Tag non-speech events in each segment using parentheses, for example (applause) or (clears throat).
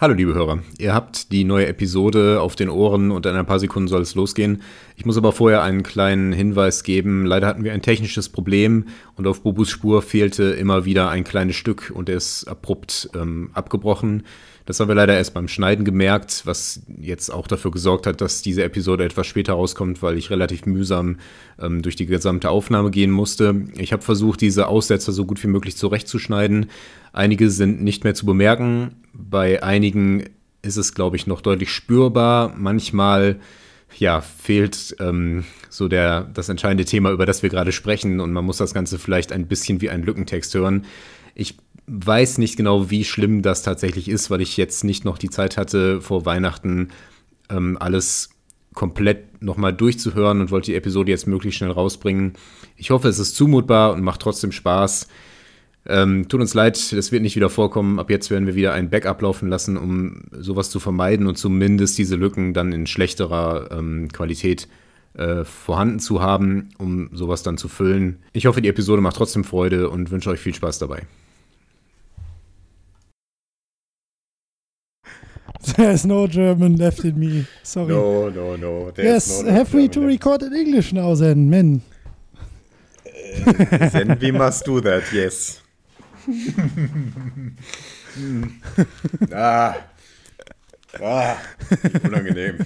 Hallo liebe Hörer, ihr habt die neue Episode auf den Ohren und in ein paar Sekunden soll es losgehen. Ich muss aber vorher einen kleinen Hinweis geben. Leider hatten wir ein technisches Problem und auf Bubus Spur fehlte immer wieder ein kleines Stück und er ist abrupt ähm, abgebrochen. Das haben wir leider erst beim Schneiden gemerkt, was jetzt auch dafür gesorgt hat, dass diese Episode etwas später rauskommt, weil ich relativ mühsam ähm, durch die gesamte Aufnahme gehen musste. Ich habe versucht, diese Aussetzer so gut wie möglich zurechtzuschneiden. Einige sind nicht mehr zu bemerken. Bei einigen ist es, glaube ich, noch deutlich spürbar. Manchmal ja, fehlt ähm, so der, das entscheidende Thema, über das wir gerade sprechen, und man muss das Ganze vielleicht ein bisschen wie ein Lückentext hören. Ich weiß nicht genau, wie schlimm das tatsächlich ist, weil ich jetzt nicht noch die Zeit hatte, vor Weihnachten ähm, alles komplett nochmal durchzuhören und wollte die Episode jetzt möglichst schnell rausbringen. Ich hoffe, es ist zumutbar und macht trotzdem Spaß. Ähm, tut uns leid, das wird nicht wieder vorkommen. Ab jetzt werden wir wieder ein Backup laufen lassen, um sowas zu vermeiden und zumindest diese Lücken dann in schlechterer ähm, Qualität äh, vorhanden zu haben, um sowas dann zu füllen. Ich hoffe, die Episode macht trotzdem Freude und wünsche euch viel Spaß dabei. (laughs) There's no German left in me. Sorry. No, no, no. yes, no, no have we to record in English now then, men? Uh, then we must do that, yes. (laughs) ah. Ah. Unangenehm.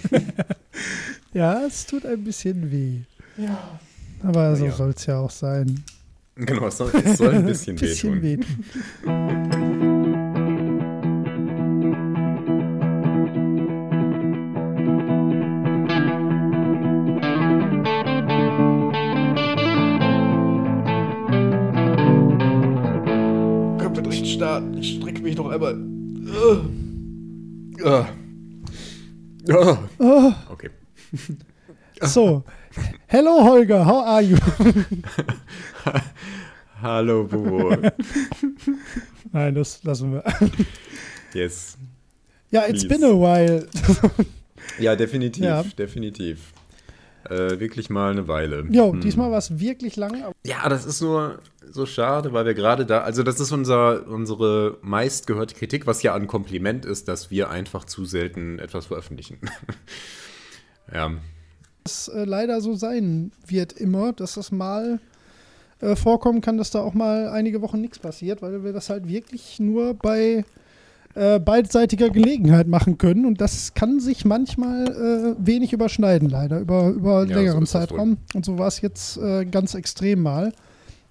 (laughs) ja, es tut ein bisschen weh. Ja. Aber so ja. soll es ja auch sein. Genau, es soll, es soll ein bisschen, bisschen wehtun. wehtun. Starten. Ich strecke mich noch einmal. Uh. Uh. Uh. Okay. So. Hello Holger, how are you? (laughs) Hallo Bubo. Nein, das lassen wir. Yes. Ja, it's Please. been a while. ja, definitiv, ja. definitiv. Äh, wirklich mal eine Weile. Jo, hm. diesmal war es wirklich lang. Ja, das ist nur so schade, weil wir gerade da, also das ist unser, unsere meistgehörte Kritik, was ja ein Kompliment ist, dass wir einfach zu selten etwas veröffentlichen. (laughs) ja. Das äh, leider so sein wird immer, dass das mal äh, vorkommen kann, dass da auch mal einige Wochen nichts passiert, weil wir das halt wirklich nur bei äh, beidseitiger Gelegenheit machen können. Und das kann sich manchmal äh, wenig überschneiden, leider, über, über ja, längeren so Zeitraum. Und so war es jetzt äh, ganz extrem mal.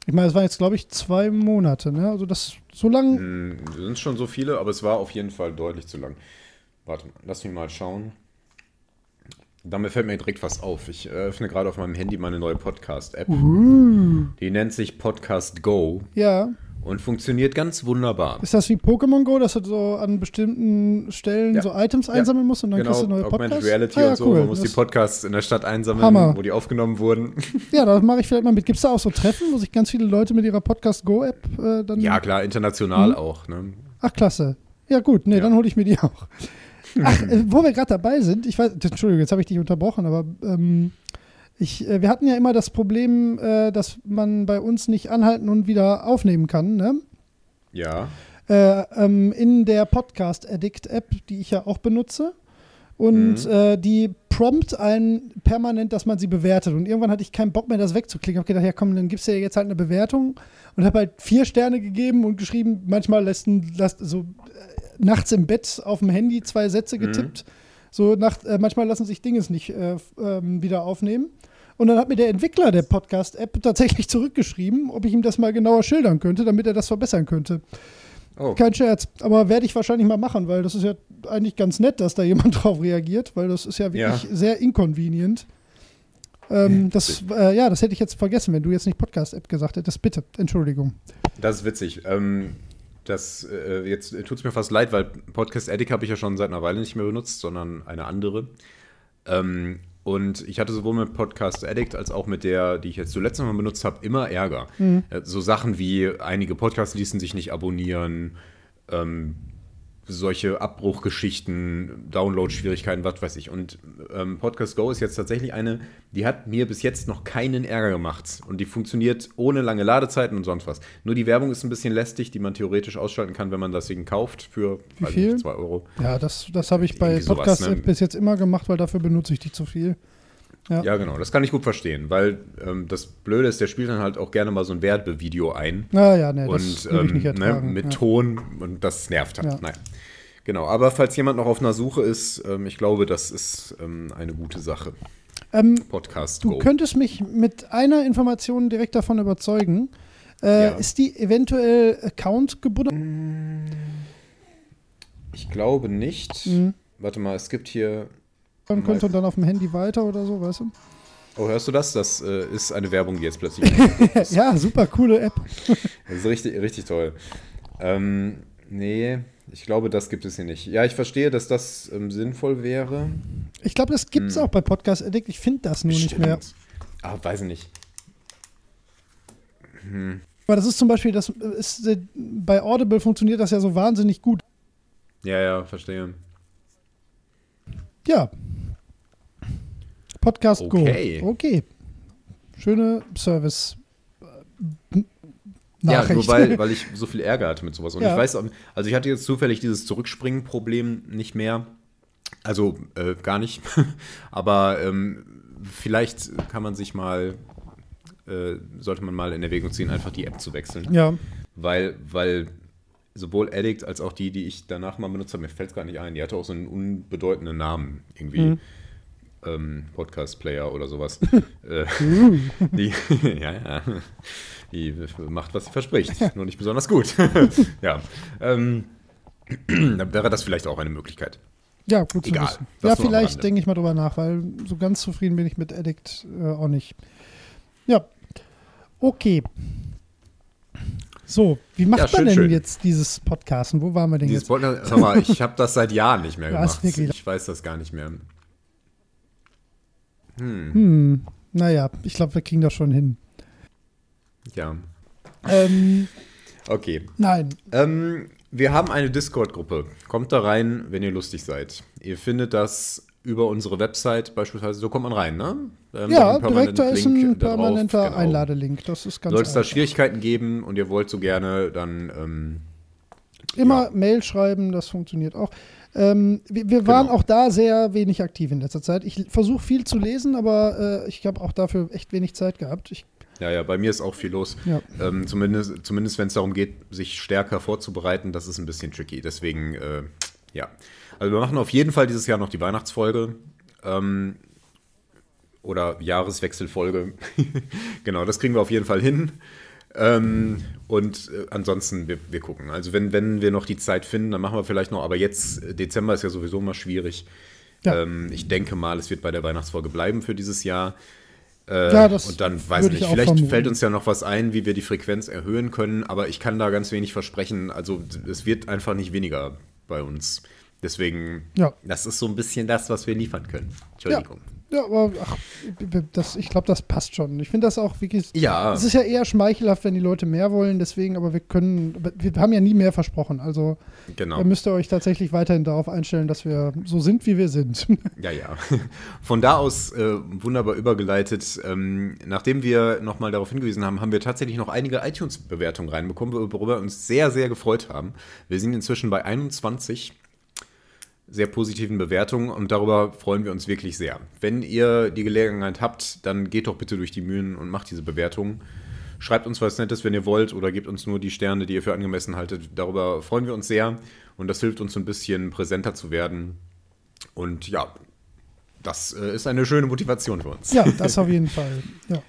Ich meine, es waren jetzt, glaube ich, zwei Monate, ne? Also das so lang. Hm, sind schon so viele, aber es war auf jeden Fall deutlich zu lang. Warte, lass mich mal schauen. Damit fällt mir direkt was auf. Ich öffne gerade auf meinem Handy meine neue Podcast-App. Uh. Die nennt sich Podcast Go. Ja und funktioniert ganz wunderbar. Ist das wie Pokémon Go, dass du so an bestimmten Stellen ja. so Items einsammeln musst und dann genau, kriegst du neue Podcasts? Augmented Reality ah, ja, und so. Cool. Man muss das die Podcasts in der Stadt einsammeln, Hammer. wo die aufgenommen wurden. (laughs) Ja, das mache ich vielleicht mal mit. Gibt es da auch so Treffen, wo sich ganz viele Leute mit ihrer Podcast Go-App äh, dann. Ja, klar, international mhm. auch. Ne? Ach, klasse. Ja, gut, nee, ja. dann hole ich mir die auch. (laughs) Ach, äh, wo wir gerade dabei sind, ich weiß, Entschuldigung, jetzt habe ich dich unterbrochen, aber ähm, ich, äh, wir hatten ja immer das Problem, äh, dass man bei uns nicht anhalten und wieder aufnehmen kann, ne? Ja. Äh, ähm, in der Podcast Addict App, die ich ja auch benutze. Und mhm. äh, die prompt einen permanent, dass man sie bewertet. Und irgendwann hatte ich keinen Bock mehr, das wegzuklicken. Ich habe gedacht, ja komm, dann gibst du ja jetzt halt eine Bewertung. Und habe halt vier Sterne gegeben und geschrieben, manchmal lässt, lässt so äh, nachts im Bett auf dem Handy zwei Sätze mhm. getippt. Mhm. So nach, äh, manchmal lassen sich Dinge nicht äh, ähm, wieder aufnehmen. Und dann hat mir der Entwickler der Podcast-App tatsächlich (laughs) zurückgeschrieben, ob ich ihm das mal genauer schildern könnte, damit er das verbessern könnte. Oh. Kein Scherz. Aber werde ich wahrscheinlich mal machen, weil das ist ja eigentlich ganz nett, dass da (laughs) jemand drauf reagiert, weil das ist ja wirklich ja. sehr inconvenient. Ähm, das, äh, ja, das hätte ich jetzt vergessen, wenn du jetzt nicht Podcast-App gesagt hättest. Bitte, Entschuldigung. Das ist witzig. Ähm, das, äh, jetzt tut es mir fast leid, weil Podcast Addict habe ich ja schon seit einer Weile nicht mehr benutzt, sondern eine andere. Ähm, und ich hatte sowohl mit Podcast Addict als auch mit der, die ich jetzt zuletzt noch mal benutzt habe, immer Ärger. Mhm. So Sachen wie einige Podcasts ließen sich nicht abonnieren, ähm, solche Abbruchgeschichten, Download-Schwierigkeiten, was weiß ich. Und ähm, Podcast Go ist jetzt tatsächlich eine, die hat mir bis jetzt noch keinen Ärger gemacht. Und die funktioniert ohne lange Ladezeiten und sonst was. Nur die Werbung ist ein bisschen lästig, die man theoretisch ausschalten kann, wenn man das Ding kauft für Wie weiß viel? nicht, 2 Euro. Ja, das, das habe ich bei Irgendwie sowas, Podcasts ne? bis jetzt immer gemacht, weil dafür benutze ich die zu viel. Ja. Ja, genau, das kann ich gut verstehen, weil ähm, das Blöde ist, der spielt dann halt auch gerne mal so ein Werbevideo ein. Ah ja, nee, und ähm, ne, mit ja. Ton und das nervt halt. Ja. Nein. Genau, aber falls jemand noch auf einer Suche ist, ähm, ich glaube, das ist ähm, eine gute Sache. ähm, Podcast du Go. könntest mich mit einer Information direkt davon überzeugen. Äh, Ja. Ist die eventuell Account gebunden? Ich glaube nicht. Mhm. Warte mal, es gibt hier. Man könnte und dann auf dem Handy weiter oder so, weißt du? Oh, hörst du das? Das äh, ist eine Werbung, die jetzt plötzlich. (laughs) ja, super coole App. (laughs) Das ist richtig, richtig toll. Ähm, nee, ich glaube, das gibt es hier nicht. Ja, ich verstehe, dass das ähm, sinnvoll wäre. Ich glaube, das gibt es auch bei Podcast Addict. Ich finde das nur nicht mehr. Ah, weiß ich nicht. Aber das ist zum Beispiel, das ist, äh, bei Audible funktioniert das ja so wahnsinnig gut. Ja, ja, verstehe. Ja. Podcast Okay. Go. Okay. Schöne Service. äh, Ja, Nachricht. nur weil, (laughs) weil ich so viel Ärger hatte mit sowas. Und Ja. ich weiß, also ich hatte jetzt zufällig dieses Zurückspringen-Problem nicht mehr. Also äh, gar nicht. (laughs) Aber ähm, vielleicht kann man sich mal, äh, sollte man mal in Erwägung ziehen, einfach die App zu wechseln. ja. Weil, weil sowohl Addict als auch die, die ich danach mal benutzt habe, mir fällt es gar nicht ein, die hatte auch so einen unbedeutenden Namen. Irgendwie Mhm. Ähm, Podcast-Player oder sowas. (laughs) äh, die, (laughs) ja, ja. Die macht, was sie verspricht. (laughs) Nur nicht besonders gut. ja. Ähm, dann wäre das vielleicht auch eine Möglichkeit. Ja, gut Egal. zu wissen. Ja, vielleicht denke ich mal drüber nach, weil so ganz zufrieden bin ich mit Addict äh, auch nicht. Ja. Okay. So, wie macht Ja, man schön, denn schön. jetzt dieses Podcasten? Wo waren wir denn Dieses jetzt? Podcast, sag mal, ich habe das seit Jahren nicht mehr gemacht. Ich weiß das gar nicht mehr. Hm, naja, ich glaube, wir kriegen das schon hin. Ja. Ähm, Okay. nein, Ähm, wir haben eine Discord-Gruppe. Kommt da rein, wenn ihr lustig seid. Ihr findet das über unsere Website beispielsweise. So kommt man rein, ne? Ähm, ja, direkt da ist ein permanenter genau. Einladelink. Das ist ganz Soll es da. Schwierigkeiten geben und ihr wollt so gerne, dann ähm, Immer Ja. Mail schreiben, das funktioniert auch. Ähm, wir, wir waren Genau. auch da sehr wenig aktiv in letzter Zeit. Ich versuche viel zu lesen, aber äh, ich habe auch dafür echt wenig Zeit gehabt. Ich, ja, ja, bei mir ist auch viel los. ja. Ähm, zumindest zumindest wenn es darum geht, sich stärker vorzubereiten, das ist ein bisschen tricky. Deswegen, äh, ja. Also wir machen auf jeden Fall dieses Jahr noch die Weihnachtsfolge. Ähm, oder Jahreswechselfolge. (laughs) genau, das kriegen wir auf jeden Fall hin. Ähm, und äh, ansonsten, wir, wir gucken. Also wenn, wenn wir noch die Zeit finden, dann machen wir vielleicht noch, aber jetzt, äh, Dezember ist ja sowieso mal schwierig. Ja. Ähm, ich denke mal, es wird bei der Weihnachtsfolge bleiben für dieses Jahr. Äh, Ja, das und dann weiß würde ich ich nicht, vielleicht vermuten. fällt uns ja noch was ein, wie wir die Frequenz erhöhen können, aber ich kann da ganz wenig versprechen. Also es wird einfach nicht weniger bei uns. Deswegen, Ja. das ist so ein bisschen das, was wir liefern können. Entschuldigung. Ja, aber ach, das, ich glaube, das passt schon. Ich finde das auch wirklich. Ja, Es ist ja eher schmeichelhaft, wenn die Leute mehr wollen, deswegen, aber wir können, wir haben ja nie mehr versprochen. Also genau. da müsst ihr euch tatsächlich weiterhin darauf einstellen, dass wir so sind, wie wir sind. (laughs) Ja, ja. Von da aus äh, wunderbar übergeleitet. Ähm, nachdem wir nochmal darauf hingewiesen haben, haben wir tatsächlich noch einige iTunes-Bewertungen reinbekommen, worüber wir uns sehr, sehr gefreut haben. Wir sind inzwischen bei 21 sehr positiven Bewertungen und darüber freuen wir uns wirklich sehr. Wenn ihr die Gelegenheit habt, dann geht doch bitte durch die Mühen und macht diese Bewertungen. Schreibt uns was Nettes, wenn ihr wollt, oder gebt uns nur die Sterne, die ihr für angemessen haltet. Darüber freuen wir uns sehr und das hilft uns ein bisschen präsenter zu werden. Und ja, das äh, ist eine schöne Motivation für uns. ja, das auf jeden Fall. Ja.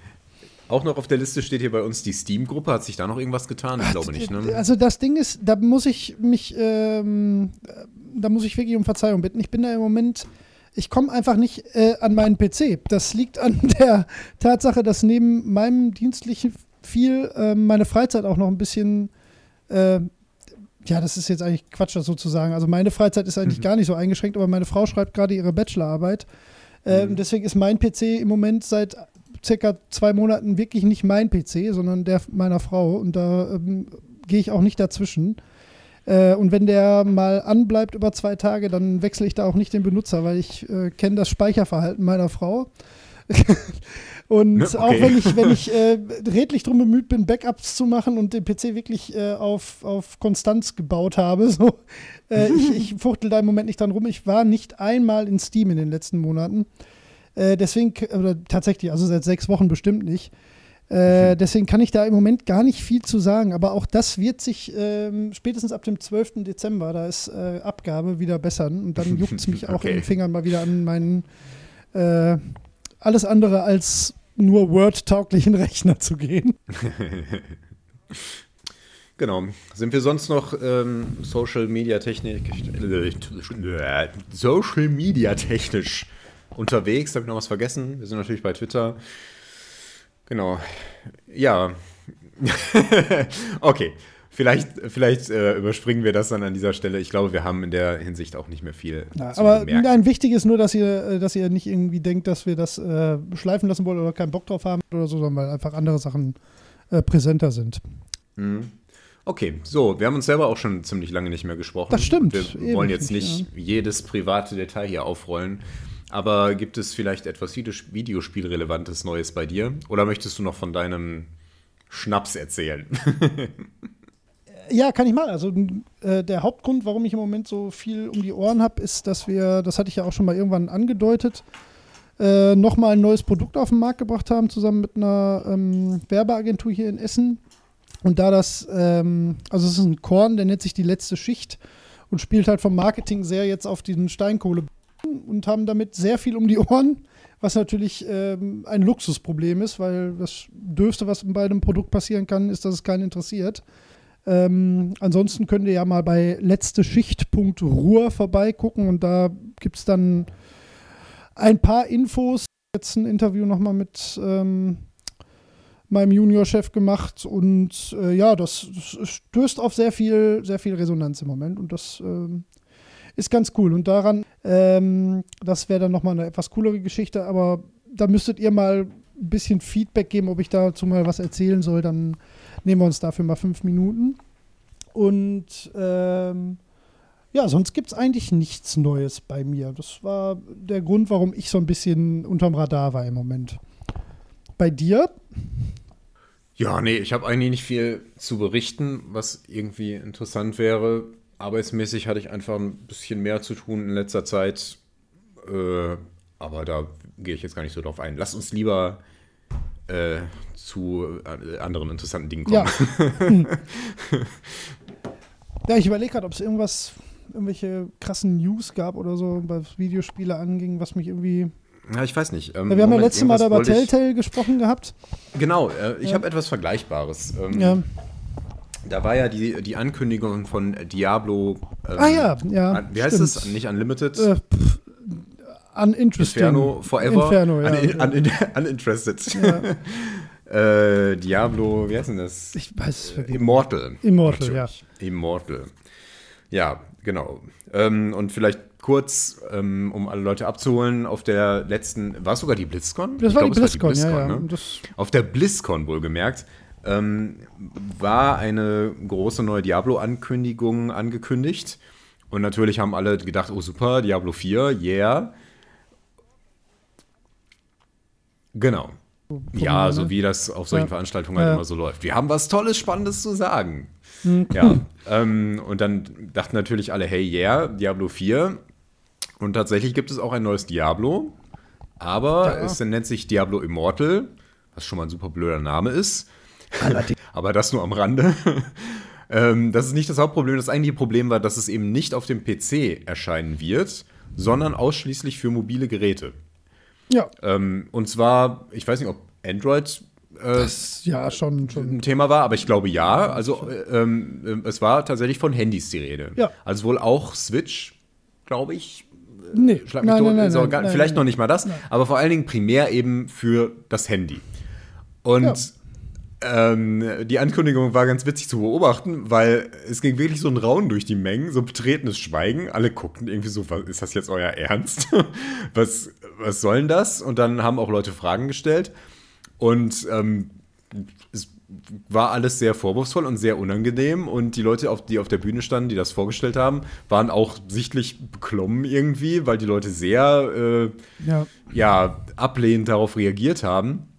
Auch noch auf der Liste steht hier bei uns die Steam-Gruppe. Hat sich da noch irgendwas getan? Ich glaube nicht, ne? Also das Ding ist, da muss ich mich, ähm, äh, da muss ich wirklich um Verzeihung bitten. Ich bin da im Moment, ich komme einfach nicht äh, an meinen PC. Das liegt an (laughs) der Tatsache, dass neben meinem dienstlichen viel äh, meine Freizeit auch noch ein bisschen, äh, ja, das ist jetzt eigentlich Quatsch, das sozusagen. Also meine Freizeit ist eigentlich gar nicht so eingeschränkt, aber meine Frau schreibt gerade ihre Bachelorarbeit. Ähm, Mhm. Deswegen ist mein PC im Moment seit circa zwei Monaten wirklich nicht mein PC, sondern der meiner Frau. Und da ähm, gehe ich auch nicht dazwischen. Äh, und wenn der mal anbleibt über zwei Tage, dann wechsle ich da auch nicht den Benutzer, weil ich äh, kenne das Speicherverhalten meiner Frau. (laughs) und okay. auch wenn ich, wenn ich (laughs) äh, redlich drum bemüht bin, Backups zu machen und den PC wirklich äh, auf, auf Konstanz gebaut habe, (laughs) so, äh, ich, ich fuchtel da im Moment nicht dran rum. Ich war nicht einmal in Steam in den letzten Monaten. Äh, deswegen, oder tatsächlich, also seit sechs Wochen bestimmt nicht. Äh, deswegen kann ich da im Moment gar nicht viel zu sagen. Aber auch das wird sich ähm, spätestens ab dem 12. Dezember, da ist äh, Abgabe, wieder bessern. Und dann (laughs) juckt es mich auch Okay. in den Fingern mal wieder an meinen äh, alles andere als nur Word-tauglichen (laughs) Rechner zu gehen. (laughs) Genau. Sind wir sonst noch ähm, Social Media Technik, äh, Social Media technisch unterwegs? Habe ich noch was vergessen? Wir sind natürlich bei Twitter. Genau. Ja. (laughs) okay. Vielleicht, vielleicht äh, überspringen wir das dann an dieser Stelle. Ich glaube, wir haben in der Hinsicht auch nicht mehr viel Ja, aber bemerken. nein, wichtig ist nur, dass ihr, äh, dass ihr nicht irgendwie denkt, dass wir das äh, schleifen lassen wollen oder keinen Bock drauf haben oder so, sondern weil einfach andere Sachen äh, präsenter sind. Mhm. Okay, so, wir haben uns selber auch schon ziemlich lange nicht mehr gesprochen. Das stimmt, Wir wollen jetzt nicht, nicht jedes private Detail hier aufrollen. Aber gibt es vielleicht etwas Videos- Videospielrelevantes Neues bei dir? Oder möchtest du noch von deinem Schnaps erzählen? (laughs) Ja, kann ich mal. Also äh, der Hauptgrund, warum ich im Moment so viel um die Ohren habe, ist, dass wir, das hatte ich ja auch schon mal irgendwann angedeutet, äh, nochmal ein neues Produkt auf den Markt gebracht haben, zusammen mit einer ähm, Werbeagentur hier in Essen. Und da das, ähm, also es ist ein Korn, der nennt sich die letzte Schicht und spielt halt vom Marketing sehr jetzt auf diesen Steinkohle und haben damit sehr viel um die Ohren, was natürlich ähm, ein Luxusproblem ist, weil das Dürfste, was bei einem Produkt passieren kann, ist, dass es keinen interessiert. Ähm, ansonsten könnt ihr ja mal bei letzteschicht.ruhr vorbeigucken und da gibt es dann ein paar Infos. Jetzt ein Interview nochmal mit ähm, meinem Juniorchef gemacht und äh, ja, das, das stößt auf sehr viel, sehr viel Resonanz im Moment und das ähm, ist ganz cool. Und daran, ähm, das wäre dann nochmal eine etwas coolere Geschichte, aber da müsstet ihr mal ein bisschen Feedback geben, ob ich dazu mal was erzählen soll, dann nehmen wir uns dafür mal fünf Minuten. Und ähm, ja, sonst gibt es eigentlich nichts Neues bei mir. Das war der Grund, warum ich so ein bisschen unterm Radar war im Moment. Bei dir? ja, nee, ich habe eigentlich nicht viel zu berichten, was irgendwie interessant wäre. Arbeitsmäßig hatte ich einfach ein bisschen mehr zu tun in letzter Zeit. Äh, aber da gehe ich jetzt gar nicht so drauf ein. Lass uns lieber äh, zu äh, anderen interessanten Dingen kommen. Ja. (laughs) ja, ich überlege gerade, ob es irgendwas, irgendwelche krassen News gab oder so, was Videospiele anging, was mich irgendwie. Ja, ich weiß nicht. Ähm, Ja, wir haben ja Moment, letztes Mal da über Telltale gesprochen gehabt. Genau, äh, ich Ja. habe etwas Vergleichbares. Ähm, Ja. Da war ja die, die Ankündigung von Diablo. ähm, Ah ja, ja. wie heißt stimmt. es? Nicht Unlimited? Äh, pff, uninteresting. Inferno Forever? Inferno, ja. Un, un, uninterested. ja. (laughs) äh, Diablo, wie heißt denn das? Ich weiß es. Immortal. Immortal, Natürlich. Immortal. Ja, genau. Ähm, und vielleicht kurz, ähm, um alle Leute abzuholen, auf der letzten, war es sogar die BlizzCon? Das Ich war glaub, die es BlizzCon, ja, ja. ne? Das, Auf der BlizzCon wohlgemerkt ähm, war eine große neue Diablo-Ankündigung angekündigt. Und natürlich haben alle gedacht, oh super, Diablo 4, yeah. Genau. Ja, so wie das auf solchen Ja. Veranstaltungen halt Ja. immer so läuft. Wir haben was Tolles, Spannendes zu sagen. Hm. Ja, ähm, und dann dachten natürlich alle, hey, yeah, Diablo 4. Und tatsächlich gibt es auch ein neues Diablo, aber Ja. es nennt sich Diablo Immortal, was schon mal ein super blöder Name ist. (laughs) aber das nur am Rande. (laughs) ähm, das ist nicht das Hauptproblem. Das eigentliche Problem war, dass es eben nicht auf dem PC erscheinen wird, sondern ausschließlich für mobile Geräte. ja, Ähm, und zwar, ich weiß nicht, ob Android äh, das, ja, schon, schon. ein Thema war, aber ich glaube ja. Also äh, ähm, äh, es war tatsächlich von Handys die Rede. Ja. Also wohl auch Switch, glaube ich. Nee, Schlag mich tot, ist auch gar, nein, vielleicht nein. noch nicht mal das, aber vor allen Dingen primär eben für das Handy. Und ähm, die Ankündigung war ganz witzig zu beobachten, weil es ging wirklich so ein Raunen durch die Mengen, so betretenes Schweigen. Alle guckten irgendwie so, was, ist das jetzt euer Ernst? (laughs) was, was soll denn das? Und dann haben auch Leute Fragen gestellt. Und ähm, es war alles sehr vorwurfsvoll und sehr unangenehm. Und die Leute, auf, die auf der Bühne standen, die das vorgestellt haben, waren auch sichtlich beklommen irgendwie, weil die Leute sehr äh, Ja. ja, ablehnend darauf reagiert haben.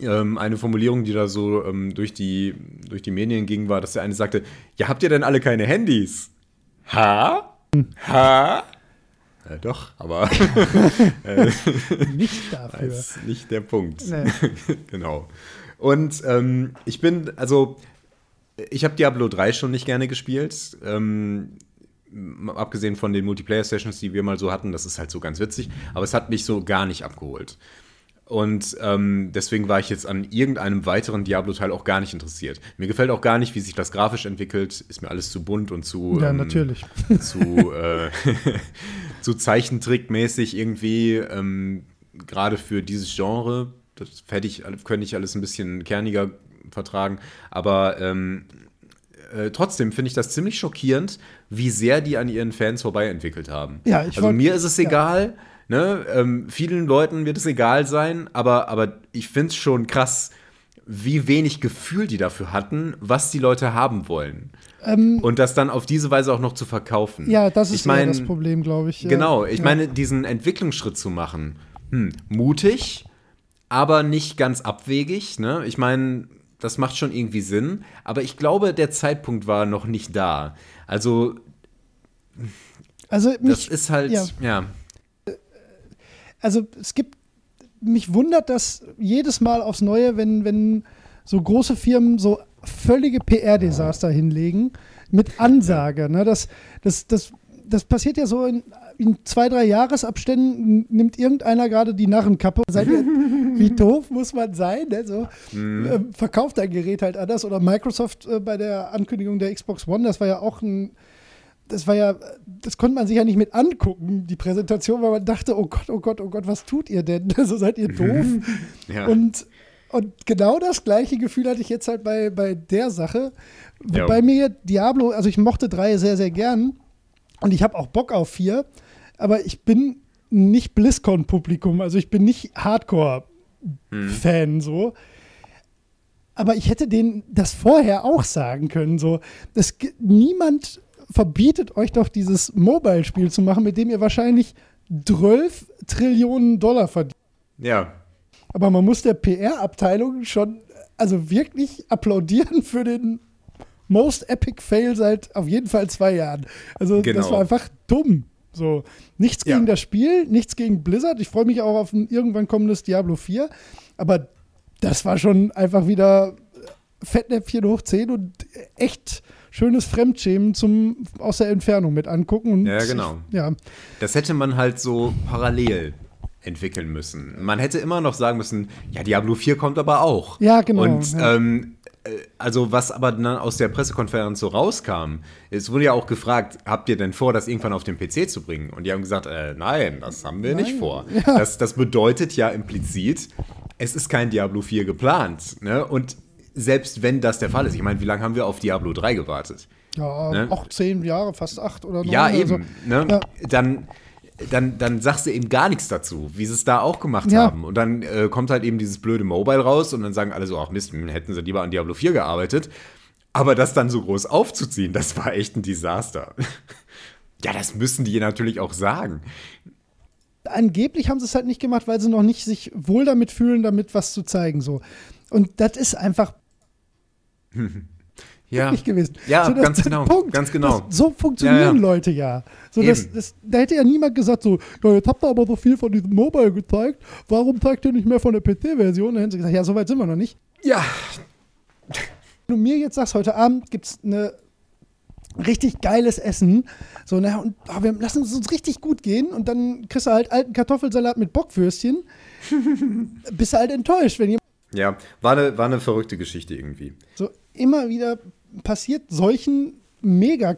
Ähm, eine Formulierung, die da so ähm, durch, die, durch die Medien ging, war, dass der eine sagte: Ja, habt ihr denn alle keine Handys? Ha? Ha? Ja, doch, aber (laughs) Nicht dafür. (laughs) ist nicht der Punkt. Nee. (laughs) genau. Und ähm, ich bin, also, ich habe Diablo 3 schon nicht gerne gespielt. Ähm, abgesehen von den Multiplayer-Sessions, die wir mal so hatten, das ist halt so ganz witzig, aber es hat mich so gar nicht abgeholt. Und ähm, deswegen war ich jetzt an irgendeinem weiteren Diablo-Teil auch gar nicht interessiert. Mir gefällt auch gar nicht, wie sich das grafisch entwickelt. Ist mir alles zu bunt und zu. Ja, ähm, natürlich. zu, äh, (laughs) zu Zeichentrickmäßig irgendwie, ähm, gerade für dieses Genre. Das hätte ich, könnte ich alles ein bisschen kerniger vertragen. Aber ähm, äh, trotzdem finde ich das ziemlich schockierend, wie sehr die an ihren Fans vorbei entwickelt haben. Ja, ich also wollt- mir ist es ja. Ne? Ähm, vielen Leuten wird es egal sein, aber, aber ich finde es schon krass, wie wenig Gefühl die dafür hatten, was die Leute haben wollen. Und das dann auf diese Weise auch noch zu verkaufen. Ähm, Ja, das ist ich mein, das Problem, glaube ich. Genau, ich Ja. meine, diesen Entwicklungsschritt zu machen, hm, mutig, aber nicht ganz abwegig. Ne? Ich meine, das macht schon irgendwie Sinn, aber ich glaube, der Zeitpunkt war noch nicht da. Also, Also, das mich, ist halt, ja. ja. Also es gibt, mich wundert das jedes Mal aufs Neue, wenn, wenn so große Firmen so völlige PR-Desaster hinlegen mit Ansage. Ne? Das, das, das, das passiert ja so in, in zwei, drei Jahresabständen, nimmt irgendeiner gerade die Narrenkappe. Seid ihr, (laughs) wie doof muss man sein? Ne? So, ähm, verkauft dein Gerät halt anders. Oder Microsoft äh, bei der Ankündigung der Xbox One, das war ja auch ein das war ja, das konnte man sich ja nicht mit angucken, die Präsentation, weil man dachte, oh Gott, oh Gott, oh Gott, was tut ihr denn? (laughs) So seid ihr doof. (laughs) ja. Und, und genau das gleiche Gefühl hatte ich jetzt halt bei, bei der Sache. Ja. Wobei mir Diablo, also ich mochte drei sehr, sehr gern und ich habe auch Bock auf vier, aber ich bin nicht BlizzCon-Publikum, also ich bin nicht Hardcore-Fan so. Aber ich hätte denen das vorher auch sagen können. So, ge- niemand verbietet euch doch dieses Mobile-Spiel zu machen, mit dem ihr wahrscheinlich 12 Trillionen Dollar verdient. ja. Aber man muss der PR-Abteilung schon, also wirklich applaudieren für den most epic Fail seit auf jeden Fall zwei Jahren. Also das Genau. war einfach dumm. So, nichts Ja. gegen das Spiel, nichts gegen Blizzard. Ich freue mich auch auf ein irgendwann kommendes Diablo 4. Aber das war schon einfach wieder Fettnäpfchen hoch 10 und echt schönes Fremdschämen zum aus der Entfernung mit angucken. Und Ja, genau. Ja, Das hätte man halt so parallel entwickeln müssen. Man hätte immer noch sagen müssen, ja, Diablo 4 kommt aber auch. Ja, genau, Und ja. ähm, äh, also was aber dann aus der Pressekonferenz so rauskam, es wurde ja auch gefragt, habt ihr denn vor, das irgendwann auf den PC zu bringen? Und die haben gesagt, äh, nein, das haben wir nicht Nein. vor. Das, das bedeutet ja implizit, es ist kein Diablo 4 geplant. Ne? Und selbst wenn das der Fall ist, ich meine, wie lange haben wir auf Diablo 3 gewartet? ja Ne? auch zehn Jahre, fast acht oder neun. Ja, eben. so. Ne? Ja. Dann, dann, dann sagst du eben gar nichts dazu, wie sie es da auch gemacht Ja. haben. Und dann äh, kommt halt eben dieses blöde Mobile raus und dann sagen alle so, ach Mist, hm, hätten sie lieber an Diablo 4 gearbeitet. Aber das dann so groß aufzuziehen, das war echt ein Desaster. (laughs) ja, das müssen die natürlich auch sagen. angeblich haben sie es halt nicht gemacht, weil sie noch nicht sich wohl damit fühlen, damit was zu zeigen. So. Und das ist einfach (laughs) Ja, nicht gewesen. Ja, so, ganz genau, Punkt. ganz genau. Das, so funktionieren Ja, ja. Leute ja. So, das, das, da hätte ja niemand gesagt, so, ja, jetzt habt ihr aber so viel von diesem Mobile gezeigt, warum zeigt ihr nicht mehr von der PC-Version? Dann hätten sie gesagt, ja, so weit sind wir noch nicht. ja, Wenn du mir jetzt sagst, heute Abend gibt es eine richtig geiles Essen, so, na, und ah, wir lassen es uns richtig gut gehen und dann kriegst du halt alten Kartoffelsalat mit Bockwürstchen, (laughs) bist du halt enttäuscht, wenn jemand ja, war eine, war eine verrückte Geschichte irgendwie. so immer wieder passiert, solchen mega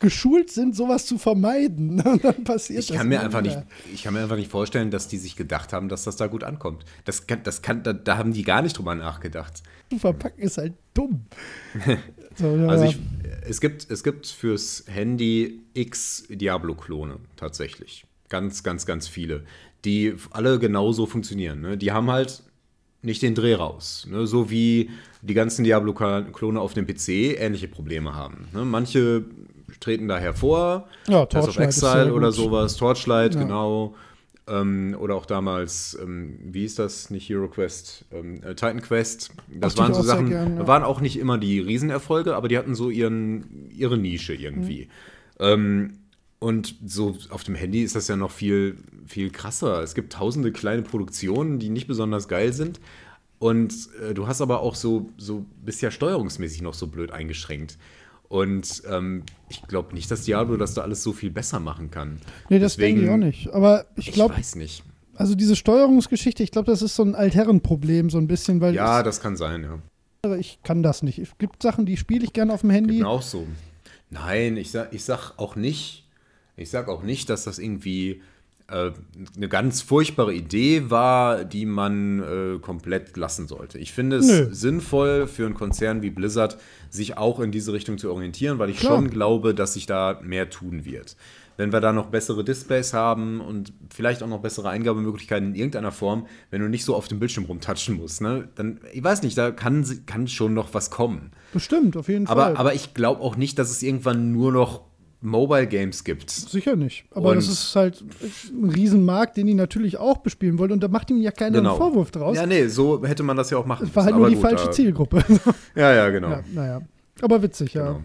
geschult sind, sowas zu vermeiden. (laughs) Und dann passiert Ich das kann, mir immer einfach nicht, ich kann mir einfach nicht vorstellen, dass die sich gedacht haben, dass das da gut ankommt. Das kann, das kann, da, da haben die gar nicht drüber nachgedacht. Zu verpacken ist halt dumm. (laughs) so, ja, Also ich, es, gibt, es gibt fürs Handy x Diablo-Klone tatsächlich. Ganz, ganz, ganz viele, die alle genauso funktionieren. Ne? Die haben halt nicht den Dreh raus. Ne? So wie die ganzen Diablo-Klone auf dem PC ähnliche Probleme haben. Ne? Manche treten da hervor, Ja, Path of ist Exile oder sowas, Torchlight, Ja. genau. Ähm, oder auch damals, ähm, wie hieß das, nicht Hero Quest, ähm, äh, Titan Quest. Das Mochte waren so Sachen, gern, ja. waren auch nicht immer die Riesenerfolge, aber die hatten so ihren, ihre Nische irgendwie. Mhm. Und so auf dem Handy ist das ja noch viel, viel krasser. Es gibt tausende kleine Produktionen, die nicht besonders geil sind. Und äh, du hast aber auch so, so bist ja steuerungsmäßig noch so blöd eingeschränkt. Und ähm, ich glaube nicht, dass Diablo das da alles so viel besser machen kann. Nee, das Deswegen- denke ich auch nicht. Aber ich Ich glaube, weiß nicht. also diese Steuerungsgeschichte, ich glaube, das ist so ein Altherrenproblem, so ein bisschen, weil Ja, das kann sein, ja. ich, ich kann das nicht. Es gibt Sachen, die spiele ich gerne auf dem Handy. Auch so. Nein, ich sag, ich sag auch nicht, ich sag auch nicht, dass das irgendwie äh, eine ganz furchtbare Idee war, die man äh, komplett lassen sollte. Ich finde es Nö. sinnvoll für einen Konzern wie Blizzard, sich auch in diese Richtung zu orientieren, weil ich Klar. schon glaube, dass sich da mehr tun wird. Wenn wir da noch bessere Displays haben und vielleicht auch noch bessere Eingabemöglichkeiten in irgendeiner Form, wenn du nicht so auf dem Bildschirm rumtatschen musst, ne, dann, ich weiß nicht, da kann, kann schon noch was kommen. Bestimmt, auf jeden Aber, Fall. aber ich glaube auch nicht, dass es irgendwann nur noch Mobile Games gibt. Sicher nicht. Aber Und- das ist halt ein Riesenmarkt, den die natürlich auch bespielen wollen. Und da macht ihm ja keiner einen Vorwurf draus. Genau. Ja, nee, so hätte man das ja auch machen Es war halt müssen. nur die gut, falsche da- Zielgruppe. (laughs) Ja, ja, genau. ja, naja. Aber witzig, ja. genau.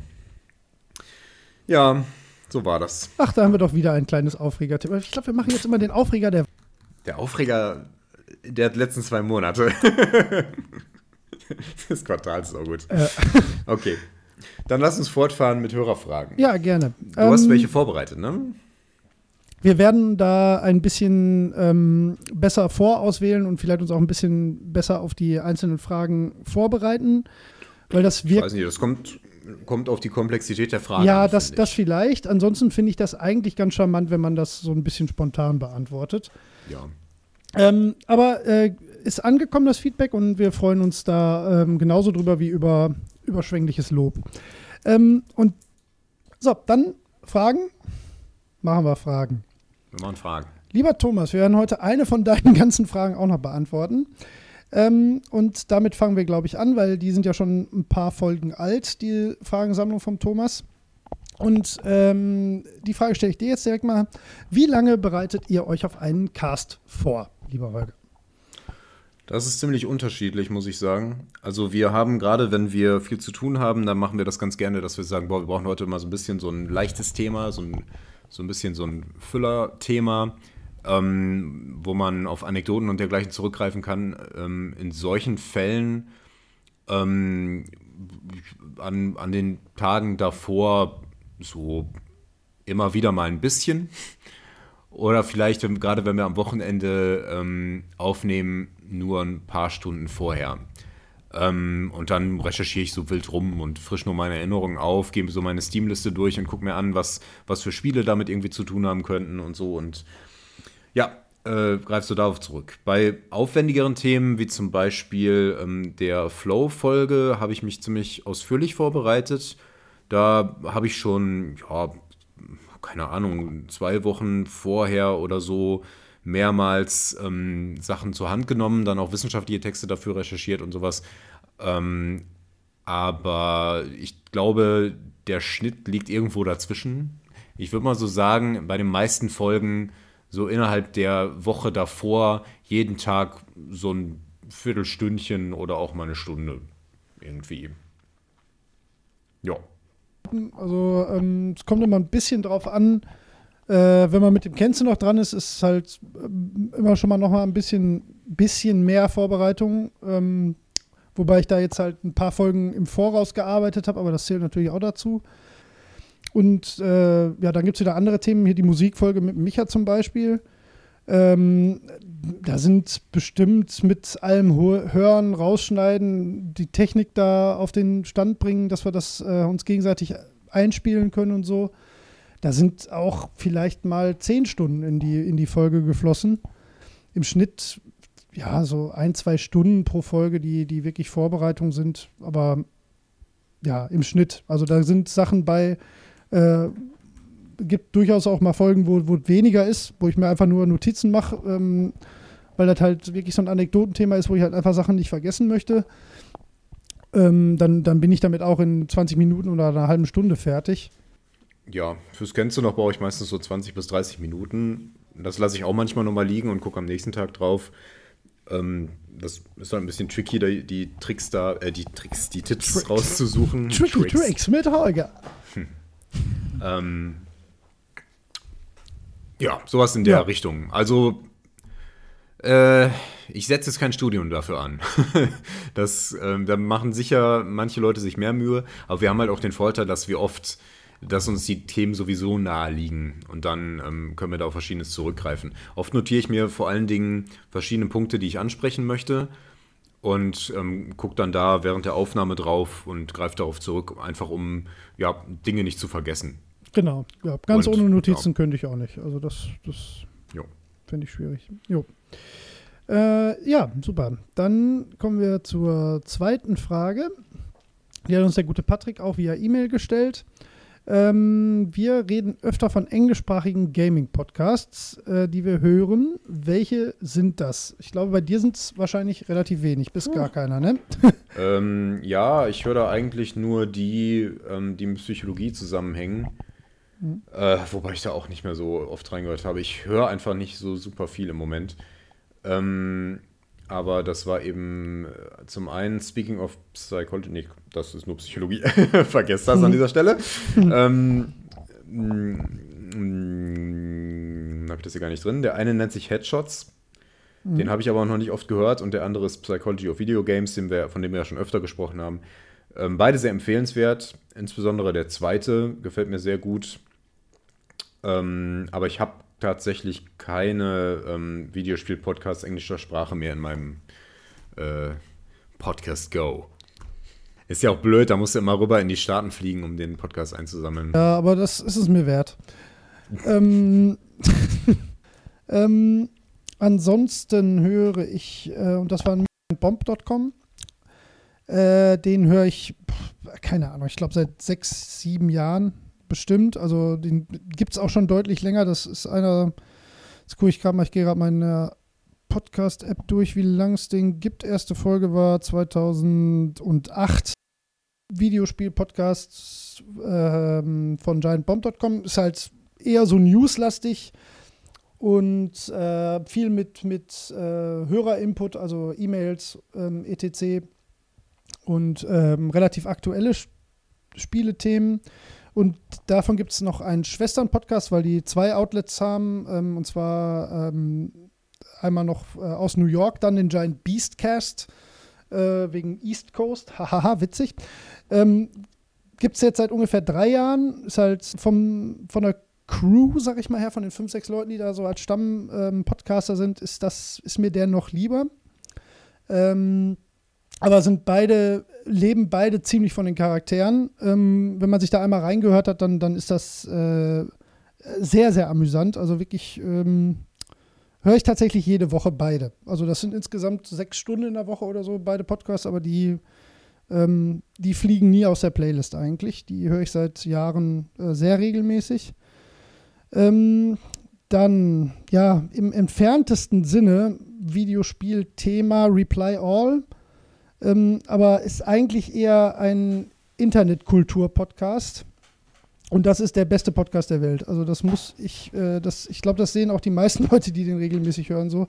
Ja, so war das. Ach, da haben wir doch wieder ein kleines Aufreger-Thema. Ich glaube, wir machen jetzt immer den Aufreger der. Der Aufreger der letzten zwei Monate. (laughs) des Quartals ist auch gut. Äh. Okay. Dann lass uns fortfahren mit Hörerfragen. Ja, gerne. Du hast Ähm, welche vorbereitet, ne? Wir werden da ein bisschen ähm, besser vorauswählen und vielleicht uns auch ein bisschen besser auf die einzelnen Fragen vorbereiten, weil das Ich wirkt. weiß nicht, das kommt, kommt auf die Komplexität der Frage Ja, an, das, das vielleicht. Ansonsten finde ich das eigentlich ganz charmant, wenn man das so ein bisschen spontan beantwortet. ich. Ja. Ähm, aber äh, ist angekommen das Feedback und wir freuen uns da ähm, genauso drüber wie über überschwängliches Lob. Ähm, und so, dann Fragen. Machen wir Fragen. Wir machen Fragen. Lieber Thomas, wir werden heute eine von deinen (laughs) ganzen Fragen auch noch beantworten. Ähm, und damit fangen wir, glaube ich, an, weil die sind ja schon ein paar Folgen alt, die Fragensammlung vom Thomas. Und ähm, die Frage stelle ich dir jetzt direkt mal. Wie lange bereitet ihr euch auf einen Cast vor, lieber Holger? Das ist ziemlich unterschiedlich, muss ich sagen. Also wir haben gerade, wenn wir viel zu tun haben, dann machen wir das ganz gerne, dass wir sagen, boah, wir brauchen heute mal so ein bisschen so ein leichtes Thema, so ein, so ein bisschen so ein Füller-Thema, ähm, wo man auf Anekdoten und dergleichen zurückgreifen kann. Ähm, in solchen Fällen ähm, an, an den Tagen davor so immer wieder mal ein bisschen. Oder vielleicht, wenn, gerade wenn wir am Wochenende ähm, aufnehmen, nur ein paar Stunden vorher. Ähm, und dann recherchiere ich so wild rum und frisch nur meine Erinnerungen auf, gebe so meine Steam-Liste durch und gucke mir an, was, was für Spiele damit irgendwie zu tun haben könnten und so. Und ja, äh, greifst du darauf zurück. Bei aufwendigeren Themen, wie zum Beispiel ähm, der Flow-Folge, habe ich mich ziemlich ausführlich vorbereitet. Da habe ich schon, ja, keine Ahnung, zwei Wochen vorher oder so mehrmals ähm, Sachen zur Hand genommen, dann auch wissenschaftliche Texte dafür recherchiert und sowas. Ähm, aber ich glaube, der Schnitt liegt irgendwo dazwischen. Ich würde mal so sagen, bei den meisten Folgen so innerhalb der Woche davor jeden Tag so ein Viertelstündchen oder auch mal eine Stunde irgendwie. Ja. Also ähm, es kommt immer ein bisschen drauf an, äh, wenn man mit dem Kennze noch dran ist, ist es halt ähm, immer schon mal noch mal ein bisschen, bisschen mehr Vorbereitung. Ähm, wobei ich da jetzt halt ein paar Folgen im Voraus gearbeitet habe, aber das zählt natürlich auch dazu. Und äh, ja, dann gibt es wieder andere Themen, hier die Musikfolge mit Micha zum Beispiel. Ähm, da sind bestimmt mit allem Hören, Rausschneiden, die Technik da auf den Stand bringen, dass wir das äh, uns gegenseitig einspielen können und so. Da sind auch vielleicht mal zehn Stunden in die, in die Folge geflossen. Im Schnitt, ja, so ein, zwei Stunden pro Folge, die, die wirklich Vorbereitung sind. Aber ja, im Schnitt. Also da sind Sachen bei, äh, gibt durchaus auch mal Folgen, wo, wo weniger ist, wo ich mir einfach nur Notizen mache. Ähm, weil das halt wirklich so ein Anekdotenthema ist, wo ich halt einfach Sachen nicht vergessen möchte. Ähm, dann, dann bin ich damit auch in 20 Minuten oder einer halben Stunde fertig. Ja, fürs Kennst du noch brauche ich meistens so 20 bis 30 Minuten. Das lasse ich auch manchmal nochmal liegen und gucke am nächsten Tag drauf. Ähm, das ist halt ein bisschen tricky, die, die Tricks da, äh, die Tricks, die Tipps Tricks. rauszusuchen. Tricky Tricks mit Holger. (laughs) Ähm, ja, sowas in der Ja. Richtung. Also, äh, ich setze jetzt kein Studium dafür an. (laughs) das, ähm, da machen sicher manche Leute sich mehr Mühe, aber wir haben halt auch den Vorteil, dass wir oft, dass uns die Themen sowieso nahe liegen und dann ähm, können wir da auf Verschiedenes zurückgreifen. Oft notiere ich mir vor allen Dingen verschiedene Punkte, die ich ansprechen möchte und ähm, gucke dann da während der Aufnahme drauf und greife darauf zurück, einfach um ja, Dinge nicht zu vergessen. Genau, ja, ganz Und, ohne Notizen ja. könnte ich auch nicht. Also das, das finde ich schwierig. Jo. Äh, ja, super. Dann kommen wir zur zweiten Frage. Die hat uns der gute Patrick auch via E-Mail gestellt. Ähm, wir reden öfter von englischsprachigen Gaming-Podcasts, äh, die wir hören. Welche sind das? Ich glaube, bei dir sind es wahrscheinlich relativ wenig, bis gar keiner, ne? (laughs) Ähm, ja, ich höre da eigentlich nur die, ähm, die mit Psychologie zusammenhängen. Äh, wobei ich da auch nicht mehr so oft reingehört habe. Ich höre einfach nicht so super viel im Moment. Ähm, aber das war eben äh, zum einen Speaking of Psychology, nee, das ist nur Psychologie. (laughs) Vergesst das an dieser Stelle. (laughs) ähm, mm, habe ich das hier gar nicht drin. Der eine nennt sich Headshots. Den habe ich aber auch noch nicht oft gehört und der andere ist Psychology of Video Games, wir, von dem wir ja schon öfter gesprochen haben. Ähm, beide sehr empfehlenswert, insbesondere der zweite gefällt mir sehr gut. Ähm, aber ich habe tatsächlich keine ähm, Videospiel-Podcasts englischer Sprache mehr in meinem äh, Podcast Go. Ist ja auch blöd, da musst du immer rüber in die Staaten fliegen, um den Podcast einzusammeln. Ja, aber das ist es mir wert. (laughs) ähm, (laughs) ähm, ansonsten höre ich, äh, und das war bomb.com, äh, den höre ich, pff, keine Ahnung, ich glaube seit sechs, sieben Jahren bestimmt. Also den gibt es auch schon deutlich länger. Das ist einer, jetzt gucke ich gerade mal, ich gehe gerade meine Podcast-App durch, wie lange es den gibt. Erste Folge war 2008. Videospiel-Podcast ähm, von giantbomb.com ist halt eher so newslastig und äh, viel mit, mit äh, Hörerinput, also E-Mails, ähm, etc. und ähm, relativ aktuelle Sch- Spielethemen. Und davon gibt es noch einen Schwestern-Podcast, weil die zwei Outlets haben, ähm, und zwar ähm, einmal noch äh, aus New York, dann den Giant Beastcast äh, wegen East Coast. (laughs) Hahaha, witzig. Ähm, Gibt es jetzt seit ungefähr drei Jahren. Ist halt vom, von der Crew, sag ich mal her, von den fünf, sechs Leuten, die da so als Stamm-Podcaster sind, ist, das, ist mir der noch lieber. Ähm, aber sind beide, leben beide ziemlich von den Charakteren. Ähm, wenn man sich da einmal reingehört hat, dann, dann ist das äh, sehr, sehr amüsant. Also wirklich ähm, höre ich tatsächlich jede Woche beide. Also das sind insgesamt sechs Stunden in der Woche oder so, beide Podcasts, aber die, ähm, die fliegen nie aus der Playlist eigentlich. Die höre ich seit Jahren äh, sehr regelmäßig. Ähm, dann, ja, im entferntesten Sinne Videospiel-Thema Reply All, ähm, aber ist eigentlich eher ein Internetkultur-Podcast. Und das ist der beste Podcast der Welt. Also das muss ich, äh, das, ich glaube, das sehen auch die meisten (laughs) Leute, die den regelmäßig hören, so.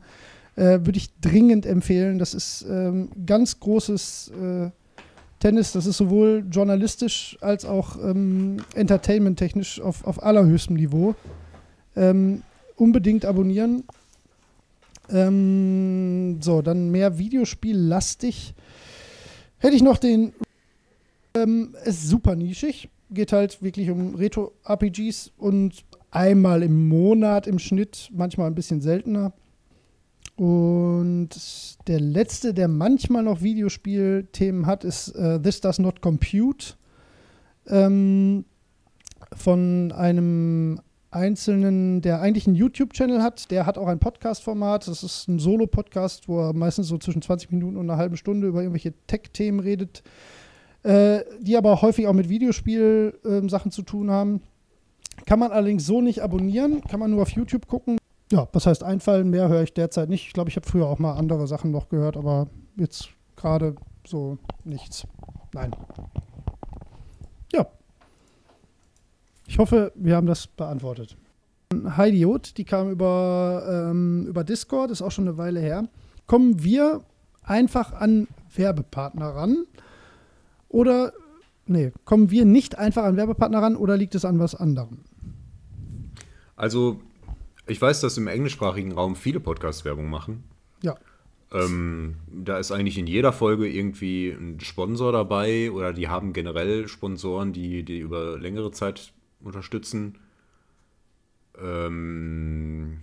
Äh, Würde ich dringend empfehlen. Das ist ähm, ganz großes äh, Tennis. Das ist sowohl journalistisch als auch ähm, entertainment-technisch auf, auf allerhöchstem Niveau. Ähm, unbedingt abonnieren. Ähm, so, dann mehr Videospiel-lastig. Hätte ich noch den. Ähm, ist super nischig. Geht halt wirklich um Retro-RPGs und einmal im Monat im Schnitt, manchmal ein bisschen seltener. Und der letzte, der manchmal noch Videospielthemen hat, ist äh, This Does Not Compute. Ähm, von einem Einzelnen, der eigentlich einen YouTube-Channel hat, der hat auch ein Podcast-Format. Das ist ein Solo-Podcast, wo er meistens so zwischen 20 Minuten und einer halben Stunde über irgendwelche Tech-Themen redet, äh, die aber häufig auch mit Videospiel-Sachen zu tun haben. Kann man allerdings so nicht abonnieren, kann man nur auf YouTube gucken. Ja, was heißt einfallen? Mehr höre ich derzeit nicht. Ich glaube, ich habe früher auch mal andere Sachen noch gehört, aber jetzt gerade so nichts. Nein. Ja. Ich hoffe, wir haben das beantwortet. Heidi Jod, die kam über, ähm, über Discord, ist auch schon eine Weile her. Kommen wir einfach an Werbepartner ran? Oder, nee, kommen wir nicht einfach an Werbepartner ran oder liegt es an was anderem? Also, ich weiß, dass im englischsprachigen Raum viele Podcast-Werbung machen. Ja. Ähm, da ist eigentlich in jeder Folge irgendwie ein Sponsor dabei oder die haben generell Sponsoren, die, die über längere Zeit unterstützen. Ähm,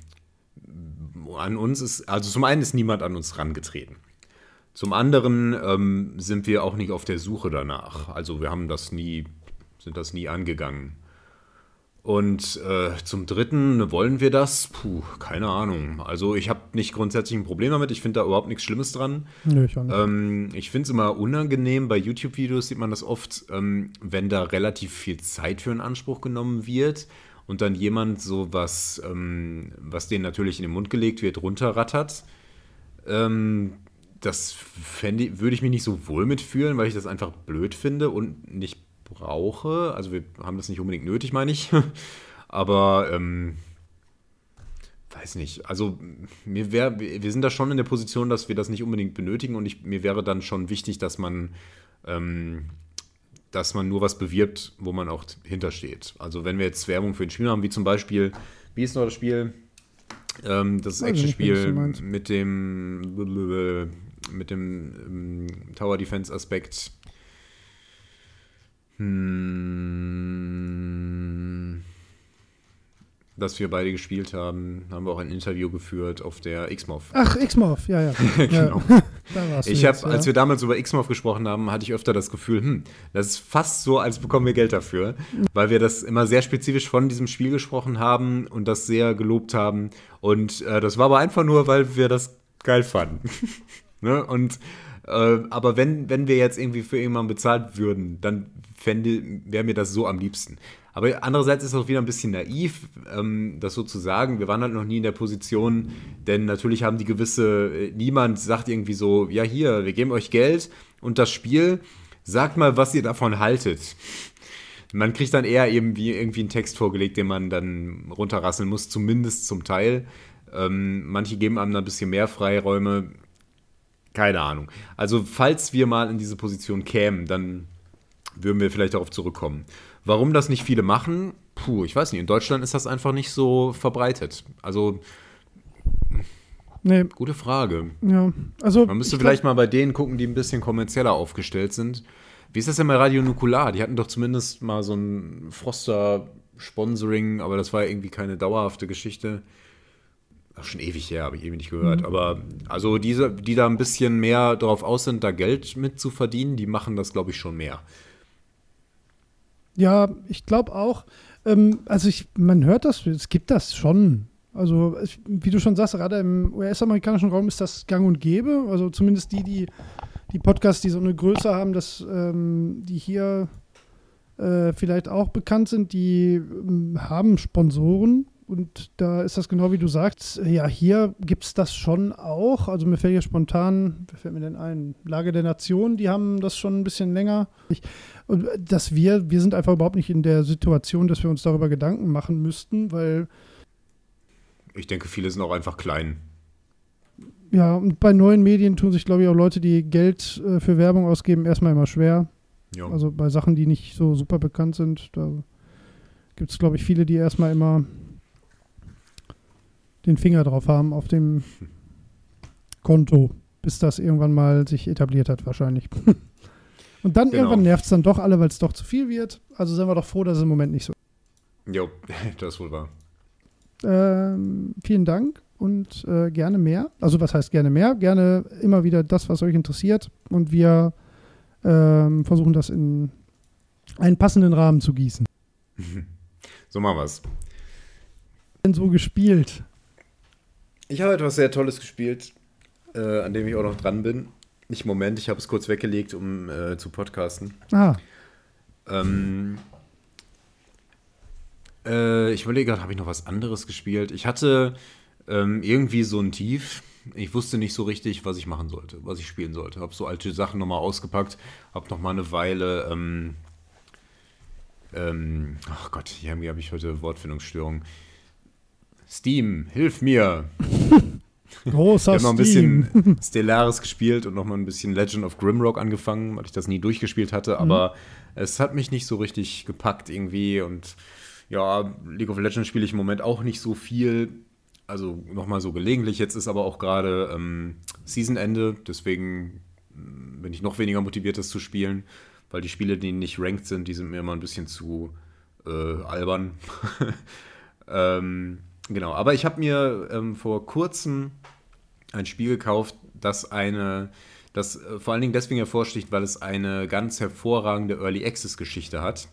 an uns ist, also zum einen ist niemand an uns rangetreten. Zum anderen ähm, sind wir auch nicht auf der Suche danach. Also wir haben das nie, sind das nie angegangen. Und äh, zum Dritten, wollen wir das? Puh, keine Ahnung. Also ich habe nicht grundsätzlich ein Problem damit. Ich finde da überhaupt nichts Schlimmes dran. Nö, ich auch nicht. Ähm, ich finde es immer unangenehm. Bei YouTube-Videos sieht man das oft, ähm, wenn da relativ viel Zeit für in Anspruch genommen wird und dann jemand so was, ähm, was denen natürlich in den Mund gelegt wird, runterrattert. Ähm, das fände- würde ich mich nicht so wohl mitfühlen, weil ich das einfach blöd finde und nicht brauche. Also wir haben das nicht unbedingt nötig, meine ich. (laughs) Aber ähm, weiß nicht. Also mir wäre, wir sind da schon in der Position, dass wir das nicht unbedingt benötigen und ich, mir wäre dann schon wichtig, dass man, ähm, dass man nur was bewirbt, wo man auch hintersteht. Also wenn wir jetzt Werbung für ein Spiel haben, wie zum Beispiel, wie ist noch das Spiel? Ähm, das Actionspiel mit dem mit dem ähm, Tower Defense Aspekt. Hm, das wir beide gespielt haben, haben wir auch ein Interview geführt auf der Xmov. Ach, X-Morph, ja, ja. (laughs) Genau. ja. Ich habe, als ja. wir damals über Xmov gesprochen haben, hatte ich öfter das Gefühl, hm, das ist fast so, als bekommen wir Geld dafür, weil wir das immer sehr spezifisch von diesem Spiel gesprochen haben und das sehr gelobt haben. Und äh, das war aber einfach nur, weil wir das geil fanden. (laughs) ne? Und äh, aber wenn, wenn wir jetzt irgendwie für irgendjemanden bezahlt würden, dann wäre mir das so am liebsten. Aber andererseits ist es auch wieder ein bisschen naiv, ähm, das so zu sagen. Wir waren halt noch nie in der Position, denn natürlich haben die gewisse, äh, niemand sagt irgendwie so, ja hier, wir geben euch Geld und das Spiel, sagt mal, was ihr davon haltet. Man kriegt dann eher eben wie irgendwie einen Text vorgelegt, den man dann runterrasseln muss, zumindest zum Teil. Ähm, manche geben einem dann ein bisschen mehr Freiräume. Keine Ahnung. Also, falls wir mal in diese Position kämen, dann würden wir vielleicht darauf zurückkommen. Warum das nicht viele machen? Puh, ich weiß nicht. In Deutschland ist das einfach nicht so verbreitet. Also, Nee, gute Frage. ja. Also, Man müsste ich vielleicht mal bei denen gucken, die ein bisschen kommerzieller aufgestellt sind. Wie ist das denn bei Radio Nukular? Die hatten doch zumindest mal so ein Froster-Sponsoring, aber das war irgendwie keine dauerhafte Geschichte. Ach, schon ewig her, habe ich ewig nicht gehört. Mhm. Aber also diese, die da ein bisschen mehr drauf aus sind, da Geld mit zu verdienen, die machen das, glaube ich, schon mehr. Ja, ich glaube auch. Ähm, also ich, man hört das, es gibt das schon. Also ich, wie du schon sagst, gerade im US-amerikanischen Raum ist das gang und gäbe. Also zumindest die, die die Podcasts, die so eine Größe haben, dass ähm, die hier äh, vielleicht auch bekannt sind, die ähm, haben Sponsoren. Und da ist das genau wie du sagst. Ja, hier gibt es das schon auch. Also mir fällt hier spontan, wer fällt mir denn ein? Lage der Nation, die haben das schon ein bisschen länger. Ich, und dass wir, wir sind einfach überhaupt nicht in der Situation, dass wir uns darüber Gedanken machen müssten, weil Ich denke, viele sind auch einfach klein. ja, und bei neuen Medien tun sich, glaube ich, auch Leute, die Geld äh, für Werbung ausgeben, erstmal immer schwer. Ja. Also bei Sachen, die nicht so super bekannt sind, da gibt es, glaube ich, viele, die erstmal immer den Finger drauf haben auf dem Konto, bis das irgendwann mal sich etabliert hat, wahrscheinlich. (laughs) Und dann Genau. irgendwann nervt es dann doch alle, weil es doch zu viel wird. Also sind wir doch froh, dass es im Moment nicht so jo, (laughs) das ist wohl wahr. Ähm, vielen Dank und äh, gerne mehr. Also was heißt gerne mehr? Gerne immer wieder das, was euch interessiert. Und wir ähm, versuchen das in einen passenden Rahmen zu gießen. (laughs) So machen wir's. Denn so gespielt. Ich habe etwas sehr Tolles gespielt, äh, an dem ich auch noch dran bin. Nicht im Moment, ich habe es kurz weggelegt, um äh, zu podcasten. Ah, Ähm, äh, ich überlege gerade, habe ich noch was anderes gespielt? Ich hatte ähm, irgendwie so ein Tief. Ich wusste nicht so richtig, was ich machen sollte, was ich spielen sollte. Habe so alte Sachen nochmal ausgepackt, habe nochmal eine Weile, ähm, ähm, ach Gott, irgendwie habe ich heute Wortfindungsstörung. Steam, hilf mir! (laughs) Großer Ich habe noch ein Steam. bisschen (laughs) Stellaris gespielt und noch mal ein bisschen Legend of Grimrock angefangen, weil ich das nie durchgespielt Mhm. hatte, aber es hat mich nicht so richtig gepackt irgendwie und ja, League of Legends spiele ich im Moment auch nicht so viel, also noch mal so gelegentlich. Jetzt ist aber auch gerade ähm, Seasonende, deswegen mm, bin ich noch weniger motiviert, das zu spielen, weil die Spiele, die nicht ranked sind, die sind mir immer ein bisschen zu äh, albern. (laughs) ähm, genau, aber ich habe mir ähm, vor kurzem ein Spiel gekauft, das eine, das äh, vor allen Dingen deswegen hervorsticht, weil es eine ganz hervorragende Early Access Geschichte hat.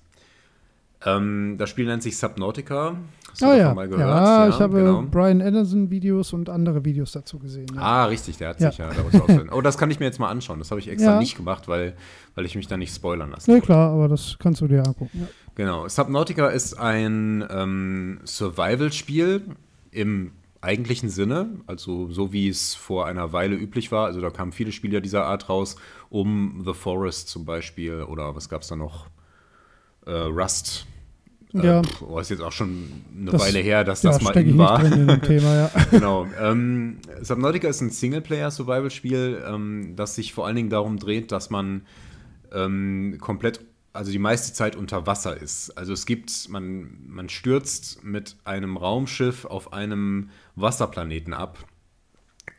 Ähm, das Spiel nennt sich Subnautica. Hast Ah ja. gehört? ja, ich habe genau. Brian Anderson-Videos und andere Videos dazu gesehen. Ja. Ah, richtig, der hat Ja. sich ja daraus ausgewählt. Oh, das kann ich mir jetzt mal anschauen. Das habe ich extra Ja. nicht gemacht, weil, weil ich mich da nicht spoilern Nee, wollte. klar, aber das kannst du dir angucken. Ja. Genau. Subnautica ist ein ähm, Survival-Spiel im eigentlichen Sinne, also so wie es vor einer Weile üblich war. Also da kamen viele Spiele dieser Art raus, um The Forest zum Beispiel oder was gab es da noch? Äh, Rust. Ja. Äh, oh, ist jetzt auch schon eine Das- Weile her, dass Ja, das mal in war. in Thema, ja. (laughs) genau. Ähm, Subnautica ist ein Singleplayer-Survival-Spiel, ähm, das sich vor allen Dingen darum dreht, dass man ähm, komplett, also die meiste Zeit unter Wasser ist. Also es gibt, man, man stürzt mit einem Raumschiff auf einem Wasserplaneten ab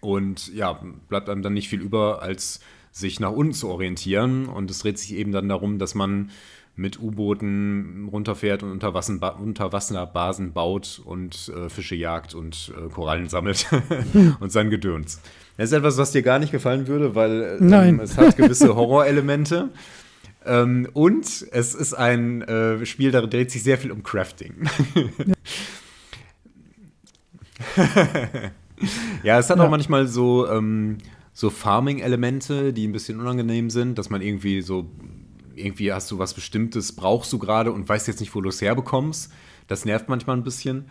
und ja, bleibt einem dann nicht viel über, als sich nach unten zu orientieren. Und es dreht sich eben dann darum, dass man mit U-Booten runterfährt und unter Wasser- Unterwasserbasen baut und äh, Fische jagt und äh, Korallen sammelt (laughs) und sein Gedöns. Das ist etwas, was dir gar nicht gefallen würde, weil äh, Nein. ähm, es hat gewisse (laughs) Horrorelemente. Ähm, und es ist ein äh, Spiel, da dreht sich sehr viel um Crafting. (laughs) ja, es hat Ja. auch manchmal so, ähm, so Farming-Elemente, die ein bisschen unangenehm sind, dass man irgendwie so, irgendwie hast du was Bestimmtes, brauchst du gerade und weißt jetzt nicht, wo du es herbekommst. Das nervt manchmal ein bisschen.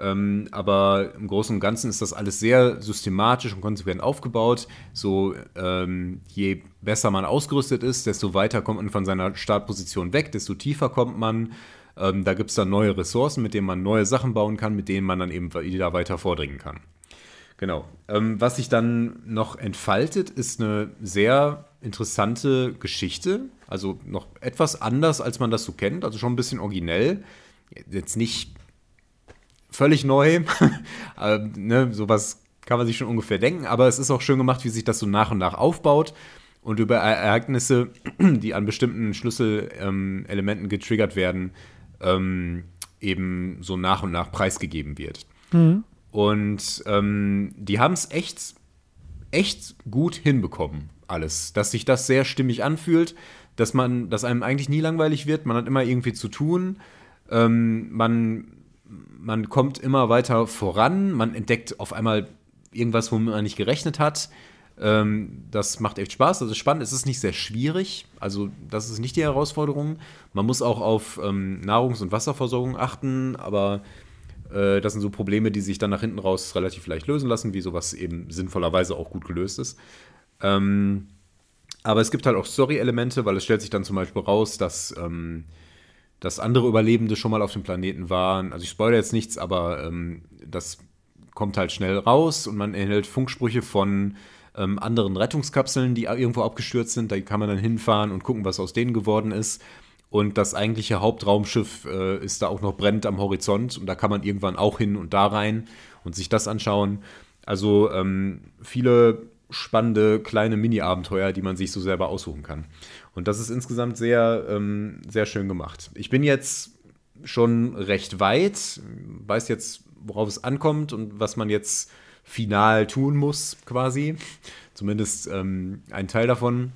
Ähm, aber im Großen und Ganzen ist das alles sehr systematisch und konsequent aufgebaut. So, ähm, je besser man ausgerüstet ist, desto weiter kommt man von seiner Startposition weg, desto tiefer kommt man. Ähm, da gibt es dann neue Ressourcen, mit denen man neue Sachen bauen kann, mit denen man dann eben wieder weiter vordringen kann. Genau. Ähm, was sich dann noch entfaltet, ist eine sehr interessante Geschichte. Also noch etwas anders, als man das so kennt. Also schon ein bisschen originell. Jetzt nicht völlig neu. (laughs) ähm, ne, sowas kann man sich schon ungefähr denken. Aber es ist auch schön gemacht, wie sich das so nach und nach aufbaut und über Ereignisse, (clears throat) die an bestimmten Schlüsselelementen getriggert werden, ähm, eben so nach und nach preisgegeben wird. Und ähm, die haben es echt, echt gut hinbekommen, alles. Dass sich das sehr stimmig anfühlt, dass man, dass einem eigentlich nie langweilig wird, man hat immer irgendwie zu tun, ähm, man, man kommt immer weiter voran, man entdeckt auf einmal irgendwas, womit man nicht gerechnet hat. Ähm, das macht echt Spaß, das ist spannend, es ist nicht sehr schwierig, also das ist nicht die Herausforderung. Man muss auch auf ähm, Nahrungs- und Wasserversorgung achten, aber äh, das sind so Probleme, die sich dann nach hinten raus relativ leicht lösen lassen, wie sowas eben sinnvollerweise auch gut gelöst ist. Ähm, aber es gibt halt auch Story-Elemente, weil es stellt sich dann zum Beispiel raus, dass, ähm, dass andere Überlebende schon mal auf dem Planeten waren. Also ich spoilere jetzt nichts, aber ähm, das kommt halt schnell raus und man erhält Funksprüche von ähm, anderen Rettungskapseln, die irgendwo abgestürzt sind. Da kann man dann hinfahren und gucken, was aus denen geworden ist. Und das eigentliche Hauptraumschiff äh, ist da auch noch brennend am Horizont und da kann man irgendwann auch hin und da rein und sich das anschauen. Also ähm, viele spannende kleine Mini-Abenteuer, die man sich so selber aussuchen kann. Und das ist insgesamt sehr, ähm, sehr schön gemacht. Ich bin jetzt schon recht weit, weiß jetzt, worauf es ankommt und was man jetzt final tun muss, quasi. Zumindest ähm, ein Teil davon.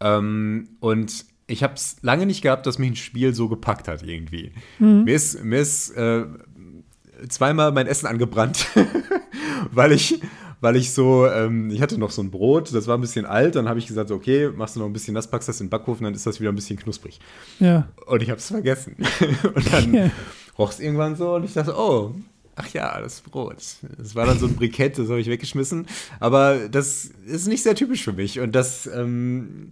Ähm, und ich habe es lange nicht gehabt, dass mich ein Spiel so gepackt hat irgendwie. Mir ist, mir ist äh, zweimal mein Essen angebrannt, (laughs) weil ich, weil ich so, ähm, ich hatte noch so ein Brot, das war ein bisschen alt, dann habe ich gesagt, so, okay, machst du noch ein bisschen das, packst das in den Backofen, dann ist das wieder ein bisschen knusprig. Ja. Und ich habe es vergessen. (laughs) und dann roch es irgendwann so und ich dachte, oh, ach ja, das Brot. Das war dann so ein Brikett, das habe ich weggeschmissen. Aber das ist nicht sehr typisch für mich. Und das, ähm,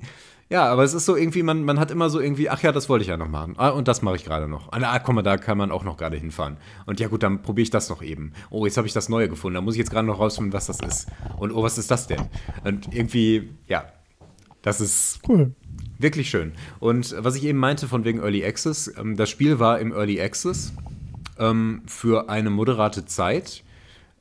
ja, aber es ist so irgendwie, man, man hat immer so irgendwie, ach ja, das wollte ich ja noch machen. Ah, und das mache ich gerade noch. Ah, komm mal, da kann man auch noch gerade hinfahren. Und ja gut, dann probiere ich das noch eben. Oh, jetzt habe ich das Neue gefunden. Da muss ich jetzt gerade noch rausfinden, was das ist. Und oh, was ist das denn? Und irgendwie, ja, das ist Cool. wirklich schön. Und was ich eben meinte von wegen Early Access, ähm, das Spiel war im Early Access ähm, für eine moderate Zeit.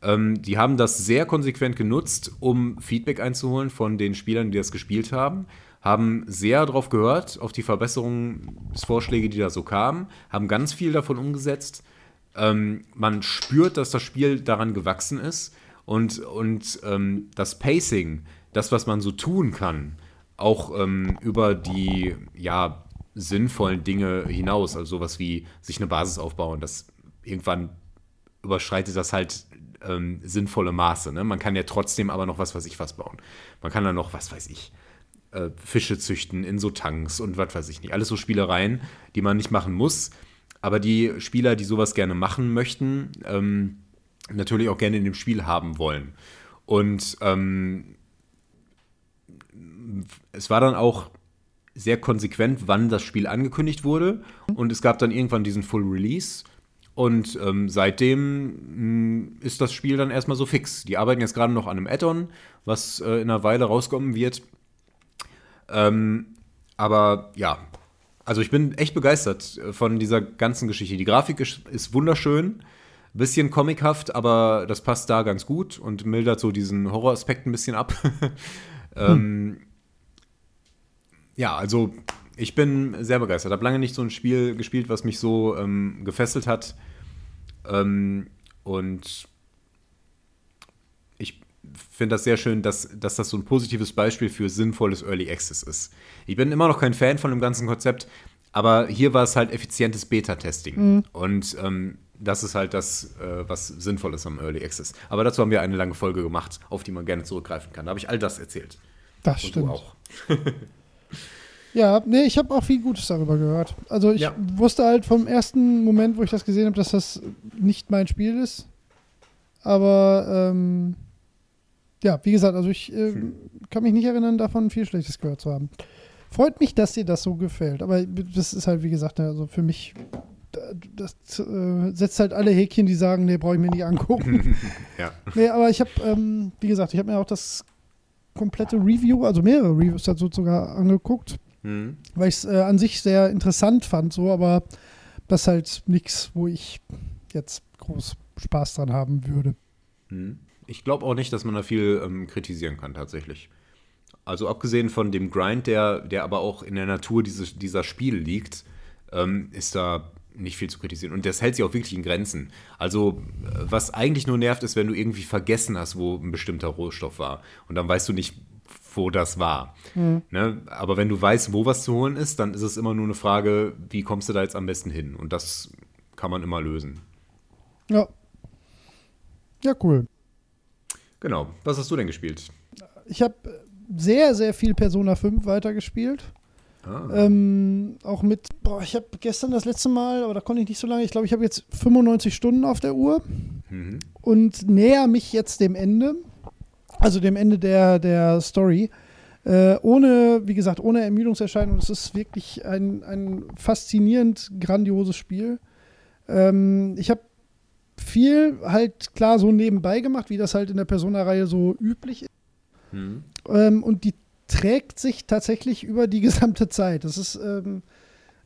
Ähm, die haben das sehr konsequent genutzt, um Feedback einzuholen von den Spielern, die das gespielt haben. Haben sehr darauf gehört, auf die Verbesserungsvorschläge, die da so kamen, haben ganz viel davon umgesetzt. Ähm, man spürt, dass das Spiel daran gewachsen ist und, und ähm, das Pacing, das, was man so tun kann, auch ähm, über die ja, sinnvollen Dinge hinaus, also sowas wie sich eine Basis aufbauen, das irgendwann überschreitet das halt ähm, sinnvolle Maße. Ne? Man kann ja trotzdem aber noch was weiß ich was bauen. Man kann dann noch, was weiß ich, äh, Fische züchten in so Tanks und was weiß ich nicht. Alles so Spielereien, die man nicht machen muss. Aber die Spieler, die sowas gerne machen möchten, ähm, natürlich auch gerne in dem Spiel haben wollen. Und ähm, es war dann auch sehr konsequent, wann das Spiel angekündigt wurde. Und es gab dann irgendwann diesen Full Release. Und ähm, seitdem mh, ist das Spiel dann erstmal so fix. Die arbeiten jetzt gerade noch an einem Add-on, was äh, in einer Weile rauskommen wird. Ähm, aber ja, also ich bin echt begeistert äh, von dieser ganzen Geschichte. Die Grafik ist, ist wunderschön, bisschen comichaft, aber das passt da ganz gut und mildert so diesen Horroraspekt ein bisschen ab. (laughs) ähm, ja, also ich bin sehr begeistert. Habe lange nicht so ein Spiel gespielt, was mich so ähm, gefesselt hat. Ähm, und finde das sehr schön, dass, dass das so ein positives Beispiel für sinnvolles Early Access ist. Ich bin immer noch kein Fan von dem ganzen Konzept, aber hier war es halt effizientes Beta-Testing. Und ähm, das ist halt das, äh, was sinnvoll ist am Early Access. Aber dazu haben wir eine lange Folge gemacht, auf die man gerne zurückgreifen kann. Da habe ich all das erzählt. Das Und stimmt. du auch. (laughs) Ja, nee, ich habe auch viel Gutes darüber gehört. Also ich Ja. wusste halt vom ersten Moment, wo ich das gesehen habe, dass das nicht mein Spiel ist. Aber ähm, ja, wie gesagt, also ich äh, kann mich nicht erinnern, davon viel Schlechtes gehört zu haben. Freut mich, dass dir das so gefällt. Aber das ist halt, wie gesagt, ne, also für mich, da- das äh, setzt halt alle Häkchen, die sagen, nee, brauche ich mir nicht angucken. (laughs) Ja. nee, aber ich habe, ähm, wie gesagt, ich habe mir auch das komplette Review, also mehrere Reviews dazu sogar angeguckt Hm. weil ich es äh, an sich sehr interessant fand, so, aber das ist halt nichts, wo ich jetzt groß Spaß dran haben würde. Hm. Ich glaube auch nicht, dass man da viel ähm, kritisieren kann, tatsächlich. Also abgesehen von dem Grind, der, der aber auch in der Natur dieses, dieser Spiele liegt, ähm, ist da nicht viel zu kritisieren. Und das hält sich auch wirklich in Grenzen. Also, äh, was eigentlich nur nervt, ist, wenn du irgendwie vergessen hast, wo ein bestimmter Rohstoff war. Und dann weißt du nicht, wo das war. Ne? Aber wenn du weißt, wo was zu holen ist, dann ist es immer nur eine Frage, wie kommst du da jetzt am besten hin? Und das kann man immer lösen. Ja. Ja, cool. Genau. Was hast du denn gespielt? Ich habe sehr, sehr viel Persona 5 weitergespielt. Ah. Ähm, auch mit, boah, ich habe gestern das letzte Mal, aber da konnte ich nicht so lange, ich glaube, ich habe jetzt 95 Stunden auf der Uhr Mhm. und näher mich jetzt dem Ende, also dem Ende der, der Story. Äh, ohne, wie gesagt, ohne Ermüdungserscheinung. Es ist wirklich ein, ein faszinierend grandioses Spiel. Ähm, ich habe viel halt klar so nebenbei gemacht, wie das halt in der Persona-Reihe so üblich ist. Mhm. Ähm, und die trägt sich tatsächlich über die (laughs) gesamte Zeit. Das ist, ähm,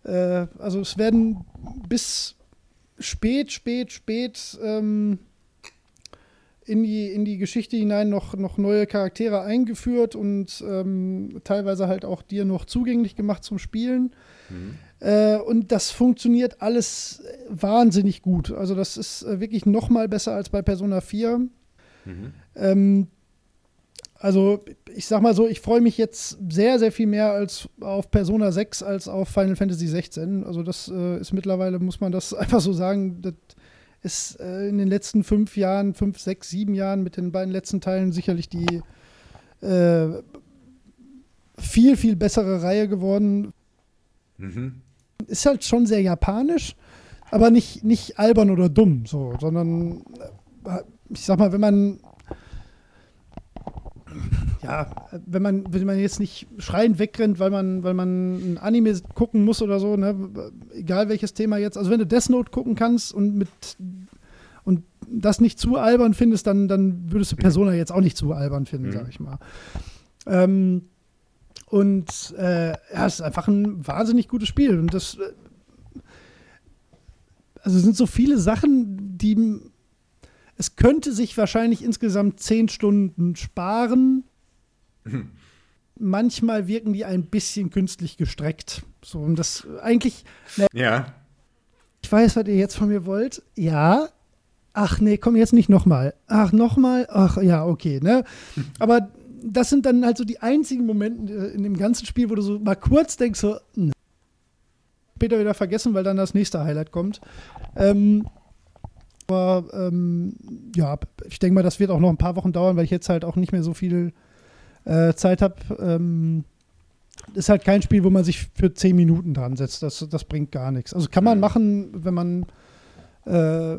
äh, also es werden bis spät, spät, spät ähm, in, die, in die Geschichte hinein noch, noch neue Charaktere eingeführt und ähm, teilweise halt auch dir noch zugänglich gemacht zum Spielen. Mhm. Äh, und das funktioniert alles wahnsinnig gut. Also das ist äh, wirklich noch mal besser als bei Persona 4. Mhm. Ähm, also, ich sag mal so, ich freue mich jetzt sehr, sehr viel mehr als auf Persona 6 als auf Final Fantasy 16. Also, das äh, ist mittlerweile, muss man das (laughs) einfach so sagen, das ist äh, in den letzten fünf Jahren, fünf, sechs, sieben Jahren mit den beiden letzten Teilen sicherlich die äh, viel, viel bessere Reihe geworden. Mhm. Ist halt schon sehr japanisch. aber nicht, nicht albern oder dumm, so, sondern äh, ich sag mal, wenn man ja, wenn man, wenn man jetzt nicht schreiend wegrennt, weil man, weil man ein Anime gucken muss oder so, ne, egal welches Thema jetzt, also wenn du Death Note gucken kannst und mit und das nicht zu albern findest, dann, dann würdest du Persona jetzt auch nicht zu albern finden, mhm. sag ich mal. Ähm, und äh, ja, es ist einfach ein wahnsinnig gutes Spiel. Und das, äh, also sind so viele Sachen, die es könnte sich wahrscheinlich insgesamt zehn Stunden sparen. Mhm. Manchmal wirken die ein bisschen künstlich gestreckt. So, und das eigentlich. Ne, ja. Ich weiß, was ihr jetzt von mir wollt. Ja. Ach nee, komm jetzt nicht nochmal. Ach, nochmal? Ach ja, okay, ne? (laughs) Aber das sind dann halt so die einzigen Momente äh, in dem ganzen Spiel, wo du so mal kurz denkst, so, ne. später wieder vergessen, weil dann das nächste Highlight kommt. Ähm, aber ähm, ja, ich denke mal, das wird auch noch ein paar Wochen dauern, weil ich jetzt halt auch nicht mehr so viel äh, Zeit habe. Ähm, ist halt kein Spiel, wo man sich für zehn Minuten dran setzt. Das, das bringt gar nichts. Also kann man mhm. machen, wenn man äh,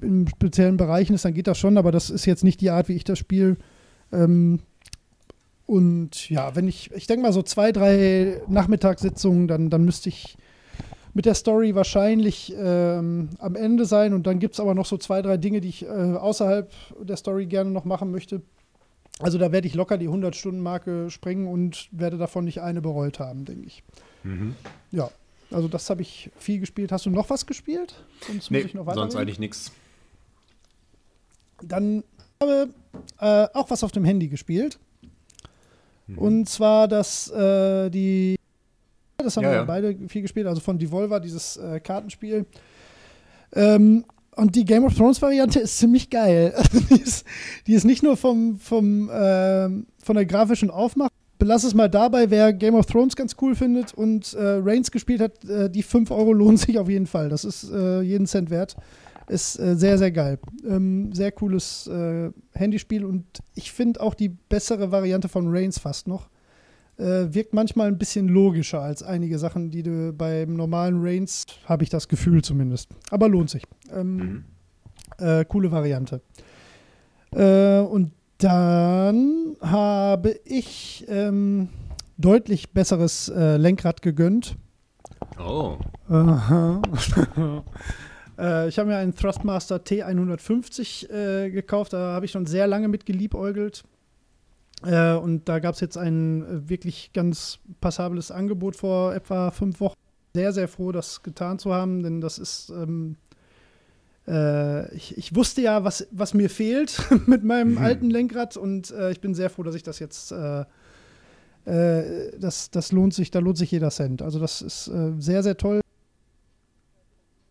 in speziellen Bereichen ist, dann geht das schon, aber das ist jetzt nicht die Art, wie ich das spiele. Ähm, und ja, wenn ich, ich denke mal so zwei, drei Nachmittagssitzungen, dann, dann müsste ich mit der Story wahrscheinlich ähm, am Ende sein. Und dann gibt es aber noch so zwei, drei Dinge, die ich äh, außerhalb der Story gerne noch machen möchte. Also da werde ich locker die 100-Stunden-Marke sprengen und werde davon nicht eine bereut haben, denke ich. Mhm. Ja, also das habe ich viel gespielt. Hast du noch was gespielt? Sonst nee, sonst eigentlich nichts. Dann habe äh, auch was auf dem Handy gespielt. Mhm. Und zwar das, äh, die, das haben ja, wir ja. beide viel gespielt, also von Devolver, dieses äh, Kartenspiel. Ähm, und die Game of Thrones Variante ist ziemlich geil. (laughs) die, ist, die, ist, nicht nur vom, vom, äh, von der grafischen Aufmachung. Belass es mal dabei, wer Game of Thrones ganz cool findet und äh, Reigns gespielt hat, äh, die 5 Euro lohnen sich auf jeden Fall. Das ist äh, jeden Cent wert. Ist äh, sehr, sehr geil. Ähm, sehr cooles äh, Handyspiel und ich finde auch die bessere Variante von Reigns fast noch. Äh, wirkt manchmal ein bisschen logischer als einige Sachen, die du beim normalen Reigns, habe ich das Gefühl zumindest. Aber lohnt sich. Ähm, mhm. äh, coole Variante. Äh, und dann habe ich ähm, deutlich besseres äh, Lenkrad gegönnt. Oh. Aha. (laughs) Äh, ich habe mir einen Thrustmaster T150 äh, gekauft, da habe ich schon sehr lange mit geliebäugelt. Äh, und da gab es jetzt ein äh, wirklich ganz passables Angebot vor etwa fünf Wochen. Sehr, sehr froh, das getan zu haben, denn das ist. Ähm, äh, ich, ich, wusste ja, was, was mir fehlt (laughs) mit meinem mhm. alten Lenkrad und äh, ich bin sehr froh, dass ich das jetzt das, das lohnt sich, da lohnt sich jeder Cent. Also das ist äh, sehr, sehr toll.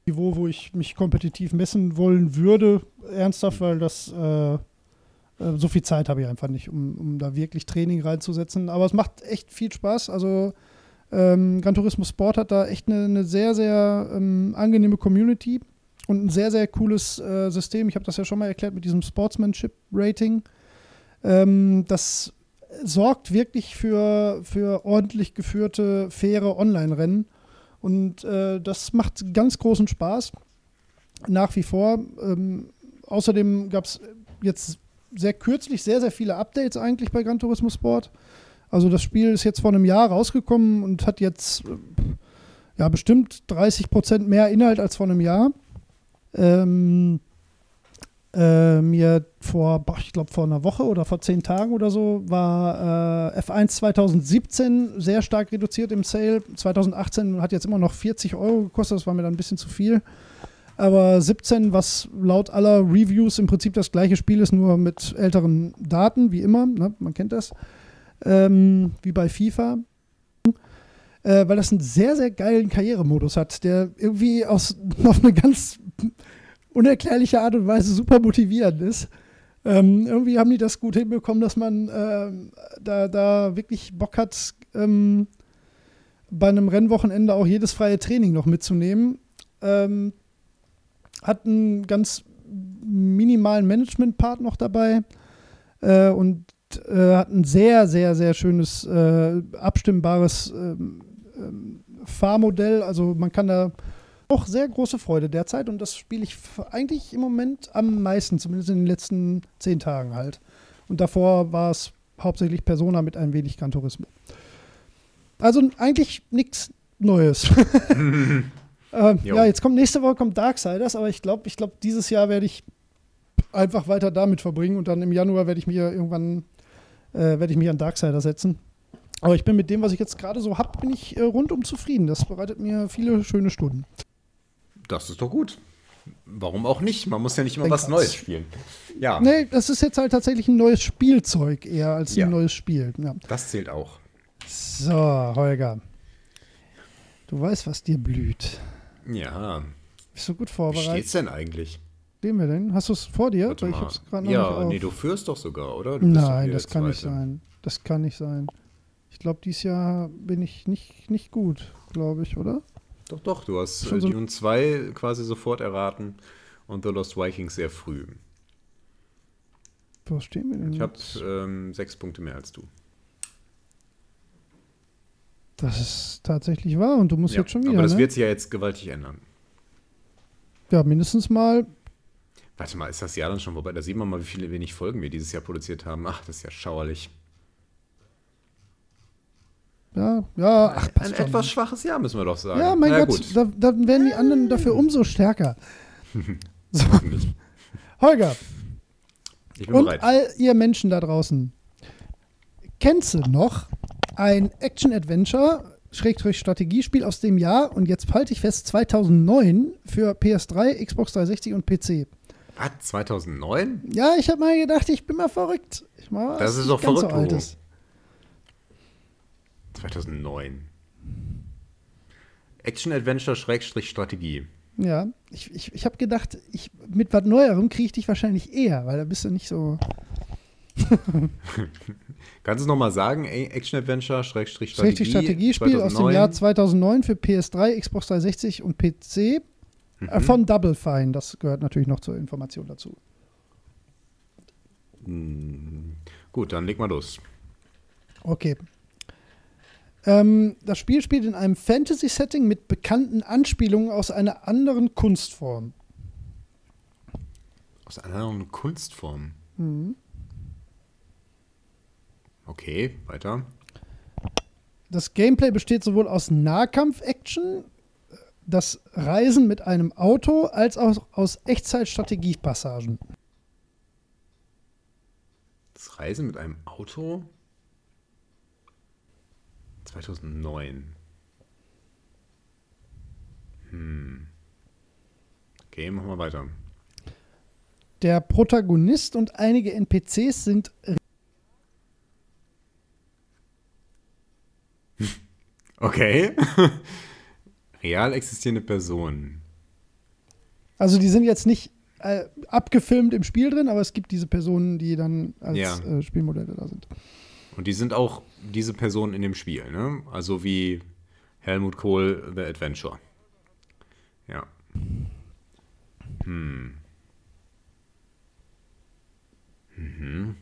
Niveau, wo ich mich kompetitiv messen wollen würde, ernsthaft, weil das äh, äh, so viel Zeit habe ich einfach nicht, um, um da wirklich Training reinzusetzen. Aber es macht echt viel Spaß. Also ähm, Gran Turismo Sport hat da echt eine, eine sehr, sehr ähm, angenehme Community und ein sehr, sehr cooles äh, System. Ich habe das ja schon mal erklärt mit diesem Sportsmanship-Rating. Ähm, das sorgt wirklich für, für ordentlich geführte, faire Online-Rennen. Und äh, das macht ganz großen Spaß. Nach wie vor. Ähm, außerdem gab es jetzt sehr kürzlich sehr, sehr viele Updates eigentlich bei Gran Turismo Sport. Also das Spiel ist jetzt vor einem Jahr rausgekommen und hat jetzt äh, ja bestimmt 30 Prozent mehr Inhalt als vor einem Jahr. Ähm, äh, mir vor, boah, ich glaube, vor einer Woche oder vor zehn Tagen oder so war äh, F1 2017 sehr stark reduziert im Sale. 2018 hat jetzt immer noch 40 Euro gekostet, das war mir dann ein bisschen zu viel. Aber 17, was laut aller Reviews im Prinzip das gleiche Spiel ist, nur mit älteren Daten, wie immer, ne? man kennt das, ähm, wie bei FIFA. Äh, weil das einen sehr, sehr geilen Karrieremodus hat, der irgendwie aus, (laughs) auf eine ganz unerklärliche Art und Weise super motivierend ist. Ähm, irgendwie haben die das gut hinbekommen, dass man ähm, da, da wirklich Bock hat, ähm, bei einem Rennwochenende auch jedes freie Training noch mitzunehmen. Ähm, hat einen ganz minimalen Management-Part noch dabei äh, und äh, hat ein sehr, sehr, sehr schönes, äh, abstimmbares ähm, ähm, Fahrmodell. Also man kann da auch sehr große Freude derzeit und das spiele ich eigentlich im Moment am meisten, zumindest in den letzten zehn Tagen halt. Und davor war es hauptsächlich Persona mit ein wenig Gran Turismo. Also eigentlich nichts Neues. (laughs) ähm, ja, jetzt kommt nächste Woche kommt Darksiders, aber ich glaube, ich glaube, dieses Jahr werde ich einfach weiter damit verbringen und dann im Januar werde ich mir irgendwann äh, werde ich mich an Darksiders setzen. Aber ich bin mit dem, was ich jetzt gerade so habe, bin ich äh, rundum zufrieden. Das bereitet mir viele schöne Stunden. Das ist doch gut. Warum auch nicht? Man muss ja nicht immer was Neues spielen. Ja, Nee, das ist jetzt halt tatsächlich ein neues Spielzeug eher als Ja. ein neues Spiel. Ja. das zählt auch. So, Holger. Du weißt, was dir blüht. Ja. Bist du gut Wie vorbereitet? steht's denn eigentlich? Stehen wir denn? Hast du es vor dir? Warte Weil ich mal. hab's gerade noch ja, nicht nee, du führst doch sogar, oder? Du bist doch Nein, das kann nicht Zweite. sein. Das kann nicht sein. Ich glaube, dieses Jahr bin ich nicht, nicht gut, glaube ich, oder? Doch, doch, du hast Schon äh, so- Dune 2 quasi sofort erraten und The Lost Vikings sehr früh. Wo stehen wir denn? Ich habe ähm, sechs Punkte mehr als du. Das ist tatsächlich wahr und du musst Ja, jetzt schon wieder. aber das ne? wird sich ja jetzt gewaltig ändern. ja, mindestens mal. Warte mal, ist das Jahr dann schon vorbei? Da sieht man mal, wie viele wenig Folgen wir dieses Jahr produziert haben. Ach, das ist ja schauerlich. Ja, ja, ach, Ein etwas schwaches Jahr, müssen wir doch sagen. Ja, mein Na Gott, da, da werden die anderen dafür umso stärker. (laughs) So. Holger, Ich bin und bereit. all ihr Menschen da draußen, kennst du noch ein Action-Adventure, Schrägstrich Strategiespiel aus dem Jahr und jetzt halte ich fest 2009 für PS3, Xbox 360 und PC. Was? 2009? Ja, ich habe mal gedacht, ich bin mal verrückt. Ich mal Das ist doch verrückt, so. 2009. Action-Adventure-Strategie. Ja, ich, ich, ich habe gedacht, ich, mit was Neuerem kriege ich dich wahrscheinlich eher, weil da bist du nicht so. (laughs) Kannst du es nochmal sagen? Action-Adventure-Strategie. Strategiespiel aus dem Jahr 2009 für PS3, Xbox 360 und PC Mhm. von Double Fine. Das gehört natürlich noch zur Information dazu. Hm, Gut, dann leg mal los. Okay. Ähm, das Spiel spielt in einem Fantasy-Setting mit bekannten Anspielungen aus einer anderen Kunstform. Aus einer anderen Kunstform. Mhm. Okay, weiter. Das Gameplay besteht sowohl aus Nahkampf-Action, das Reisen mit einem Auto, als auch aus Echtzeit-Strategiepassagen. Das Reisen mit einem Auto? 2009. Hm. Okay, machen wir weiter. Der Protagonist und einige NPCs sind (laughs) Okay. (laughs) Real existierende Personen. Also die sind jetzt nicht äh, abgefilmt im Spiel drin, aber es gibt diese Personen, die dann als Ja. äh, Spielmodelle da sind. Und die sind auch diese Personen in dem Spiel, ne? Also wie Helmut Kohl, The Adventure. Ja. Hm. Mhm.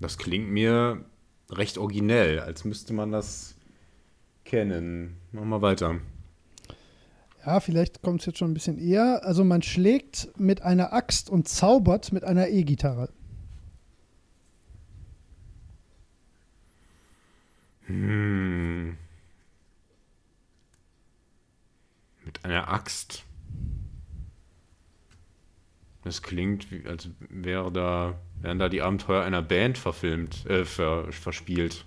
Das klingt mir recht originell, als müsste man das kennen. Machen wir weiter. Ja, vielleicht kommt es jetzt schon ein bisschen eher. Also man schlägt mit einer Axt und zaubert mit einer E-Gitarre. Hm. Mit einer Axt. Das klingt, wie, als wäre da, wären da die Abenteuer einer Band verfilmt, äh, ver, verspielt.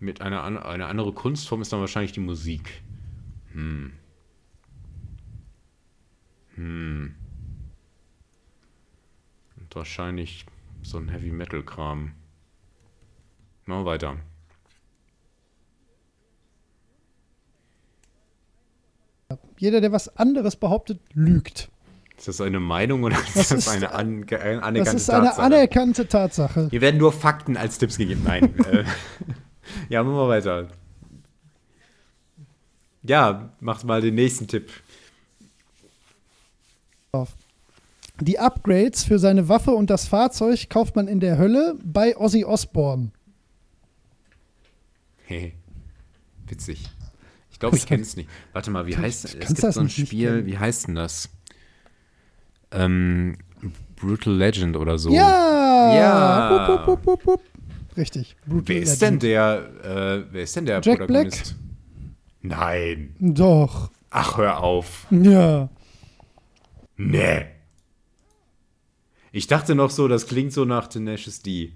Mit einer, eine andere Kunstform ist dann wahrscheinlich die Musik. Hm. Hm. Und wahrscheinlich so ein Heavy Metal Kram. Machen wir weiter. Jeder, der was anderes behauptet, lügt. Ist das eine Meinung oder ist Das das, ist- eine an, ge- eine Das anerkannte ist eine Tatsache? anerkannte Tatsache. Hier werden nur Fakten als Tipps gegeben. Nein. (laughs) äh, ja, machen wir weiter. Ja, macht mal den nächsten Tipp. Die Upgrades für seine Waffe und das Fahrzeug kauft man in der Hölle bei Ozzy Osbourne. Hey. Witzig. Ich glaube, ich kenne es nicht. Warte mal, wie Du- heißt es? gibt das so ein Spiel, wie heißt denn das? Ähm, Brutal Legend oder so. Ja! Ja. Wupp, wupp, wupp. Richtig. Brutal Wer ist denn Legend. der, äh, wer ist denn der Jack Protagonist? Nein. Doch. Ach, hör auf. Ja. Nee. Ich dachte noch so, das klingt so nach Tenacious D.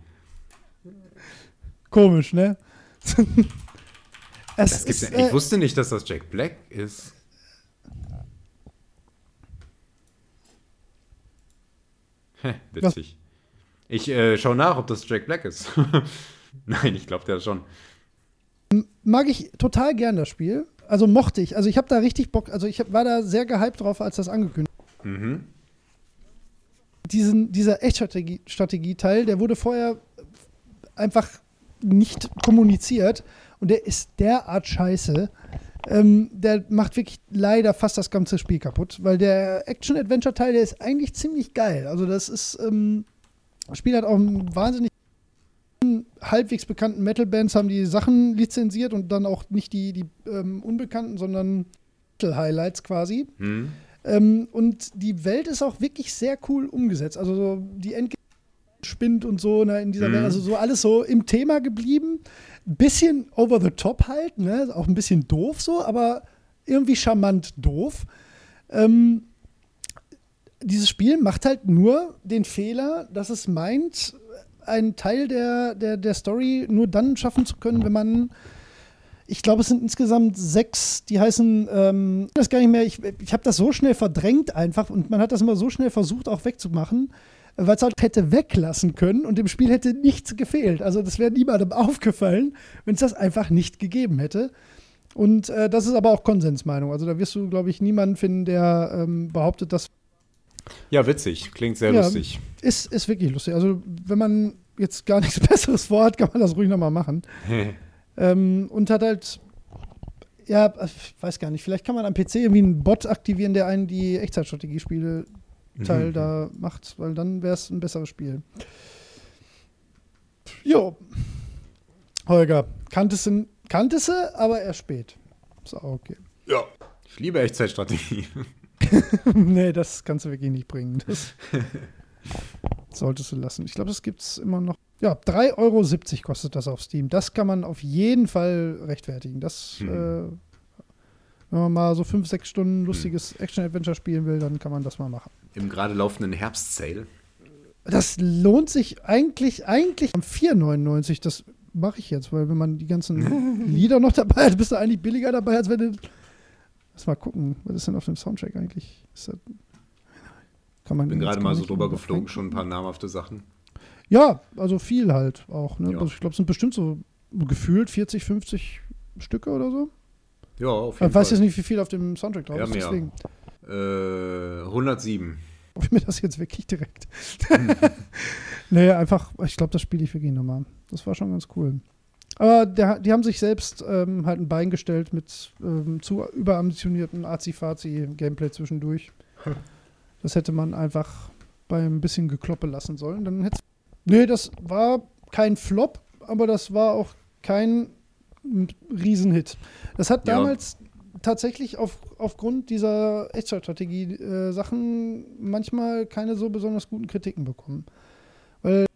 Komisch, ne? (laughs) es ist, ja. Ich äh, wusste nicht, dass das Jack Black ist. Hä, witzig. Ich äh, schau nach, ob das Jack Black ist. (laughs) Nein, ich glaube der schon. mag ich total gern das Spiel. Also mochte ich. Also ich habe da richtig Bock. Also ich hab, war da sehr gehypt drauf, als das angekündigt Mhm. Diesen, dieser Echtstrategie-Teil, der wurde vorher einfach nicht kommuniziert und der ist derart scheiße. Ähm, der macht wirklich leider fast das ganze Spiel kaputt, weil der Action-Adventure-Teil, der ist eigentlich ziemlich geil. Also das ist, ähm, das Spiel hat auch einen wahnsinnig halbwegs bekannten Metal-Bands haben die Sachen lizenziert und dann auch nicht die, die ähm, unbekannten, sondern Metal-Highlights quasi. Hm? Ähm, und die Welt ist auch wirklich sehr cool umgesetzt. Also so die Endgame spinnt und so ne, in dieser Mhm. Welt. Also so alles so im Thema geblieben. Bisschen over the top halt, ne? Auch ein bisschen doof so, aber irgendwie charmant doof. Ähm, dieses Spiel macht halt nur den Fehler, dass es meint, einen Teil der, der, der Story nur dann schaffen zu können, wenn man ich glaube, es sind insgesamt sechs, die heißen, ähm, das gar nicht mehr, ich, ich habe das so schnell verdrängt einfach und man hat das immer so schnell versucht auch wegzumachen, weil es halt hätte weglassen können und dem Spiel hätte nichts gefehlt. Also das wäre niemandem (laughs) aufgefallen, wenn es das einfach nicht gegeben hätte. Und äh, das ist aber auch Konsensmeinung. Also da wirst du, glaube ich, niemanden finden, der ähm, behauptet, das Ja, witzig. Klingt sehr Ja. lustig. ist, ist wirklich lustig. Also wenn man jetzt gar nichts (laughs) Besseres vorhat, kann man das ruhig nochmal machen. (laughs) Ähm, und hat halt, ja, ich weiß gar nicht, vielleicht kann man am PC irgendwie einen Bot aktivieren, der einen die Echtzeitstrategiespiele Teil Mhm. da macht, weil dann wäre es ein besseres Spiel. Jo. Holger, kanntest du, kanntest du, aber erst spät. Ist auch okay. Ja. Ich liebe Echtzeitstrategie. (laughs) nee, das kannst du wirklich nicht bringen. Das (laughs) solltest du lassen. Ich glaube, das gibt es immer noch. Ja, 3,70 Euro kostet das auf Steam. Das kann man auf jeden Fall rechtfertigen. Das, Hm. äh, wenn man mal so 5, 6 Stunden lustiges Action-Adventure spielen will, dann kann man das mal machen. Im gerade laufenden Herbst-Sale. Das lohnt sich eigentlich, eigentlich am 4,99. Das mache ich jetzt, weil wenn man die ganzen (laughs) Lieder noch dabei hat, bist du eigentlich billiger dabei, als wenn du. Lass mal gucken, was ist denn auf dem Soundtrack eigentlich? Ist das, kann man Bin den gerade mal so drüber geflogen, schon ein paar namhafte Sachen. Ja, also viel halt auch. Ne? Ja. Also ich glaube, es sind bestimmt so gefühlt 40, 50 Stücke oder so. Ja, auf Ich jeden weiß Fall. jetzt nicht, wie viel auf dem Soundtrack drauf Ja, ist, mehr. Äh, 107. hoffe ich mir das jetzt wirklich direkt. (laughs) nee, einfach, ich glaube, das spiele ich wirklich nochmal. Das war schon ganz cool. Aber der, die haben sich selbst ähm, halt ein Bein gestellt mit ähm, zu überambitionierten Azi-Fazi-Gameplay zwischendurch. (laughs) Das hätte man einfach bei ein bisschen Gekloppe lassen sollen. Dann hätte Nee, das war kein Flop, aber das war auch kein mm, Riesenhit. Das hat Ja. damals tatsächlich auf, aufgrund dieser Echtzeitstrategie-Sachen manchmal keine so besonders guten Kritiken bekommen. Weil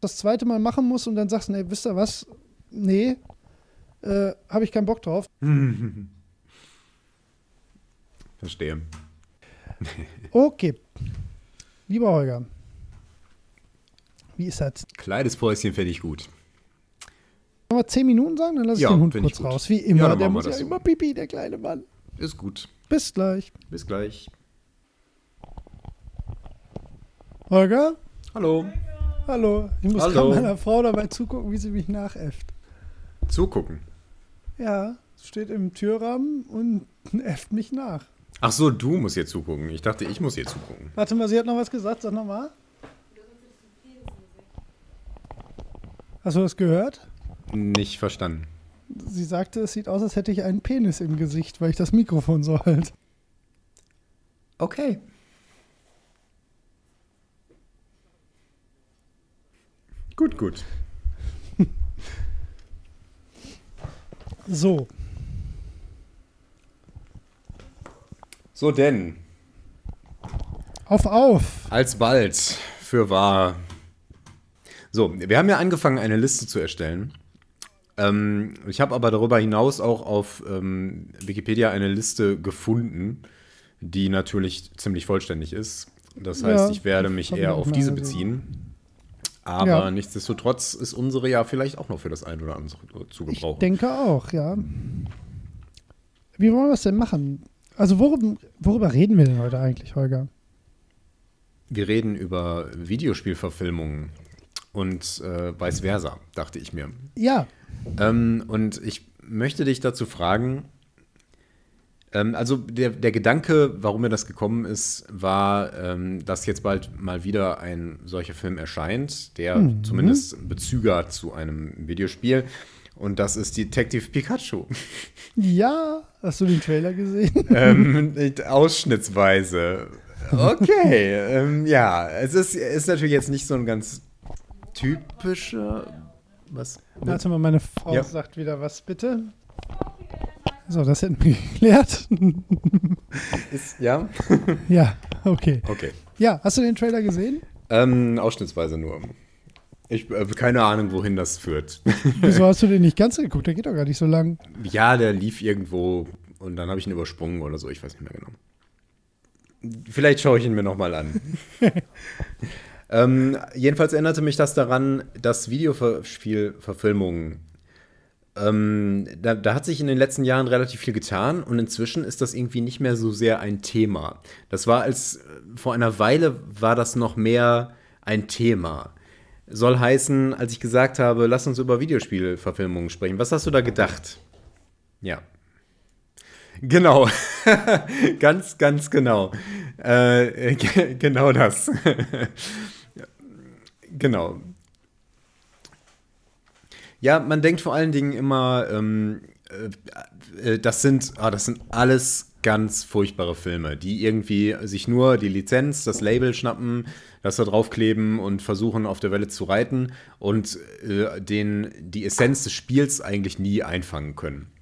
das zweite Mal machen muss und dann sagst, nee, wisst ihr was? Nee, äh, habe ich keinen Bock drauf. (laughs) Verstehe. Okay. Lieber Holger, wie ist das? Kleines Päuschen fände ich gut. Wollen wir zehn Minuten sagen? Dann lasse ich Ja, den Hund ich kurz raus. Wie immer, Ja, der muss ja so. immer pipi, der kleine Mann. Ist gut. Bis gleich. Bis gleich. Holger? Hallo. Hallo. Ich muss Hallo. gerade meiner Frau dabei zugucken, wie sie mich nachäfft. Zugucken. Ja, steht im Türrahmen und (laughs) äfft mich nach. Ach so, du musst ihr zugucken. Ich dachte, ich muss ihr zugucken. Warte mal, sie hat noch was gesagt. Sag nochmal. Hast du das gehört? Nicht verstanden. Sie sagte, es sieht aus, als hätte ich einen Penis im Gesicht, weil ich das Mikrofon so halte. Okay. Gut, gut. (laughs) so. So denn. Auf, auf. Alsbald, für wahr. So, wir haben ja angefangen, eine Liste zu erstellen. Ähm, ich habe aber darüber hinaus auch auf ähm, Wikipedia eine Liste gefunden, die natürlich ziemlich vollständig ist. Das heißt, Ja, ich werde mich ich eher auf diese beziehen. Aber Ja. nichtsdestotrotz ist unsere ja vielleicht auch noch für das ein oder andere zu Ich gebrauchen. denke auch, ja. Wie wollen wir es denn machen? Also worum, worüber reden wir denn heute eigentlich, Holger? Wir reden über Videospielverfilmungen und äh, vice versa, dachte ich mir. Ja, Ähm, und ich möchte dich dazu fragen, ähm, also der, der Gedanke, warum mir das gekommen ist, war, ähm, dass jetzt bald mal wieder ein solcher Film erscheint, der zumindest Bezüge hat zu einem Videospiel. Und das ist Detective Pikachu. ja. Hast du den Trailer gesehen? (laughs) ähm, ausschnittsweise. Okay, ähm, ja, es ist, ist natürlich jetzt nicht so ein ganz typischer. Was? Warte mal, meine Frau Ja. sagt wieder was, bitte. So, das hätten wir (laughs) geklärt. Ist, ja? ja, okay. Okay. Ja, hast du den Trailer gesehen? Ähm, ausschnittsweise nur. Ich habe keine Ahnung, wohin das führt. (laughs) Wieso hast du den nicht ganz geguckt? Der geht doch gar nicht so lang. ja, der lief irgendwo und dann habe ich ihn übersprungen oder so, ich weiß nicht mehr genau. Vielleicht schaue ich ihn mir nochmal an. (laughs) ähm, jedenfalls erinnerte mich das daran, dass Videospielverfilmungen, ähm, da, da hat sich in den letzten Jahren relativ viel getan und inzwischen ist das irgendwie nicht mehr so sehr ein Thema. Das war als, vor einer Weile war das noch mehr ein Thema. Soll heißen, als ich gesagt habe, lass uns über Videospielverfilmungen sprechen. Was hast du da gedacht? Ja. Genau. (laughs) ganz, ganz genau. Äh, (laughs) ge- genau das. (laughs) genau. Ja, man denkt vor allen Dingen immer, ähm, äh, äh, das sind, ah, das sind alles ganz furchtbare Filme, die irgendwie sich nur die Lizenz, das Label schnappen, das da draufkleben und versuchen auf der Welle zu reiten und äh, den, die Essenz des Spiels eigentlich nie einfangen können.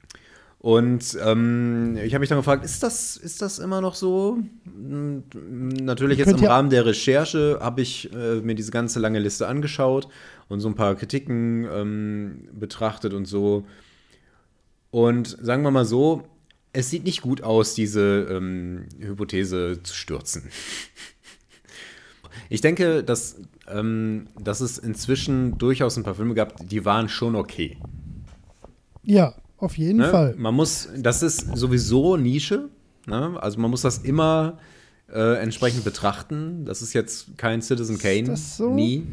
Und ähm, ich habe mich dann gefragt, ist das, ist das immer noch so? Natürlich jetzt im Rahmen der Recherche habe ich äh, mir diese ganze lange Liste angeschaut und so ein paar Kritiken ähm, betrachtet und so. Und sagen wir mal so, es sieht nicht gut aus, diese ähm, Hypothese zu stürzen. Ich denke, dass, ähm, dass es inzwischen durchaus ein paar Filme gab, die waren schon okay. Ja, auf jeden Ne? Fall. Man muss, das ist sowieso Nische. Ne? Also man muss das immer äh, entsprechend betrachten. Das ist jetzt kein Citizen Kane. das so? Nie.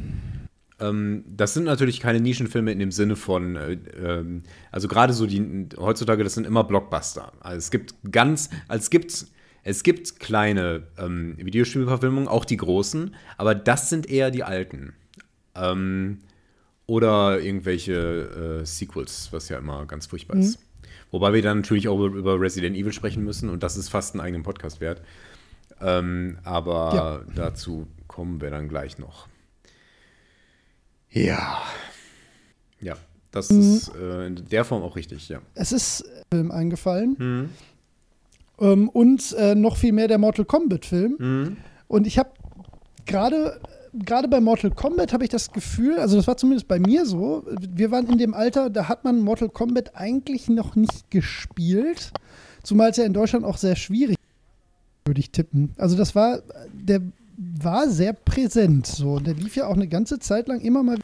Ähm, das sind natürlich keine Nischenfilme in dem Sinne von, äh, ähm, also gerade so die, heutzutage, das sind immer Blockbuster. Also es gibt ganz, also es gibt, es gibt kleine ähm, Videospielverfilmungen, auch die großen, aber das sind eher die alten. Ähm, oder irgendwelche äh, Sequels, was ja immer ganz furchtbar Mhm. ist. Wobei wir dann natürlich auch über- Resident Evil sprechen müssen und das ist fast einen eigenen Podcast wert. Ähm, aber Ja. dazu kommen wir dann gleich noch. Ja. Ja, das Mhm. ist äh, in der Form auch richtig, ja. Es ist ein Film eingefallen. Mhm. Ähm, und äh, noch viel mehr der Mortal Kombat-Film. Mhm. Und ich habe gerade gerade bei Mortal Kombat habe ich das Gefühl, also das war zumindest bei mir so, wir waren in dem Alter, da hat man Mortal Kombat eigentlich noch nicht gespielt, zumal es ja in Deutschland auch sehr schwierig würde ich tippen. Also das war, der war sehr präsent so. Und der lief ja auch eine ganze Zeit lang immer mal,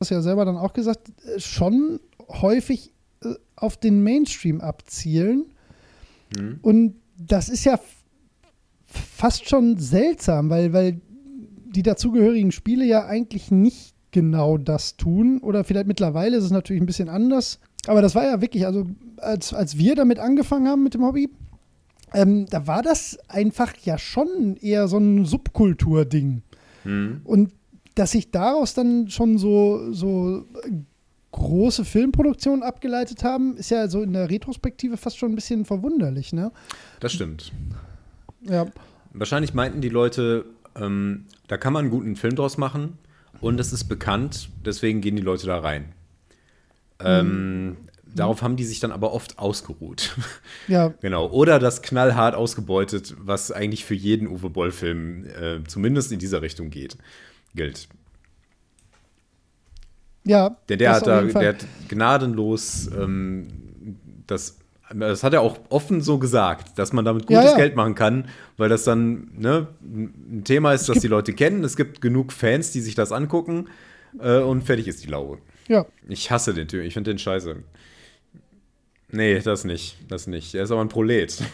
hast du ja selber dann auch gesagt, äh, schon häufig äh, auf den Mainstream abzielen. Mhm. Und das ist ja fast schon seltsam, weil, weil die dazugehörigen Spiele ja eigentlich nicht genau das tun. Oder vielleicht mittlerweile ist es natürlich ein bisschen anders. Aber das war ja wirklich, also als, als wir damit angefangen haben mit dem Hobby, ähm, da war das einfach ja schon eher so ein Subkultur-Ding. Mhm. Und dass sich daraus dann schon so, so große Filmproduktionen abgeleitet haben, ist ja so in der Retrospektive fast schon ein bisschen verwunderlich, ne? Das stimmt. Ja, Wahrscheinlich meinten die Leute, ähm, da kann man einen guten Film draus machen und es ist bekannt, deswegen gehen die Leute da rein. Ähm, Darauf haben die sich dann aber oft ausgeruht. (laughs) Ja. genau. Oder das knallhart ausgebeutet, was eigentlich für jeden Uwe Boll-Film äh, zumindest in dieser Richtung geht, gilt. Ja. Der, der, hat, da, der hat gnadenlos ähm, das, das hat er auch offen so gesagt, dass man damit Ja, gutes ja. Geld machen kann, weil das dann ne, ein Thema ist, das die Leute kennen. Es gibt genug Fans, die sich das angucken äh, und fertig ist die Laube. Ja. Ich hasse den Typ, ich finde den scheiße. Nee, das nicht, das nicht. Er ist aber ein Prolet. (laughs)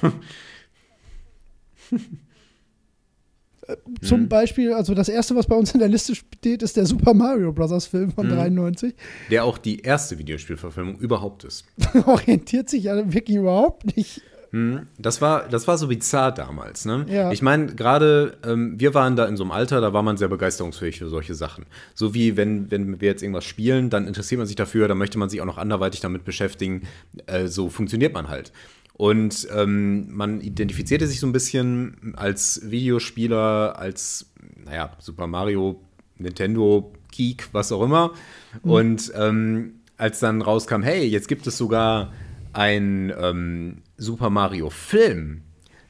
Zum Mhm. Beispiel, also das erste, was bei uns in der Liste steht, ist der Super Mario Bros. Film von Mhm. 93. Der auch die erste Videospielverfilmung überhaupt ist. (laughs) Orientiert sich ja wirklich überhaupt nicht. Hm, Das war, das war so bizarr damals, ne? Ja. Ich meine, gerade ähm, wir waren da in so einem Alter, da war man sehr begeisterungsfähig für solche Sachen. So wie wenn, wenn wir jetzt irgendwas spielen, dann interessiert man sich dafür, dann möchte man sich auch noch anderweitig damit beschäftigen. Äh, so funktioniert man halt. Und ähm, man identifizierte sich so ein bisschen als Videospieler, als, naja, Super Mario, Nintendo, Geek, was auch immer. Und ähm, als dann rauskam, hey, jetzt gibt es sogar ein ähm, Super Mario Film,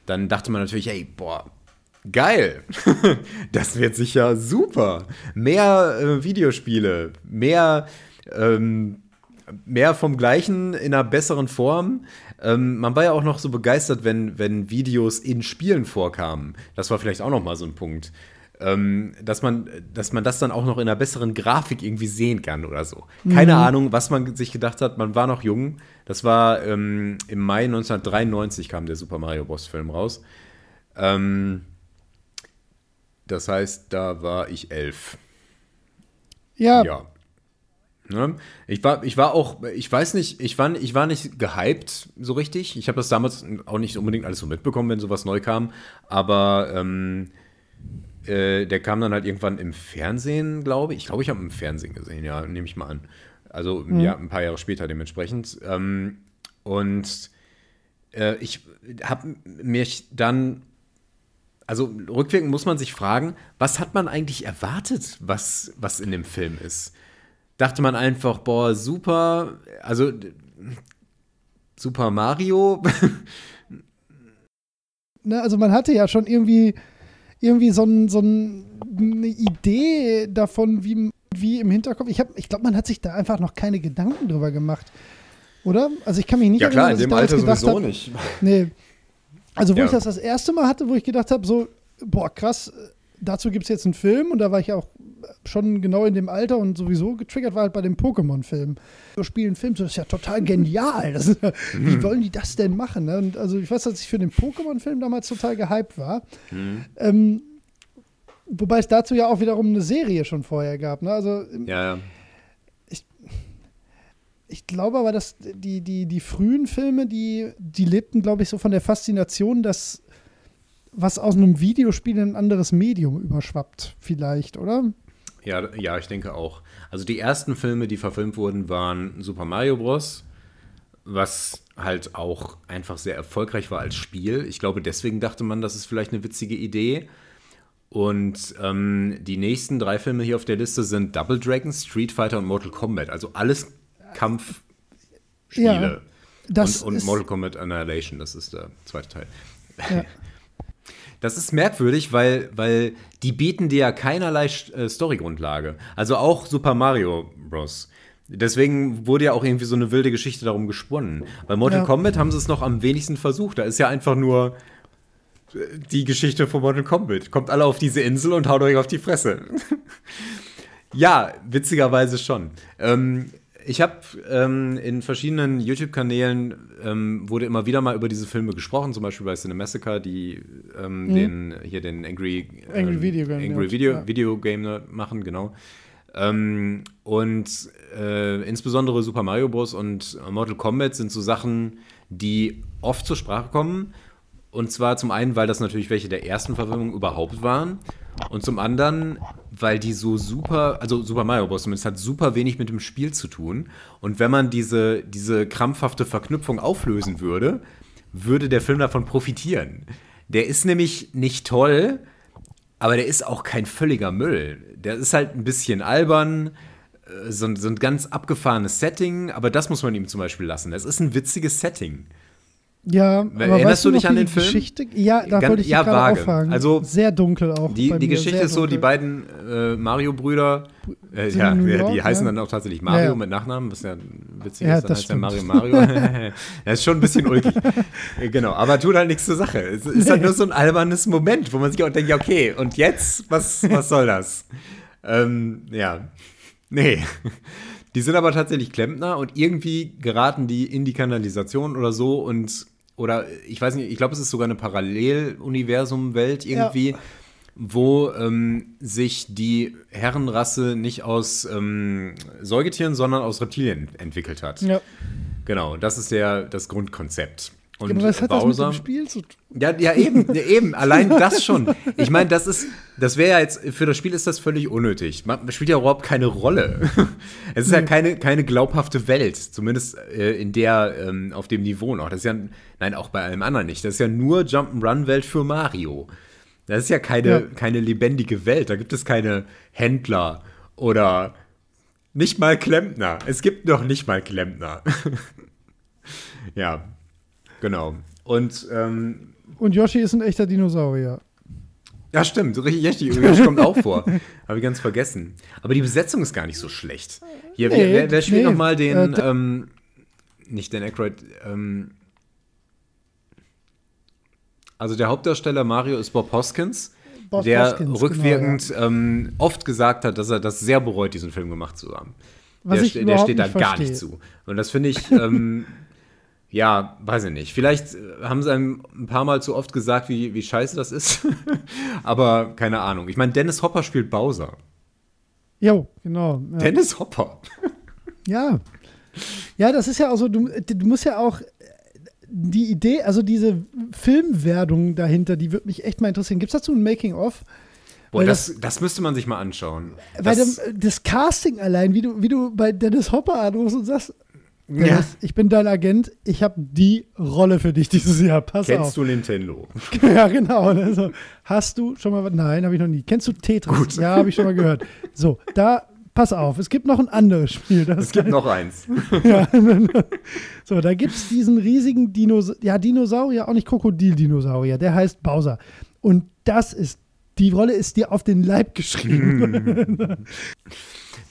dann dachte man natürlich, hey, boah, geil, (laughs) das wird sicher super. Mehr äh, Videospiele, mehr, ähm, mehr vom Gleichen in einer besseren Form. Ähm, man war ja auch noch so begeistert, wenn, wenn Videos in Spielen vorkamen. Das war vielleicht auch noch mal so ein Punkt. Ähm, dass, man, dass man das dann auch noch in einer besseren Grafik irgendwie sehen kann oder so. Keine Ahnung, was man sich gedacht hat. Man war noch jung. Das war ähm, im Mai 1993 kam der Super Mario Bros. Film raus. Ähm, das heißt, da war ich elf. Ja, Ja. Ne? Ich, war, ich war auch, ich weiß nicht, ich war, ich war nicht gehypt so richtig. Ich habe das damals auch nicht unbedingt alles so mitbekommen, wenn sowas neu kam. Aber ähm, äh, der kam dann halt irgendwann im Fernsehen, glaube ich. Ich glaube, ich habe ihn im Fernsehen gesehen, ja, nehme ich mal an. Also ja, ein paar Jahre später dementsprechend. Ähm, und äh, ich habe mich dann also rückwirkend muss man sich fragen, was hat man eigentlich erwartet, was, was in dem Film ist? Dachte man einfach, boah, super, also Super Mario, (laughs) ne, also man hatte ja schon irgendwie, irgendwie so, ein, so ein, eine Idee davon, wie, wie im Hinterkopf. Ich, hab- ich glaube, man hat sich da einfach noch keine Gedanken drüber gemacht. Oder? Also ich kann mich nicht ja klar, in erinnern, dass dem Alter gedacht sowieso hab, nicht. (laughs) Nee. Also, wo Ja. ich das das erste Mal hatte, wo ich gedacht habe, so, boah, krass, dazu gibt es jetzt einen Film und da war ich auch schon genau in dem Alter und sowieso getriggert war halt bei dem Pokémon-Film. So spielen Film, das ist ja total genial. Das wie wollen die das denn machen? Ne? Und also ich weiß, dass ich für den Pokémon-Film damals total gehypt war. Ähm, wobei es dazu ja auch wiederum eine Serie schon vorher gab. Ne? Also Ja, ja. ich glaube aber, dass die, die, die frühen Filme, die, die lebten, glaube ich, so von der Faszination, dass was aus einem Videospiel in ein anderes Medium überschwappt, vielleicht, oder? Ja, ja, ich denke auch. Also die ersten Filme, die verfilmt wurden, waren Super Mario Bros., was halt auch einfach sehr erfolgreich war als Spiel. Ich glaube, deswegen dachte man, das ist vielleicht eine witzige Idee. Und ähm, die nächsten drei Filme hier auf der Liste sind Double Dragon, Street Fighter und Mortal Kombat. Also alles Kampfspiele. Ja, das und, und Mortal Kombat Annihilation, das ist der zweite Teil. Ja. (laughs) Das ist merkwürdig, weil, weil die bieten dir ja keinerlei äh, Storygrundlage. Also auch Super Mario Bros. Deswegen wurde ja auch irgendwie so eine wilde Geschichte darum gesponnen. Bei Mortal Ja. Kombat haben sie es noch am wenigsten versucht. Da ist ja einfach nur äh, die Geschichte von Mortal Kombat. Kommt alle auf diese Insel und haut euch auf die Fresse. (laughs) ja, witzigerweise schon. Ähm, ich habe ähm, in verschiedenen YouTube-Kanälen ähm, wurde immer wieder mal über diese Filme gesprochen, zum Beispiel bei Cinemassacre, die ähm, den hier den Angry, Mhm. Angry Video Game Angry Video, ja. Video Game machen, genau. Ähm, und äh, insbesondere Super Mario Bros. und Mortal Kombat sind so Sachen, die oft zur Sprache kommen. Und zwar zum einen, weil das natürlich welche der ersten Verfilmungen überhaupt waren. Und zum anderen, weil die so super, also Super Mario Bros. zumindest hat super wenig mit dem Spiel zu tun. Und wenn man diese, diese krampfhafte Verknüpfung auflösen würde, würde der Film davon profitieren. Der ist nämlich nicht toll, aber der ist auch kein völliger Müll. Der ist halt ein bisschen albern. äh, so, ein- so ein ganz abgefahrenes Setting, aber das muss man ihm zum Beispiel lassen. Es ist ein witziges Setting. Ja, aber Erinnerst du dich an den Film? Geschichte, ja, da Ganz- wollte ich ja, gerade vage. auffragen. Also, sehr dunkel auch. Die, die Geschichte ist so, die beiden äh, Mario-Brüder, äh, ja, ja, York, die heißen ne? dann auch tatsächlich Mario Ja, ja. mit Nachnamen, was ja witzig Ja, ist, dann heißt er Mario stimmt. Mario. (laughs) (laughs) das ist schon ein bisschen ulkig. Äh, genau, aber tut halt nichts zur Sache. Es ist halt nur so ein albernes Moment, wo man sich auch denkt, ja, okay, und jetzt, was, was soll das? ähm, ja, nee. Die sind aber tatsächlich Klempner und irgendwie geraten die in die Kanalisation oder so und oder ich weiß nicht, ich glaube, es ist sogar eine Paralleluniversum-Welt irgendwie, wo ähm, sich die Herrenrasse nicht aus ähm, Säugetieren, sondern aus Reptilien entwickelt hat. Ja. Genau, das ist der, das Grundkonzept. Und Aber was hat das mit Bowser- dem Spiel zu tun? ja, ja, eben, (laughs) ja, eben, allein das schon. Ich meine, das ist, das wäre ja jetzt, für das Spiel ist das völlig unnötig. Man spielt ja überhaupt keine Rolle. (laughs) Es ist ja keine, keine glaubhafte Welt, zumindest äh, in der, ähm, auf dem Niveau noch. Das ist ja, nein, auch bei allem anderen nicht. Das ist ja nur Jump'n'Run-Welt für Mario. Das ist ja keine, Ja. keine lebendige Welt. Da gibt es keine Händler oder nicht mal Klempner. Es gibt noch nicht mal Klempner. (laughs) ja, genau. Und ähm, Und Yoshi ist ein echter Dinosaurier. ja, stimmt, richtig, richtig. Das kommt auch vor. (laughs) Habe ich ganz vergessen. Aber die Besetzung ist gar nicht so schlecht. Hier, Nee, wer, wer, spielt nee, nochmal den, äh, ähm, nicht Dan Aykroyd, ähm, also der Hauptdarsteller Mario ist Bob Hoskins, Bob der Hoskins, rückwirkend ähm, oft gesagt hat, dass er das sehr bereut, diesen Film gemacht zu haben. Was der, ich der steht da nicht gar verstehe. nicht zu. Und das finde ich, ähm, (laughs) ja, weiß ich nicht. Vielleicht äh, haben sie einem ein paar Mal zu oft gesagt, wie, wie scheiße das ist. (laughs) Aber keine Ahnung. Ich meine, Dennis Hopper spielt Bowser. Jo, genau. Ja. Dennis Hopper. (laughs) Ja. Ja, das ist ja auch so, du, du musst ja auch äh, die Idee, also diese Filmwerdung dahinter, die würde mich echt mal interessieren. Gibt es dazu ein Making-of? Boah, Weil das, das müsste man sich mal anschauen. Weil Das, das, das Casting allein, wie du, wie du bei Dennis Hopper anrufst und sagst, ja. Dennis, ich bin dein Agent, ich habe die Rolle für dich dieses Jahr. Pass Kennst auf. du Nintendo? (laughs) Ja, genau. ne, so. Hast du schon mal was? Nein, habe ich noch nie. Kennst du Tetris? Gut. Ja, habe ich schon mal gehört. So, da, pass auf, es gibt noch ein anderes Spiel. Es gibt noch eins. (laughs) ja, (laughs) so, da gibt es diesen riesigen Dinosaurier, ja, Dinosaurier, auch nicht Krokodildinosaurier, der heißt Bowser. Und das ist, die Rolle ist dir auf den Leib geschrieben.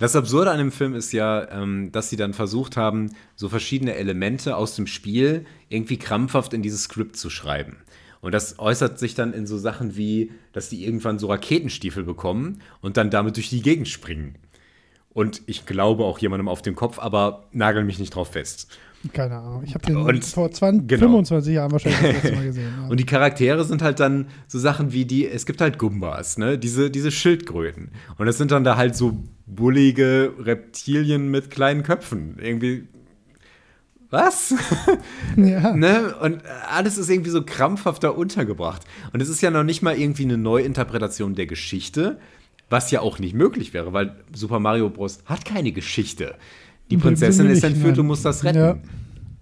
Das Absurde an dem Film ist ja, ähm, dass sie dann versucht haben, so verschiedene Elemente aus dem Spiel irgendwie krampfhaft in dieses Skript zu schreiben. Und das äußert sich dann in so Sachen wie, dass die irgendwann so Raketenstiefel bekommen und dann damit durch die Gegend springen. Und ich glaube auch jemandem auf den Kopf, aber nagel mich nicht drauf fest. Keine Ahnung, ich habe den Und- vor 20, genau. 25 Jahren wahrscheinlich das letzte Mal (laughs) gesehen. Ja. Und die Charaktere sind halt dann so Sachen wie die, es gibt halt Gumbas, ne? Diese, diese Schildkröten. Und das sind dann da halt so bullige Reptilien mit kleinen Köpfen. Irgendwie. Was? (laughs) ja. ne? Und alles ist irgendwie so krampfhafter untergebracht. Und es ist ja noch nicht mal irgendwie eine Neuinterpretation der Geschichte, was ja auch nicht möglich wäre, weil Super Mario Bros. hat keine Geschichte. Die Prinzessin ist entführt, du musst das retten. Ja.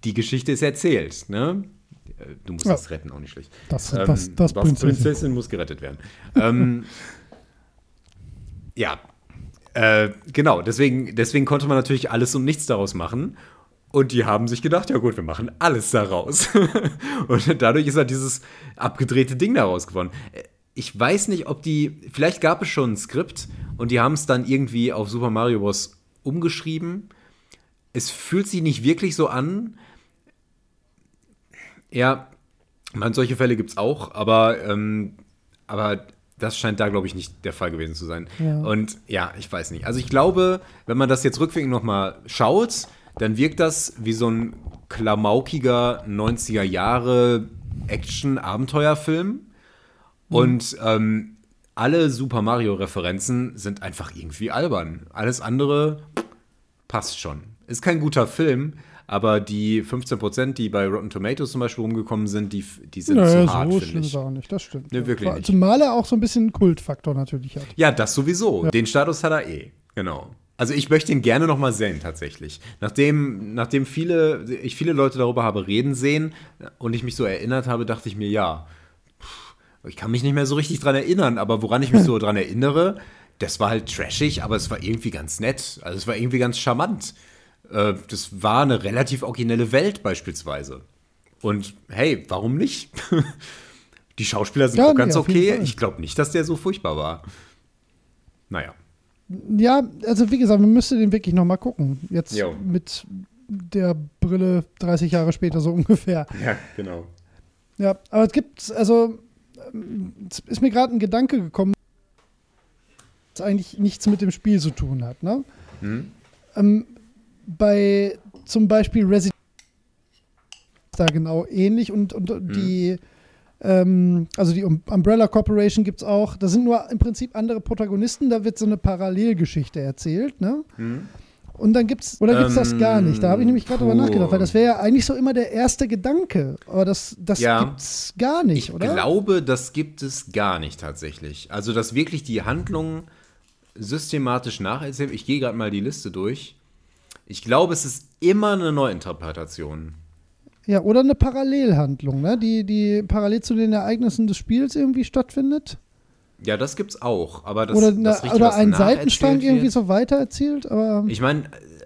Die Geschichte ist erzählt, ne? Äh, Du musst Ja. das retten, auch nicht schlecht. Das, Ähm, das, das, Prinzessin. Prinzessin muss gerettet werden. ähm, (laughs) ja, äh, genau. Deswegen, deswegen konnte man natürlich alles und nichts daraus machen. Und die haben sich gedacht, ja gut, wir machen alles daraus. (laughs) und dadurch ist halt dieses abgedrehte Ding daraus geworden. Ich weiß nicht, ob die, vielleicht gab es schon ein Skript und die haben es dann irgendwie auf Super Mario Bros. umgeschrieben. Es fühlt sich nicht wirklich so an. Ja, meine, solche Fälle gibt es auch, aber, ähm, aber das scheint da, glaube ich, nicht der Fall gewesen zu sein. Ja. Und ja, ich weiß nicht. Also ich glaube, wenn man das jetzt rückwirkend nochmal schaut, dann wirkt das wie so ein klamaukiger 90er Jahre Action-Abenteuerfilm. Und ähm, alle Super Mario-Referenzen sind einfach irgendwie albern. Alles andere passt schon. Ist kein guter Film, aber die 15%, die bei Rotten Tomatoes zum Beispiel rumgekommen sind, die, die sind naja, zu hart, so finde ich. auch nicht, das stimmt. Nee, wirklich nicht. Zumal er auch so ein bisschen Kultfaktor natürlich hat. Ja, das sowieso. Den Status hat er eh. Genau. Also ich möchte ihn gerne noch mal sehen, tatsächlich. Nachdem, nachdem viele, ich viele Leute darüber habe reden sehen und ich mich so erinnert habe, dachte ich mir, ja, ich kann mich nicht mehr so richtig dran erinnern, aber woran ich mich so (laughs) dran erinnere, das war halt trashig, aber es war irgendwie ganz nett. Also es war irgendwie ganz charmant. Äh, das war eine relativ originelle Welt beispielsweise. Und hey, warum nicht? (laughs) Die Schauspieler sind Ja, auch ganz nee, okay. Ich glaube nicht, dass der so furchtbar war. Naja. Ja, also wie gesagt, man müsste den wirklich noch mal gucken. Jetzt Jo. mit der Brille 30 Jahre später so (laughs) ungefähr. Ja, genau. Ja, aber es gibt, also ist mir gerade ein Gedanke gekommen, das eigentlich nichts mit dem Spiel zu tun hat. Ne? Hm? Ähm, bei zum Beispiel Resident ist da genau ähnlich und, und die, ähm, also die Um- Umbrella Corporation gibt es auch. Da sind nur im Prinzip andere Protagonisten, da wird so eine Parallelgeschichte erzählt. Ne? Hm? Und dann gibt's, oder gibt's das Ähm, gar nicht? Da habe ich nämlich gerade drüber puh. nachgedacht, weil das wäre ja eigentlich so immer der erste Gedanke. Aber das, das Ja. gibt's gar nicht, Ich oder? glaube, das gibt es gar nicht tatsächlich. Also, dass wirklich die Handlung systematisch nacherzählt. Ich gehe gerade mal die Liste durch. Ich glaube, es ist immer eine Neuinterpretation. Ja, oder eine Parallelhandlung, ne? die, die parallel zu den Ereignissen des Spiels irgendwie stattfindet. Ja, das gibt's auch. Aber das, oder das eine, Richtige, oder ein Seitenstrang irgendwie so weitererzählt. Aber Ich meine,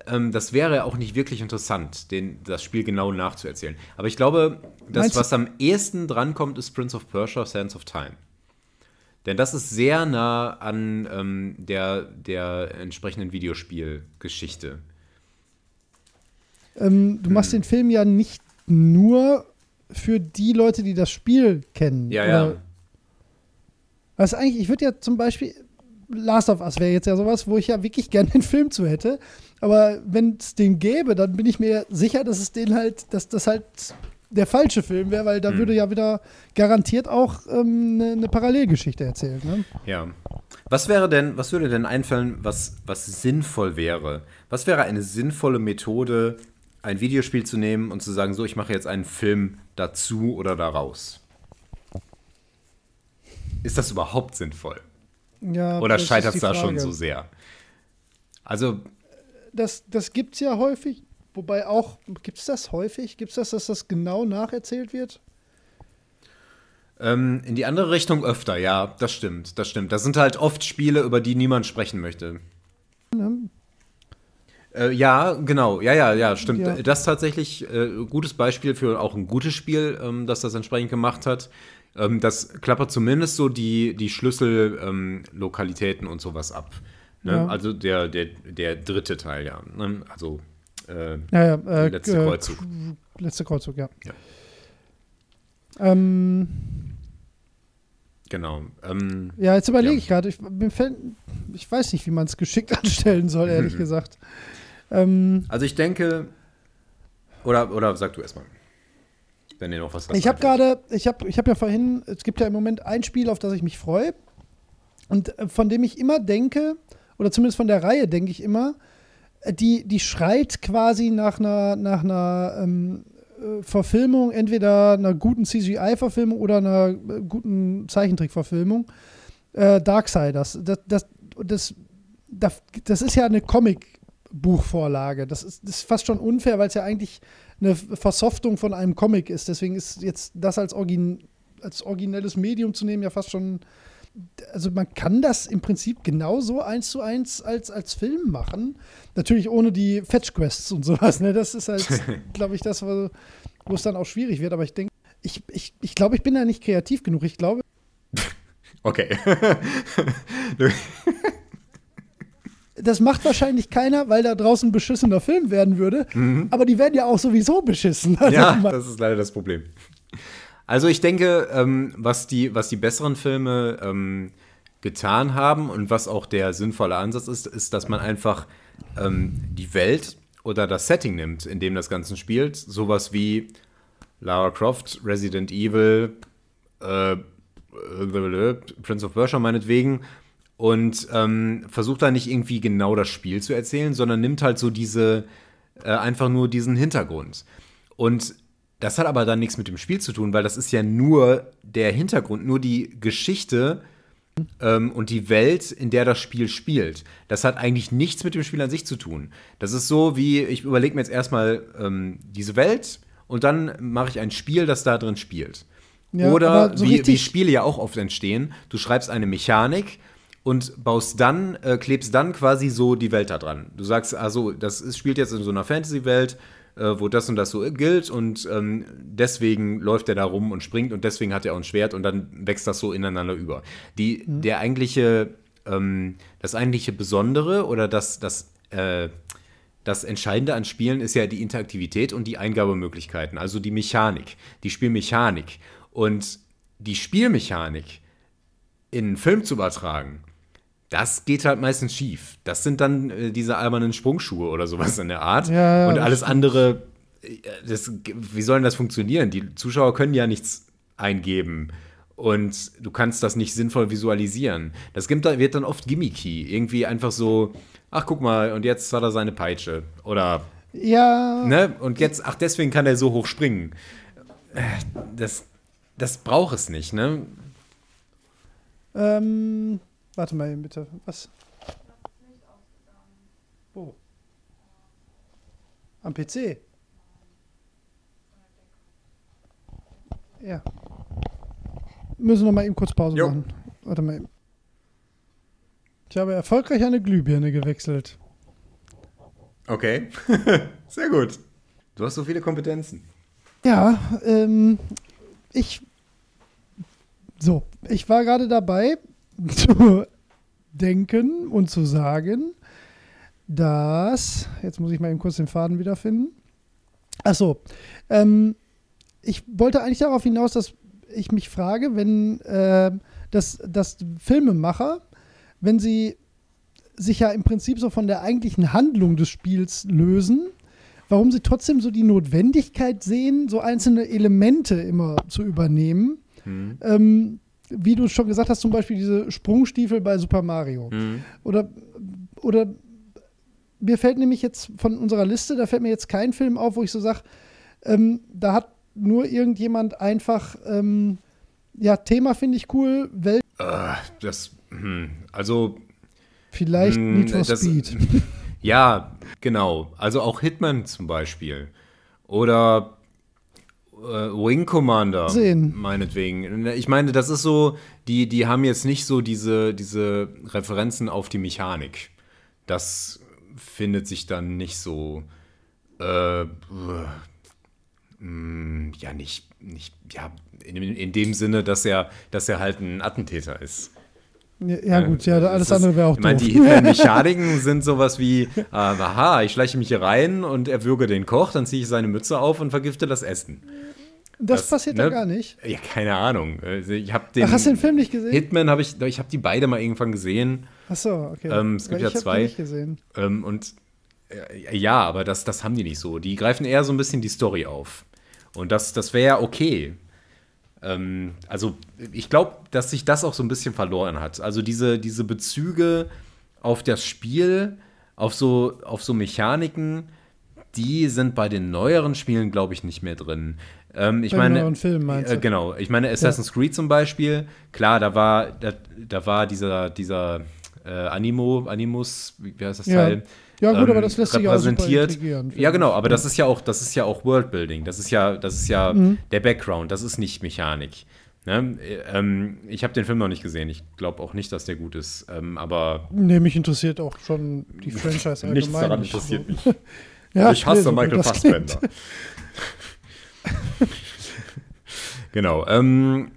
ähm, das wäre auch nicht wirklich interessant, den, das Spiel genau nachzuerzählen. Aber ich glaube, das, was am ehesten drankommt, ist Prince of Persia, Sands of Time. Denn das ist sehr nah an ähm, der, der entsprechenden Videospielgeschichte. ähm, du Hm. machst den Film ja nicht nur für die Leute, die das Spiel kennen. Ja, ja. Also eigentlich, ich würde ja zum Beispiel, Last of Us wäre jetzt ja sowas, wo ich ja wirklich gerne den Film zu hätte. Aber wenn es den gäbe, dann bin ich mir sicher, dass es den halt, dass das halt der falsche Film wäre, weil da Hm. würde ja wieder garantiert auch ähm, eine ne Parallelgeschichte erzählt. Ne? Ja. Was wäre denn, was würde denn einfallen, was, was sinnvoll wäre? Was wäre eine sinnvolle Methode, ein Videospiel zu nehmen und zu sagen, so, ich mache jetzt einen Film dazu oder daraus? Ist das überhaupt sinnvoll? Ja, Oder scheitert es da schon so sehr? Also, Das, das gibt es ja häufig. Wobei auch, gibt es das häufig? Gibt es das, dass das genau nacherzählt wird? ähm, in die andere Richtung öfter, ja, das stimmt, das stimmt. Das sind halt oft Spiele, über die niemand sprechen möchte. Ne? Äh, ja, genau, ja, ja, ja, stimmt. Ja. Das ist tatsächlich äh, gutes Beispiel für auch ein gutes Spiel, ähm, das das entsprechend gemacht hat. Ähm, das klappert zumindest so die, die Schlüssellokalitäten ähm, und sowas ab. Ne? Ja. Also der, der, der dritte Teil, ja. Ne? Also äh, Ja, ja. Äh, Letzte äh, Kreuzzug. Letzte Kreuzzug, ja. Ja. Ähm, genau. Ähm, ja, jetzt überlege Ja. ich gerade. Ich, ich weiß nicht, wie man es geschickt (laughs) anstellen soll, ehrlich (laughs) gesagt. Ähm, also ich denke, oder, oder sag du erstmal. Wenn dir noch was ich habe gerade, ich habe ich hab ja vorhin, es gibt ja im Moment ein Spiel, auf das ich mich freue. Und äh, von dem ich immer denke, oder zumindest von der Reihe denke ich immer, äh, die, die schreit quasi nach einer, nach einer ähm, äh, Verfilmung, entweder einer guten CGI-Verfilmung oder einer guten Zeichentrickverfilmung. Äh, Darksiders. Das, das, das, das, das ist ja eine Comic-Buchvorlage. Das ist, das ist fast schon unfair, weil es ja eigentlich eine Versoftung von einem Comic ist. Deswegen ist jetzt das als, Origin, als originelles Medium zu nehmen ja fast schon. Also man kann das im Prinzip genauso eins zu eins als, als Film machen. Natürlich ohne die Fetch-Quests und sowas. Ne? Das ist halt, (laughs) glaube ich, das, wo es dann auch schwierig wird. Aber ich denke, ich, ich, ich glaube, ich bin da nicht kreativ genug. Ich glaube, (laughs) Okay. (laughs) das macht wahrscheinlich keiner, weil da draußen ein beschissener Film werden würde. Aber die werden ja auch sowieso beschissen. (laughs) Also Ja, man- das ist leider das Problem. Also ich denke, ähm, was, die, was die besseren Filme ähm, getan haben und was auch der sinnvolle Ansatz ist, ist, dass man einfach ähm, die Welt oder das Setting nimmt, in dem das Ganze spielt. Sowas wie Lara Croft, Resident Evil, äh, äh, Prince of Persia meinetwegen und ähm, versucht da nicht irgendwie genau das Spiel zu erzählen, sondern nimmt halt so diese, äh, einfach nur diesen Hintergrund. Und das hat aber dann nichts mit dem Spiel zu tun, weil das ist ja nur der Hintergrund, nur die Geschichte ähm, und die Welt, in der das Spiel spielt. Das hat eigentlich nichts mit dem Spiel an sich zu tun. Das ist so wie, ich überlege mir jetzt erstmal ähm, diese Welt und dann mache ich ein Spiel, das da drin spielt. Ja, Oder so wie, wie Spiele ja auch oft entstehen, du schreibst eine Mechanik und baust dann, äh, klebst dann quasi so die Welt da dran. Du sagst, also, das ist, spielt jetzt in so einer Fantasy-Welt, äh, wo das und das so gilt und ähm, deswegen läuft er da rum und springt und deswegen hat er auch ein Schwert und dann wächst das so ineinander über. Die, mhm. Der eigentliche, ähm, das eigentliche Besondere oder das, das, äh, das Entscheidende an Spielen ist ja die Interaktivität und die Eingabemöglichkeiten, also die Mechanik, die Spielmechanik. Und die Spielmechanik in einen Film zu übertragen, das geht halt meistens schief. Das sind dann äh, diese albernen Sprungschuhe oder sowas in der Art. Ja, ja, und alles andere, äh, das, wie soll denn das funktionieren? Die Zuschauer können ja nichts eingeben. Und du kannst das nicht sinnvoll visualisieren. Das wird dann oft gimmicky. Irgendwie einfach so, ach guck mal, und jetzt hat er seine Peitsche. Oder. Ja. Ne? Und jetzt, ach, deswegen kann er so hoch springen. Äh, das, das braucht es nicht, ne? Ähm, Warte mal eben bitte. Was? Wo? Am PC? Ja. Müssen wir mal eben kurz Pause jo. machen. Warte mal eben. Ich habe erfolgreich eine Glühbirne gewechselt. Okay. (laughs) Sehr gut. Du hast so viele Kompetenzen. Ja, ähm, ich. So, ich war gerade dabei, (laughs) zu denken und zu sagen, dass, jetzt muss ich mal eben kurz den Faden wiederfinden. Achso, ähm, ich wollte eigentlich darauf hinaus, dass ich mich frage, wenn äh, das, das Filmemacher, wenn sie sich ja im Prinzip so von der eigentlichen Handlung des Spiels lösen, warum sie trotzdem so die Notwendigkeit sehen, so einzelne Elemente immer zu übernehmen. Hm. Ähm, wie du schon gesagt hast, zum Beispiel diese Sprungstiefel bei Super Mario. Mhm. Oder, oder mir fällt nämlich jetzt von unserer Liste, da fällt mir jetzt kein Film auf, wo ich so sage, ähm, da hat nur irgendjemand einfach, ähm, ja, Thema finde ich cool, Welt. Uh, das, hm, also. Vielleicht hm, Need for das, Speed. (laughs) Ja, genau. Also auch Hitman zum Beispiel. Oder Wing Commander, sehen. meinetwegen. Ich meine, das ist so, die, die haben jetzt nicht so diese, diese Referenzen auf die Mechanik. Das findet sich dann nicht so, äh, mm, ja, nicht, nicht, ja, in, in, dem Sinne, dass er, dass er halt ein Attentäter ist. Ja, gut, ja, alles andere wäre auch Ich meine, die Hitler-Mechaniken (laughs) sind sowas wie, äh, aha, ich schleiche mich hier rein und erwürge den Koch, dann ziehe ich seine Mütze auf und vergifte das Essen. Das, das passiert ne? ja gar nicht. Ja, keine Ahnung. Also ich den Ach, hast du den Film nicht gesehen? Hitman habe ich, ich habe die beide mal irgendwann gesehen. Ach so, okay. Ähm, es gibt ja zwei. nicht gesehen. Ähm, und äh, ja, aber das, das haben die nicht so. Die greifen eher so ein bisschen die Story auf. Und das, das wäre ja okay. Ähm, also ich glaube, dass sich das auch so ein bisschen verloren hat. Also diese, diese Bezüge auf das Spiel, auf so, auf so Mechaniken, die sind bei den neueren Spielen, glaube ich, nicht mehr drin. Ähm, ich bei meine, meinst äh, genau. Ich meine, Assassin's ja. Creed zum Beispiel, klar, da war, da, da war dieser, dieser äh, Animo, Animus, wie heißt das Teil? Ja, gut, ähm, aber das lässt sich auch Ja, genau, aber ja. das ist ja auch, das ist ja auch Worldbuilding. Das ist ja, das ist ja mhm. der Background, das ist nicht Mechanik. Ne? Ähm, ich habe den Film noch nicht gesehen. Ich glaube auch nicht, dass der gut ist. Ähm, aber. Nee, mich interessiert auch schon die Franchise allgemein. (laughs) Nichts daran interessiert mich. (laughs) ja, ich hasse nee, Michael Fassbender. (laughs) genau. Ähm,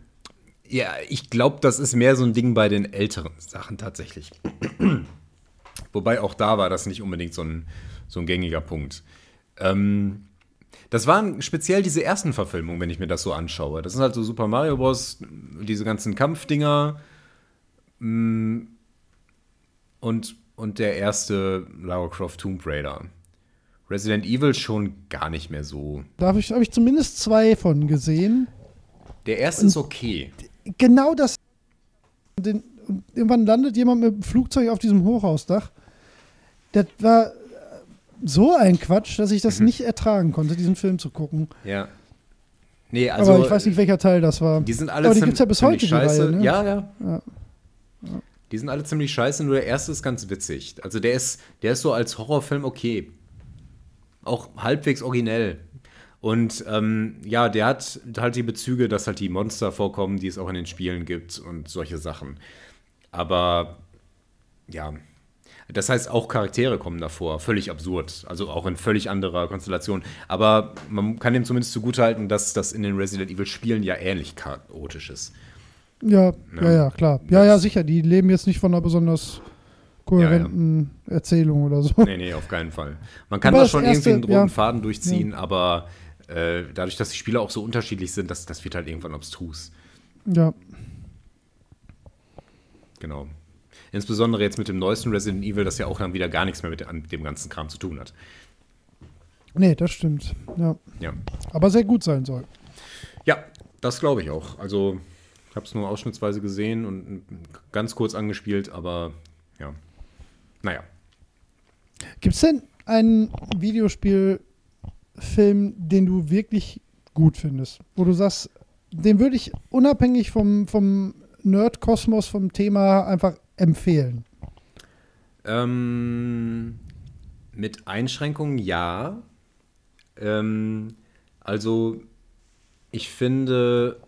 ja, ich glaube, das ist mehr so ein Ding bei den älteren Sachen tatsächlich. Wobei auch da war das nicht unbedingt so ein, so ein gängiger Punkt. Ähm, das waren speziell diese ersten Verfilmungen, wenn ich mir das so anschaue. Das sind halt so Super Mario Bros., diese ganzen Kampfdinger mm, und, und der erste Lara Croft Tomb Raider. Resident Evil schon gar nicht mehr so. Da habe ich, hab ich zumindest zwei von gesehen. Der erste und ist okay. Genau das. Den, irgendwann landet jemand mit dem Flugzeug auf diesem Hochhausdach. Das war so ein Quatsch, dass ich das mhm. nicht ertragen konnte, diesen Film zu gucken. Ja. Nee, also, Aber ich weiß nicht, welcher Teil das war. Die sind alle Aber die gibt es ja bis heute, scheiße. Reihe, ne? ja, ja, ja, Die sind alle ziemlich scheiße, nur der erste ist ganz witzig. Also der ist, der ist so als Horrorfilm okay. Auch halbwegs originell. Und ähm, ja, der hat halt die Bezüge, dass halt die Monster vorkommen, die es auch in den Spielen gibt und solche Sachen. Aber ja, das heißt, auch Charaktere kommen davor, völlig absurd, also auch in völlig anderer Konstellation. Aber man kann dem zumindest zugutehalten, dass das in den Resident Evil Spielen ja ähnlich chaotisch ist. Ja, ja, ja, klar. Ja, ja, sicher. Die leben jetzt nicht von einer besonders kohärenten ja, ja. Erzählung oder so. Nee, nee, auf keinen Fall. Man kann da schon erste, irgendwie einen roten Faden durchziehen, aber äh, dadurch, dass die Spiele auch so unterschiedlich sind, das, das wird halt irgendwann abstrus. Ja. Genau. Insbesondere jetzt mit dem neuesten Resident Evil, das ja auch dann wieder gar nichts mehr mit dem ganzen Kram zu tun hat. Nee, das stimmt. Ja. ja. Aber sehr gut sein soll. Ja, das glaube ich auch. Also, ich habe es nur ausschnittsweise gesehen und ganz kurz angespielt, aber ja. Naja. Gibt es denn einen Videospielfilm, den du wirklich gut findest? Wo du sagst, den würde ich unabhängig vom, vom Nerd-Kosmos, vom Thema einfach empfehlen? Ähm, mit Einschränkungen ja. Ähm, also ich finde,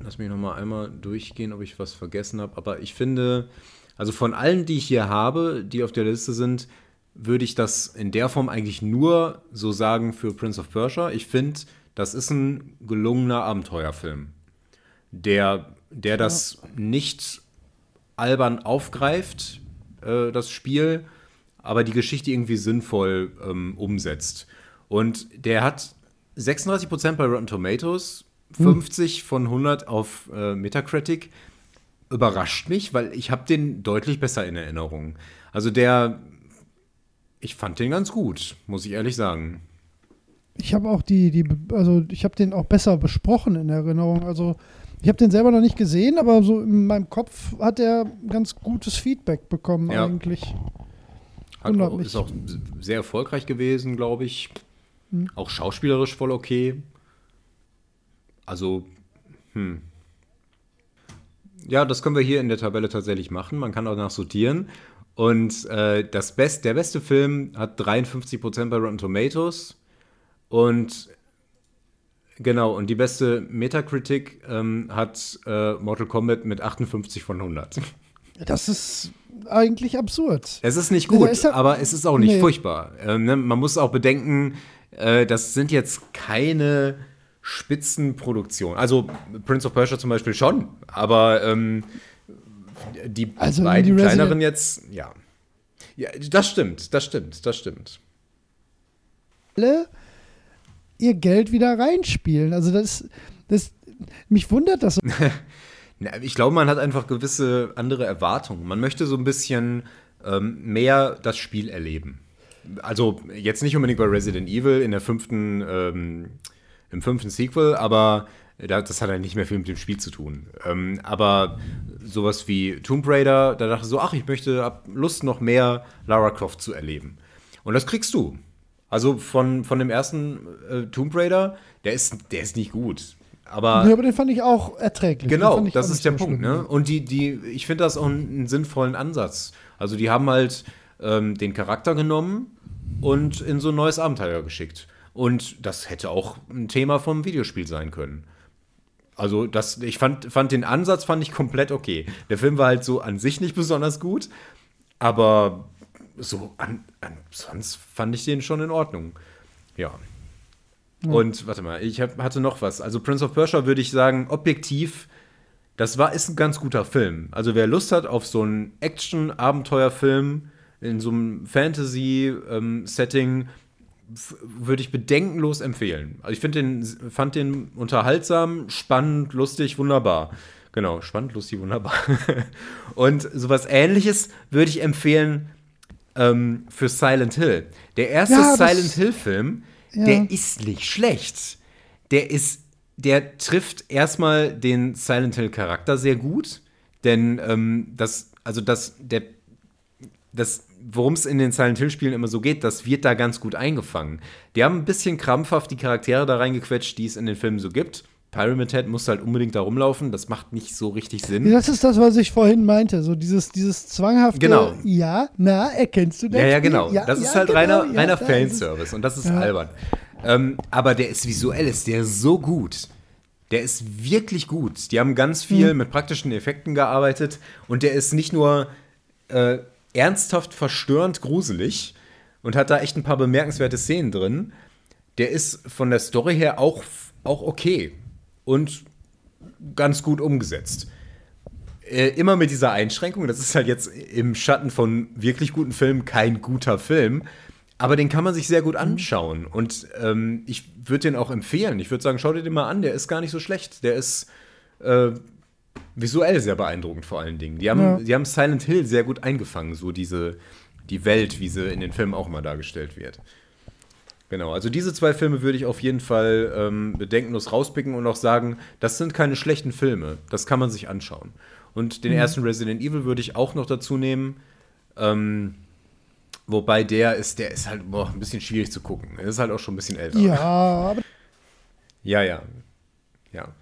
lass mich noch mal einmal durchgehen, ob ich was vergessen habe, aber ich finde, also von allen, die ich hier habe, die auf der Liste sind, würde ich das in der Form eigentlich nur so sagen für Prince of Persia. Ich finde, das ist ein gelungener Abenteuerfilm, der, der das nicht albern aufgreift, äh, das Spiel, aber die Geschichte irgendwie sinnvoll ähm, umsetzt. Und der hat 36% bei Rotten Tomatoes, 50 hm. von 100 auf äh, Metacritic. Überrascht mich, weil ich habe den deutlich besser in Erinnerung. Also der, ich fand den ganz gut, muss ich ehrlich sagen. Ich habe auch die, die, also ich habe den auch besser besprochen in Erinnerung. Also ich habe den selber noch nicht gesehen, aber so in meinem Kopf hat er ganz gutes Feedback bekommen ja. eigentlich. Hat auch, ist auch sehr erfolgreich gewesen, glaube ich. Hm. Auch schauspielerisch voll okay. Also, hm. Ja, das können wir hier in der Tabelle tatsächlich machen. Man kann auch nachsortieren. Und äh, das Best, der beste Film hat 53% bei Rotten Tomatoes. Und Genau, und die beste Metacritic ähm, hat äh, Mortal Kombat mit 58 von 100. Das ist eigentlich absurd. Es ist nicht gut, ja, aber es ist auch nicht nee. furchtbar. Ähm, ne? Man muss auch bedenken, äh, das sind jetzt keine Spitzenproduktionen. Also Prince of Persia zum Beispiel schon, aber ähm, die also beiden die kleineren jetzt, ja. Ja, das stimmt, das stimmt, das stimmt. Alle ihr Geld wieder reinspielen. Also das, das mich wundert das. (laughs) ich glaube, man hat einfach gewisse andere Erwartungen. Man möchte so ein bisschen ähm, mehr das Spiel erleben. Also jetzt nicht unbedingt bei Resident Evil in der fünften, ähm, im fünften Sequel, aber das hat ja nicht mehr viel mit dem Spiel zu tun. Ähm, aber sowas wie Tomb Raider, da dachte ich so, ach, ich möchte, hab Lust noch mehr Lara Croft zu erleben. Und das kriegst du. Also von, von dem ersten äh, Tomb Raider, der ist, der ist nicht gut. Aber, ja, aber den fand ich auch erträglich. Genau, das ist der Punkt. Ne? Und die, die, ich finde das auch einen, sinnvollen Ansatz. Also die haben halt ähm, den Charakter genommen und in so ein neues Abenteuer geschickt. Und das hätte auch ein Thema vom Videospiel sein können. Also das, ich fand, fand den Ansatz fand ich komplett okay. Der Film war halt so an sich nicht besonders gut, aber so an, an, sonst fand ich den schon in Ordnung. Ja. ja. Und warte mal, ich hab, hatte noch was. Also Prince of Persia würde ich sagen, objektiv, das war, ist ein ganz guter Film. Also wer Lust hat auf so einen Action-Abenteuerfilm in so einem Fantasy-Setting, ähm, würde ich bedenkenlos empfehlen. Also ich den, fand den unterhaltsam, spannend, lustig, wunderbar. Genau, spannend, lustig, wunderbar. (laughs) Und sowas ähnliches würde ich empfehlen ähm, für Silent Hill. Der erste ja, Silent Hill-Film, ja. der ist nicht schlecht. Der ist, der trifft erstmal den Silent Hill-Charakter sehr gut, denn ähm, das, also das, der, das, worum es in den Silent Hill-Spielen immer so geht, das wird da ganz gut eingefangen. Die haben ein bisschen krampfhaft die Charaktere da reingequetscht, die es in den Filmen so gibt. Pyramid Head muss halt unbedingt da rumlaufen. Das macht nicht so richtig Sinn. Das ist das, was ich vorhin meinte. So dieses, dieses zwanghafte, genau. ja, na, erkennst du das? Ja, ja, genau. Ja, das ja, ist halt genau, reiner, ja, reiner Fanservice und das ist albern. Ähm, aber der ist visuell, ist der so gut. Der ist wirklich gut. Die haben ganz viel hm. mit praktischen Effekten gearbeitet und der ist nicht nur äh, ernsthaft verstörend gruselig und hat da echt ein paar bemerkenswerte Szenen drin. Der ist von der Story her auch, auch okay und ganz gut umgesetzt. Äh, immer mit dieser Einschränkung, das ist halt jetzt im Schatten von wirklich guten Filmen kein guter Film, aber den kann man sich sehr gut anschauen. Und ähm, ich würde den auch empfehlen. Ich würde sagen, schau dir den mal an, der ist gar nicht so schlecht. Der ist äh, visuell sehr beeindruckend vor allen Dingen. Die haben, Ja. die haben Silent Hill sehr gut eingefangen, so diese, die Welt, wie sie in den Filmen auch immer dargestellt wird. Genau, also diese zwei Filme würde ich auf jeden Fall ähm, bedenkenlos rauspicken und auch sagen, das sind keine schlechten Filme. Das kann man sich anschauen. Und den ersten Resident Evil würde ich auch noch dazu nehmen. Ähm, wobei der ist, der ist halt boah, ein bisschen schwierig zu gucken. Er ist halt auch schon ein bisschen älter. Ja, (laughs) aber Ja, ja. Ja.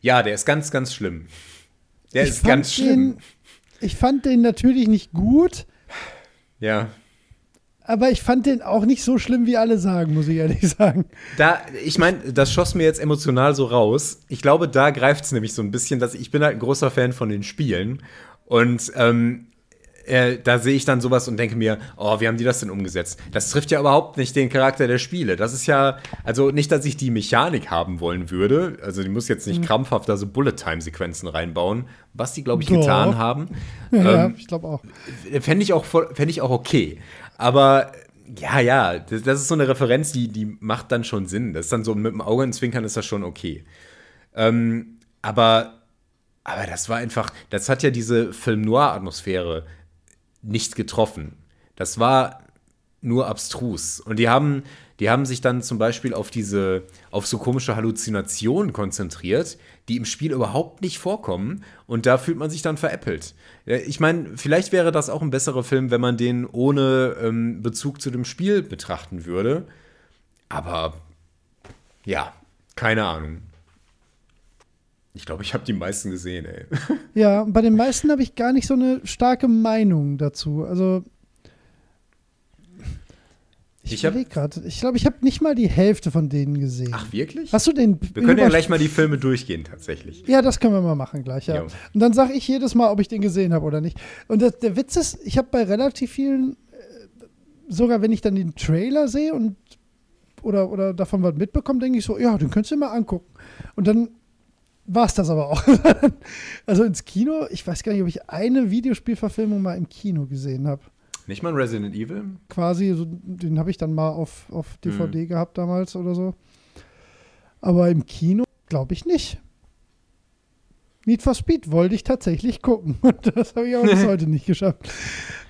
Ja, der ist ganz, ganz schlimm. Der ich ist ganz schlimm. Den, ich fand den natürlich nicht gut, Ja. Aber ich fand den auch nicht so schlimm, wie alle sagen, muss ich ehrlich sagen. Da, ich meine, das schoss mir jetzt emotional so raus. Ich glaube, da greift es nämlich so ein bisschen, dass ich bin halt ein großer Fan von den Spielen. Und ähm, äh, da sehe ich dann sowas und denke mir, oh, wie haben die das denn umgesetzt? Das trifft ja überhaupt nicht den Charakter der Spiele. Das ist ja, also nicht, dass ich die Mechanik haben wollen würde. Also die muss jetzt nicht krampfhaft da so Bullet-Time-Sequenzen reinbauen, was die, glaube ich, Doch. getan haben. Ja, Ähm, ich glaube auch. Fände ich, auch fänd ich auch okay. Aber ja, ja, das, das ist so eine Referenz, die, die macht dann schon Sinn. Das ist dann so mit dem Auge ins Zwinkern ist das schon okay. Ähm, aber, aber das war einfach, das hat ja diese Film-Noir-Atmosphäre nicht getroffen. Das war nur abstrus. Und die haben, die haben sich dann zum Beispiel auf diese, auf so komische Halluzinationen konzentriert, die im Spiel überhaupt nicht vorkommen. Und da fühlt man sich dann veräppelt. Ja, Ich meine, vielleicht wäre das auch ein besserer Film, wenn man den ohne ähm, Bezug zu dem Spiel betrachten würde. Aber ja, keine Ahnung. Ich glaube, ich habe die meisten gesehen, ey. Ja, bei den meisten habe ich gar nicht so eine starke Meinung dazu. Also ich, Ich hab- überleg gerade. Ich glaube, ich habe nicht mal die Hälfte von denen gesehen. Ach, wirklich? Hast du den? Wir können ja gleich mal die Filme durchgehen, tatsächlich. Ja, das können wir mal machen gleich, ja. Jo. Und dann sage ich jedes Mal, ob ich den gesehen habe oder nicht. Und das, der Witz ist, ich habe bei relativ vielen, äh, sogar wenn ich dann den Trailer sehe und oder, oder davon was mitbekomme, denke ich so, ja, den könntest du mal angucken. Und dann war es das aber auch. (laughs) also ins Kino, ich weiß gar nicht, ob ich eine Videospielverfilmung mal im Kino gesehen habe. Nicht mal ein Resident Evil? Quasi, so, den habe ich dann mal auf, auf DVD Mhm. gehabt damals oder so. Aber im Kino glaube ich nicht. Need for Speed wollte ich tatsächlich gucken. Und (laughs) das habe ich auch bis (laughs) heute nicht geschafft.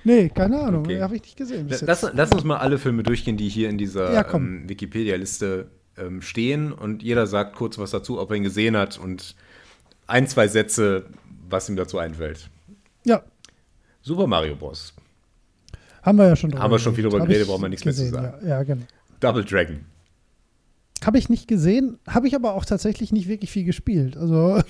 Nee, keine Ahnung. Okay. Habe ich nicht gesehen. Lass, lass uns mal alle Filme durchgehen, die hier in dieser Ja, ähm, Wikipedia-Liste ähm, stehen und jeder sagt kurz was dazu, ob er ihn gesehen hat und ein, zwei Sätze, was ihm dazu einfällt. Ja, Super Mario Bros. Haben wir ja schon drüber Haben wir schon viel drüber geredet, brauchen wir nichts mehr zu gesehen, sagen. Ja, ja genau. Double Dragon. Habe ich nicht gesehen, habe ich aber auch tatsächlich nicht wirklich viel gespielt. Also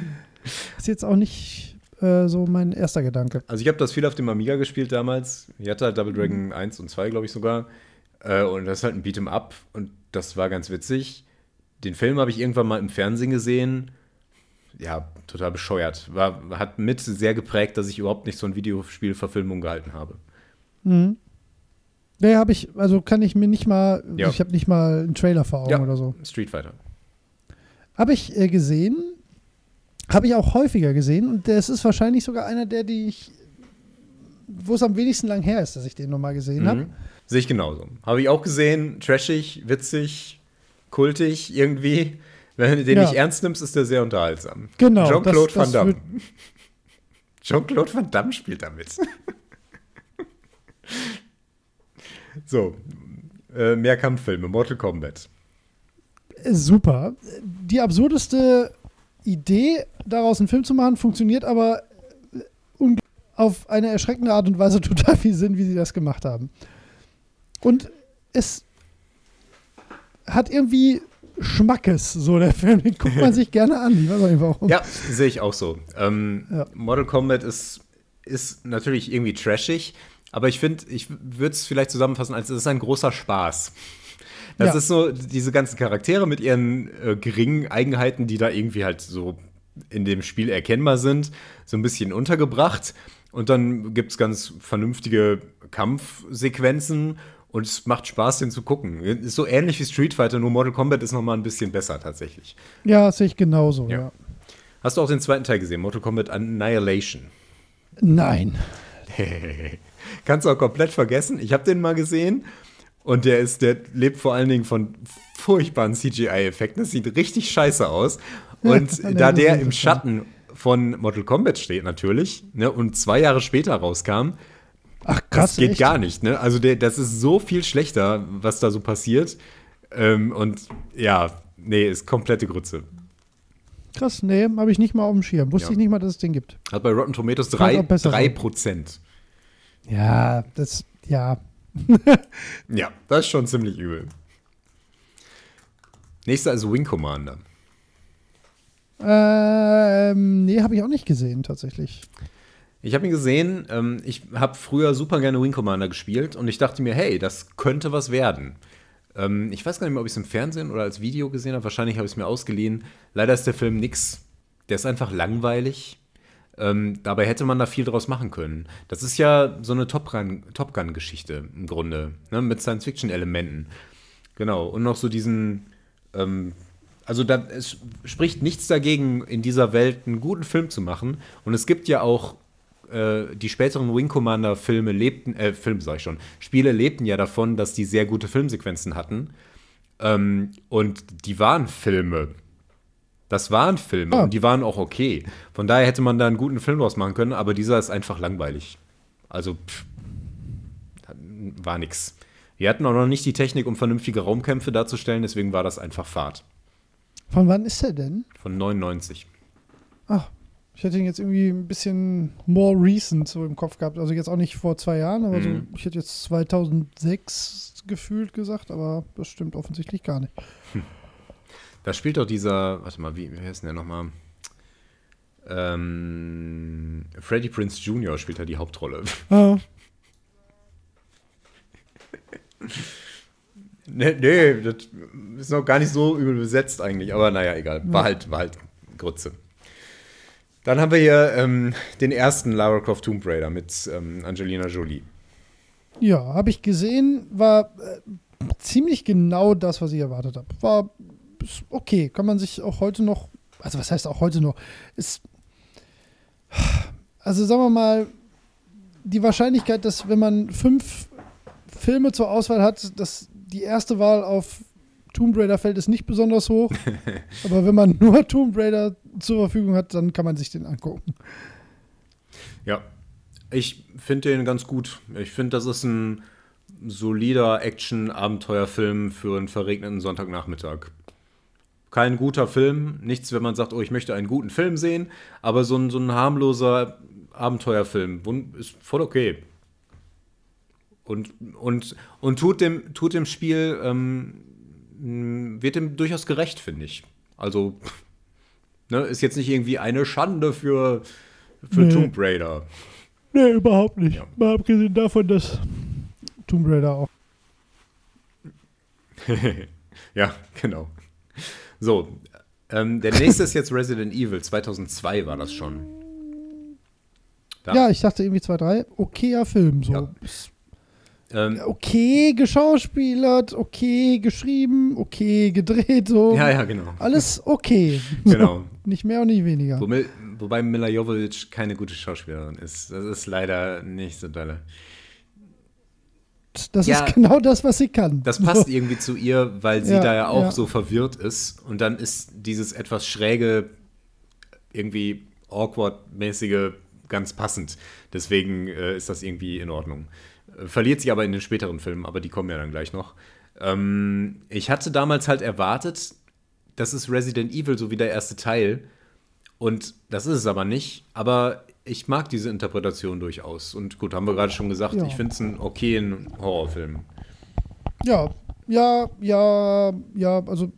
(laughs) ist jetzt auch nicht äh, so mein erster Gedanke. Also ich habe das viel auf dem Amiga gespielt damals. Ich hatte halt Double Dragon 1 und 2, glaube ich sogar. Äh, und das ist halt ein Beat'em Up und das war ganz witzig. Den Film habe ich irgendwann mal im Fernsehen gesehen. Ja, total bescheuert. War, hat mit sehr geprägt, dass ich überhaupt nicht so ein Videospielverfilmung gehalten habe. Mhm. Nee, habe ich, also kann ich mir nicht mal, Ja. ich habe nicht mal einen Trailer vor Augen Ja. oder so. Street Fighter. Habe ich äh, gesehen, habe ich auch häufiger gesehen und das ist wahrscheinlich sogar einer der, die ich, wo es am wenigsten lang her ist, dass ich den nochmal gesehen habe. Mhm. Sehe ich genauso. Habe ich auch gesehen, trashig, witzig, kultig irgendwie. (laughs) Wenn du den Ja. nicht ernst nimmst, ist der sehr unterhaltsam. Genau, Jean-Claude Van Damme. (laughs) Jean-Claude Van Damme spielt damit. (laughs) (laughs) so, äh, mehr Kampffilme, Mortal Kombat. Äh, Super. Die absurdeste Idee, daraus einen Film zu machen, funktioniert aber äh, auf eine erschreckende Art und Weise (laughs) total viel Sinn, wie sie das gemacht haben. Und es hat irgendwie Schmackes, so der (laughs) Film. Den guckt man sich gerne an. Ich weiß auch nicht warum. Ja, sehe ich auch so. Ähm, Ja. Mortal Kombat ist, ist natürlich irgendwie trashig, aber ich finde, ich würde es vielleicht zusammenfassen, als es ist ein großer Spaß. Das Ja. ist so, diese ganzen Charaktere mit ihren äh, geringen Eigenheiten, die da irgendwie halt so in dem Spiel erkennbar sind, so ein bisschen untergebracht. Und dann gibt es ganz vernünftige Kampfsequenzen und es macht Spaß, den zu gucken. Ist so ähnlich wie Street Fighter, nur Mortal Kombat ist noch mal ein bisschen besser tatsächlich. Ja, sehe ich genauso, Ja. ja. Hast du auch den zweiten Teil gesehen, Mortal Kombat Annihilation? Nein. (laughs) Kannst du auch komplett vergessen. Ich habe den mal gesehen und der ist, der lebt vor allen Dingen von furchtbaren CGI-Effekten. Das sieht richtig scheiße aus. Und da der im. Schatten von Mortal Kombat steht natürlich ne, und zwei Jahre später rauskam, Ach, krass. das geht echt? gar nicht. Ne? Also der, das ist so viel schlechter, was da so passiert. Ähm, und ja, nee, ist komplette Grütze. Krass, nee, habe ich nicht mal auf dem Schirm. Wusste Ja. ich nicht mal, dass es den gibt. Hat bei Rotten Tomatoes Kann 3, auch besser sein. Prozent. Ja, das, ja. (laughs) Ja, das ist schon ziemlich übel. Nächster ist Wing Commander. Ähm, nee, habe ich auch nicht gesehen, tatsächlich. Ich habe ihn gesehen, ähm, ich habe früher super gerne Wing Commander gespielt und ich dachte mir, hey, das könnte was werden. Ähm, ich weiß gar nicht mehr, ob ich es im Fernsehen oder als Video gesehen habe. Wahrscheinlich habe ich es mir ausgeliehen. Leider ist der Film nix. Der ist einfach langweilig. Ähm, dabei hätte man da viel draus machen können. Das ist ja so eine Top Gun- Top Gun-Geschichte im Grunde, ne, mit Science-Fiction-Elementen. Genau, und noch so diesen, ähm, also da, es spricht nichts dagegen, in dieser Welt einen guten Film zu machen. Und es gibt ja auch äh, die späteren Wing Commander Filme lebten, äh, Film sag ich schon, Spiele lebten ja davon, dass die sehr gute Filmsequenzen hatten. Ähm, und die waren Filme. Das waren Filme Ah. und die waren auch okay. Von daher hätte man da einen guten Film draus machen können, aber dieser ist einfach langweilig. Also pff, war nix. Wir hatten auch noch nicht die Technik, um vernünftige Raumkämpfe darzustellen, deswegen war das einfach Fahrt. Von wann ist der denn? Von 99. Ach, ich hätte ihn jetzt irgendwie ein bisschen more recent so im Kopf gehabt. Also jetzt auch nicht vor zwei Jahren, aber so, Mhm. ich hätte jetzt 2006 gefühlt gesagt, aber das stimmt offensichtlich gar nicht. Da spielt doch dieser, warte mal, wie, wie heißt denn der nochmal? Ähm, Freddie Prince Jr. spielt da die Hauptrolle. (laughs) Ah, nee, nee, das ist noch gar nicht so übel besetzt eigentlich, aber naja, egal. War halt, war halt Grütze. Dann haben wir hier ähm, den ersten Lara Croft Tomb Raider mit ähm, Angelina Jolie. ja, habe ich gesehen, war äh, ziemlich genau das, was ich erwartet habe. War ist okay, kann man sich auch heute noch, also was heißt auch heute noch, ist, also sagen wir mal, die Wahrscheinlichkeit, dass wenn man fünf Filme zur Auswahl hat, dass die erste Wahl auf Tomb Raider fällt, ist nicht besonders hoch. (laughs) Aber wenn man nur Tomb Raider zur Verfügung hat, dann kann man sich den angucken. Ja, ich finde den ganz gut. Ich finde, das ist ein solider Action-Abenteuerfilm für einen verregneten Sonntagnachmittag. Kein guter Film, nichts, wenn man sagt, oh, ich möchte einen guten Film sehen, aber so ein, so ein harmloser Abenteuerfilm ist voll okay. Und, und, und tut, dem, tut dem Spiel, ähm, wird dem durchaus gerecht, finde ich. Also, (laughs) ne, ist jetzt nicht irgendwie eine Schande für, für Nee. Tomb Raider. Nee, überhaupt nicht. Ja. Mal abgesehen davon, dass Tomb Raider auch. (laughs) ja, genau. So, ähm, der nächste ist jetzt Resident Evil. 2002 war das schon. Da- Ja, ich dachte irgendwie 2-3. Okayer Film. So. Ja. Ähm, Okay geschauspielert, okay geschrieben, okay gedreht. So. ja, ja, genau. Alles okay. (laughs) Genau. (laughs) Nicht mehr und nicht weniger. Womit, wobei Mila Jovovich keine gute Schauspielerin ist. Das ist leider nicht so dolle. Das Ja. ist genau das, was sie kann. Das passt irgendwie zu ihr, weil sie Ja, da ja auch ja. so verwirrt ist. Und dann ist dieses etwas schräge, irgendwie awkward-mäßige ganz passend. Deswegen äh, ist das irgendwie in Ordnung. Äh, Verliert sich aber in den späteren Filmen, aber die kommen ja dann gleich noch. Ähm, ich hatte damals halt erwartet, das ist Resident Evil, so wie der erste Teil. Und das ist es aber nicht. Aber ich mag diese Interpretation durchaus. Und gut, haben wir gerade schon gesagt, Ja. ich finde es einen okayen Horrorfilm. Ja, ja, ja, ja, also.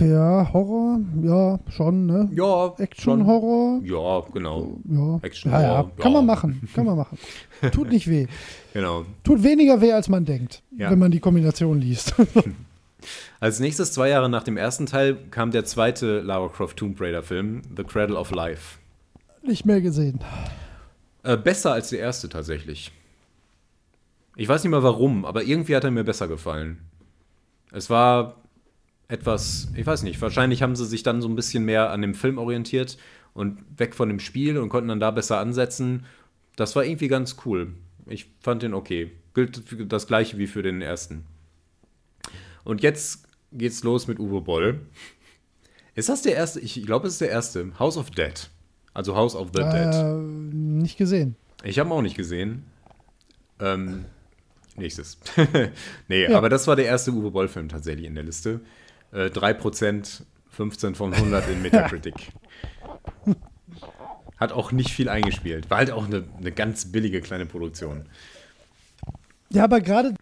Ja, Horror, ja, schon, ne? Ja. Action-Horror, Ja, genau. ja. Action, ja, ja. Kann man machen, kann man machen. Tut nicht weh. (laughs) Genau. Tut weniger weh, als man denkt, wenn man die Kombination liest. (laughs) Als nächstes, zwei Jahre nach dem ersten Teil, kam der zweite Lara Croft Tomb Raider Film, The Cradle of Life. Nicht mehr gesehen. Äh, besser als der erste tatsächlich. Ich weiß nicht mal warum, aber irgendwie hat er mir besser gefallen. Es war etwas, ich weiß nicht, wahrscheinlich haben sie sich dann so ein bisschen mehr an dem Film orientiert und weg von dem Spiel und konnten dann da besser ansetzen. Das war irgendwie ganz cool. Ich fand den okay. Gilt das gleiche wie für den ersten. Und jetzt geht's los mit Uwe Boll. Ist das der erste? Ich glaube, es ist der erste. House of Dead. Also House of the Äh, Dead. nicht gesehen. Ich habe ihn auch nicht gesehen. Ähm, nächstes. (laughs) nee, Ja. aber das war der erste Uwe Boll-Film tatsächlich in der Liste. Äh, 3%, 15 von 100 in (laughs) Metacritic. Hat auch nicht viel eingespielt. War halt auch eine, eine ganz billige kleine Produktion. Ja, aber gerade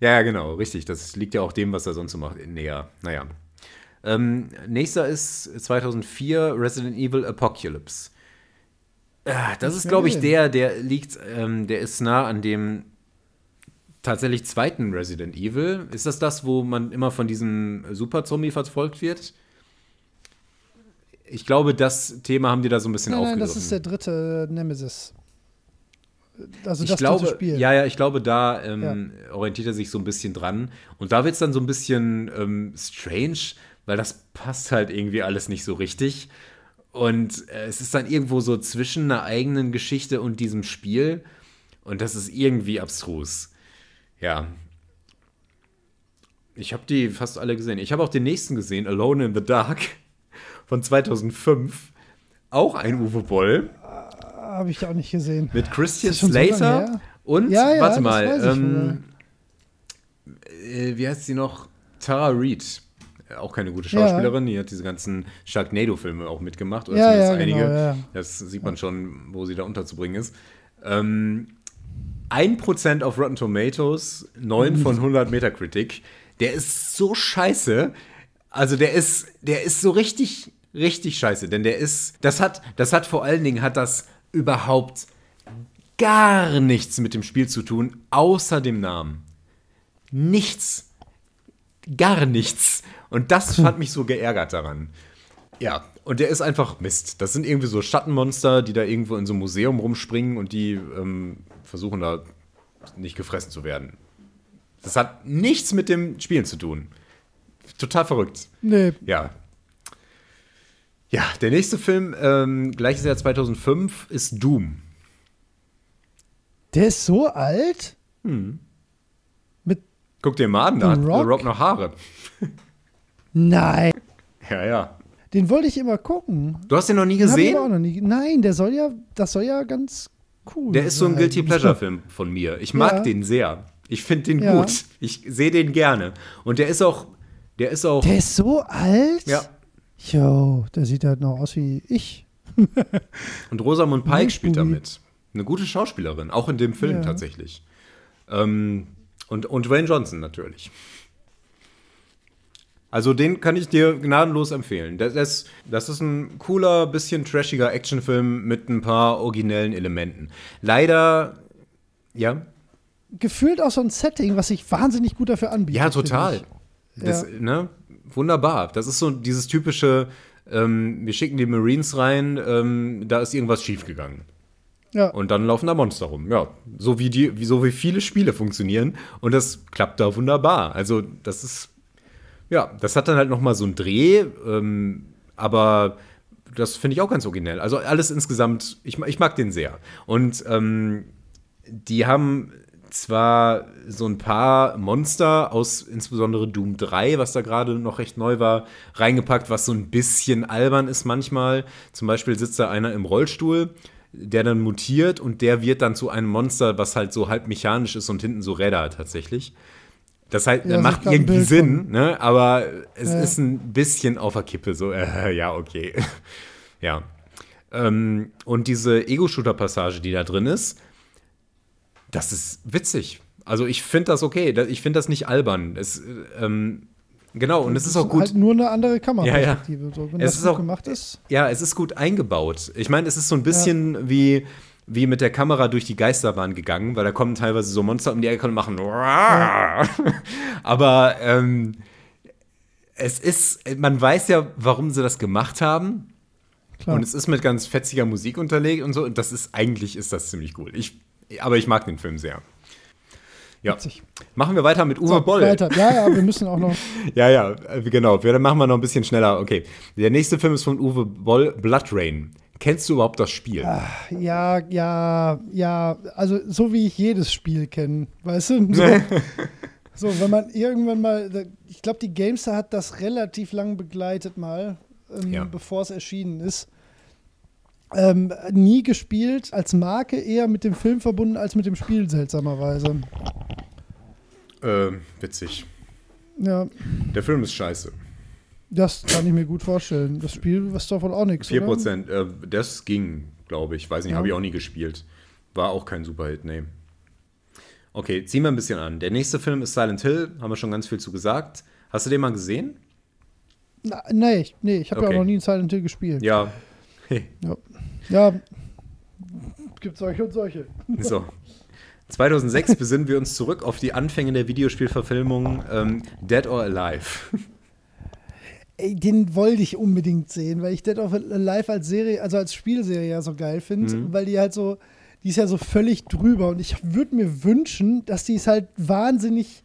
Ja, ja, genau, richtig. Das liegt ja auch dem, was er sonst so macht, näher. Naja. Ähm, nächster ist 2004 Resident Evil Apocalypse. Ah, das ist, glaube ich, der, der liegt, ähm, der ist nah an dem tatsächlich zweiten Resident Evil. Ist das das, wo man immer von diesem Super-Zombie verfolgt wird? Ich glaube, das Thema haben die da so ein bisschen nein, nein, aufgegriffen. das ist der dritte Nemesis. Also ich das glaube, Spiel. ja, ja, ich glaube, da ähm, orientiert er sich so ein bisschen dran. Und da wird es dann so ein bisschen ähm, strange, weil das passt halt irgendwie alles nicht so richtig. Und äh, es ist dann irgendwo so zwischen einer eigenen Geschichte und diesem Spiel. Und das ist irgendwie abstrus. Ja. Ich habe die fast alle gesehen. Ich habe auch den nächsten gesehen, Alone in the Dark von 2005. Auch ein Uwe Boll Habe ich auch nicht gesehen. mit Christian so Slater her? und Ja, ja, warte mal, ähm, äh, wie heißt sie noch? Tara Reid. Auch keine gute Schauspielerin, die hat diese ganzen Sharknado-Filme auch mitgemacht, oder Ja, zumindest ja, einige. genau, ja. Das sieht man schon, wo sie da unterzubringen ist. Ähm, 1% auf Rotten Tomatoes, 9 von 100 Metacritic. Der ist so scheiße. Also der ist, der ist so richtig, richtig scheiße. Denn der ist, das hat, das hat vor allen Dingen, hat das überhaupt gar nichts mit dem Spiel zu tun, außer dem Namen. Nichts. Gar nichts. Und das fand mich so geärgert daran. Ja, und der ist einfach Mist. Das sind irgendwie so Schattenmonster, die da irgendwo in so einem Museum rumspringen und die ähm, versuchen da nicht gefressen zu werden. Das hat nichts mit dem Spielen zu tun. Total verrückt. Nee, Ja. Ja, der nächste Film, ähm, gleiches Jahr 2005, ist Doom. der ist so alt. Mit Guck dir mal an, da The hat The Rock? Rock noch Haare. Nein. Ja, ja. Den wollte ich immer gucken. Du hast den noch nie Den hab ich gesehen? auch noch nie. Nein, der soll ja, das soll ja ganz cool. Der ist so ein sein. Guilty Pleasure-Film von mir. Ich mag Ja. den sehr. Ich finde den Ja. gut. Ich sehe den gerne. Und der ist auch, der ist auch, Der ist so alt. ja. Jo, der sieht halt noch aus wie ich. (laughs) Und Rosamund Pike spielt damit. Eine gute Schauspielerin, auch in dem Film Ja. tatsächlich. Ähm, und, und Dwayne Johnson natürlich. Also den kann ich dir gnadenlos empfehlen. Das ist, das ist ein cooler, bisschen trashiger Actionfilm mit ein paar originellen Elementen. Leider, ja, Gefühlt auch so ein Setting, was sich wahnsinnig gut dafür anbietet. Ja, total. Das, Ja. ne? Wunderbar. Das ist so dieses typische, ähm, wir schicken die Marines rein, ähm, da ist irgendwas schiefgegangen. Ja. Und dann laufen da Monster rum. Ja, so wie, die, wie, so wie viele Spiele funktionieren. Und das klappt da wunderbar. Also, das ist, ja, das hat dann halt noch mal so einen Dreh, ähm, aber das finde ich auch ganz originell. Also alles insgesamt, ich, ich mag den sehr. Und ähm, die haben zwar so ein paar Monster aus insbesondere Doom 3, was da gerade noch recht neu war, reingepackt, was so ein bisschen albern ist manchmal. Zum Beispiel sitzt da einer im Rollstuhl, der dann mutiert und der wird dann zu einem Monster, was halt so halb mechanisch ist und hinten so Räder hat tatsächlich. Das heißt, Ja, macht irgendwie Sinn, von- ne? aber es Ja. ist ein bisschen auf der Kippe, so, (laughs) äh, ja, okay. (laughs) ja. Ähm, und diese Ego-Shooter-Passage, die da drin ist, das ist witzig. Also ich finde das okay. Ich finde das nicht albern. Es, äh, ähm, genau, und es ist auch gut. Halt nur eine andere Kameraperspektive. Ja, ja. So, wenn Es das ist gut auch- gemacht ist. Ja, es ist gut eingebaut. Ich meine, es ist so ein bisschen wie, wie mit der Kamera durch die Geisterbahn gegangen, weil da kommen teilweise so Monster um die Ecke und machen. (laughs) Aber ähm, es ist, man weiß ja, warum sie das gemacht haben. klar. Und es ist mit ganz fetziger Musik unterlegt und so. Und das ist, eigentlich ist das ziemlich cool. Ich, aber ich mag den Film sehr. Ja. Witzig. Machen wir weiter mit Uwe So, Boll. Weiter. Ja, ja, wir müssen auch noch. (laughs) Ja, ja, äh, genau. Dann machen wir noch ein bisschen schneller. Okay. Der nächste Film ist von Uwe Boll, Blood Rain. Kennst du überhaupt das Spiel? Ja, ja, ja. Also, so wie ich jedes Spiel kenne. Weißt du? (laughs) So, so wenn man irgendwann mal. Ich glaube, die Gamester hat das relativ lang begleitet, mal, ähm, Ja. bevor es erschienen ist. Ähm, nie gespielt, als Marke eher mit dem Film verbunden als mit dem Spiel, seltsamerweise. Äh, witzig. Ja, Der Film ist scheiße. Das kann ich mir gut vorstellen. Das Spiel ist wohl auch nichts. 4 oder? Prozent. Äh, das ging, glaube ich. Weiß nicht, Ja. habe ich auch nie gespielt. War auch kein Superhit, nee. Okay, ziehen wir ein bisschen an. Der nächste Film ist Silent Hill. Haben wir schon ganz viel zu gesagt. Hast du den mal gesehen? Na, nee, ich- nee, ich habe ja Okay. auch noch nie in Silent Hill gespielt. Ja. Ja. ja. Gibt solche und solche. (laughs) So. 2006 besinnen wir uns zurück auf die Anfänge der Videospielverfilmung ähm, Dead or Alive. Ey, den wollte ich unbedingt sehen, weil ich Dead of Alive als Serie, also als Spielserie ja so geil finde, Mhm. weil die halt so, die ist ja so völlig drüber und ich würde mir wünschen, dass die es halt wahnsinnig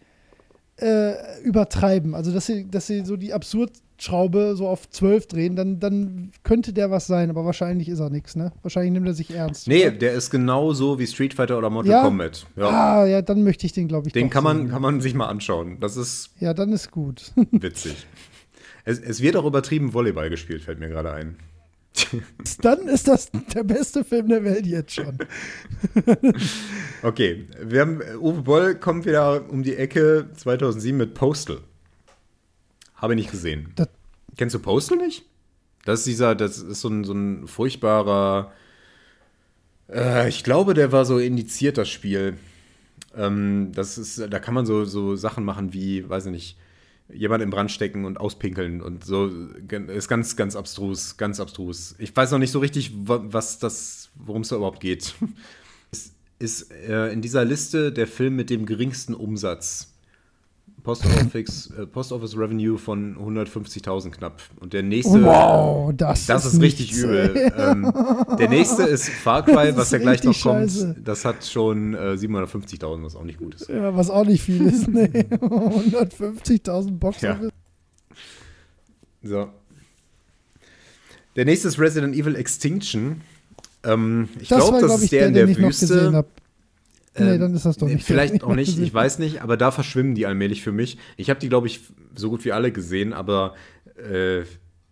äh, übertreiben. Also, dass sie, dass sie so die Absurdschraube so auf 12 drehen, dann, dann könnte der was sein, aber wahrscheinlich ist er nichts, ne? Wahrscheinlich nimmt er sich ernst. Nee, oder? der ist genauso wie Street Fighter oder Mortal Ja? Kombat. Ja. Ah, ja, dann möchte ich den, glaube ich, Den kann man, sehen. kann man sich mal anschauen. Das ist Ja, dann ist gut. (laughs) witzig. Es, es wird auch übertrieben Volleyball gespielt, fällt mir gerade ein. (laughs) dann ist das der beste Film der Welt jetzt schon. (laughs) Okay, wir haben, Uwe Boll kommt wieder um die Ecke 2007 mit Postal. Habe ich nicht gesehen. Das- Kennst du Postal nicht? Das ist dieser, das ist so ein, so ein furchtbarer, äh, ich glaube, der war so indiziert, das Spiel. Ähm, das ist, da kann man so, so Sachen machen wie, weiß ich nicht, jemand im Brand stecken und auspinkeln und so. Ist ganz, ganz abstrus, ganz abstrus. Ich weiß noch nicht so richtig, wa- was das, worum es da überhaupt geht. (laughs) Es ist äh, in dieser Liste der Film mit dem geringsten Umsatz. Post Office, äh, Post Office Revenue von 150.000 knapp. Und der nächste. Wow, das, Das ist richtig nichts, übel. ähm, der nächste ist Far Cry, (laughs) Das was ist ja gleich noch richtig kommt. scheiße. Das hat schon äh, 750.000, was auch nicht gut ist. Ja, was auch nicht viel ist, ne? 150.000 (laughs) Box Ja. So. Der nächste ist Resident Evil Extinction. Ähm, ich Das glaube, das glaube ich, ist der, der, in der den ich noch gesehen Wüste. Nee, Ähm, dann ist das doch nicht. Vielleicht auch nicht, ich weiß nicht, aber da verschwimmen die allmählich für mich. Ich habe die, glaube ich, so gut wie alle gesehen, aber äh,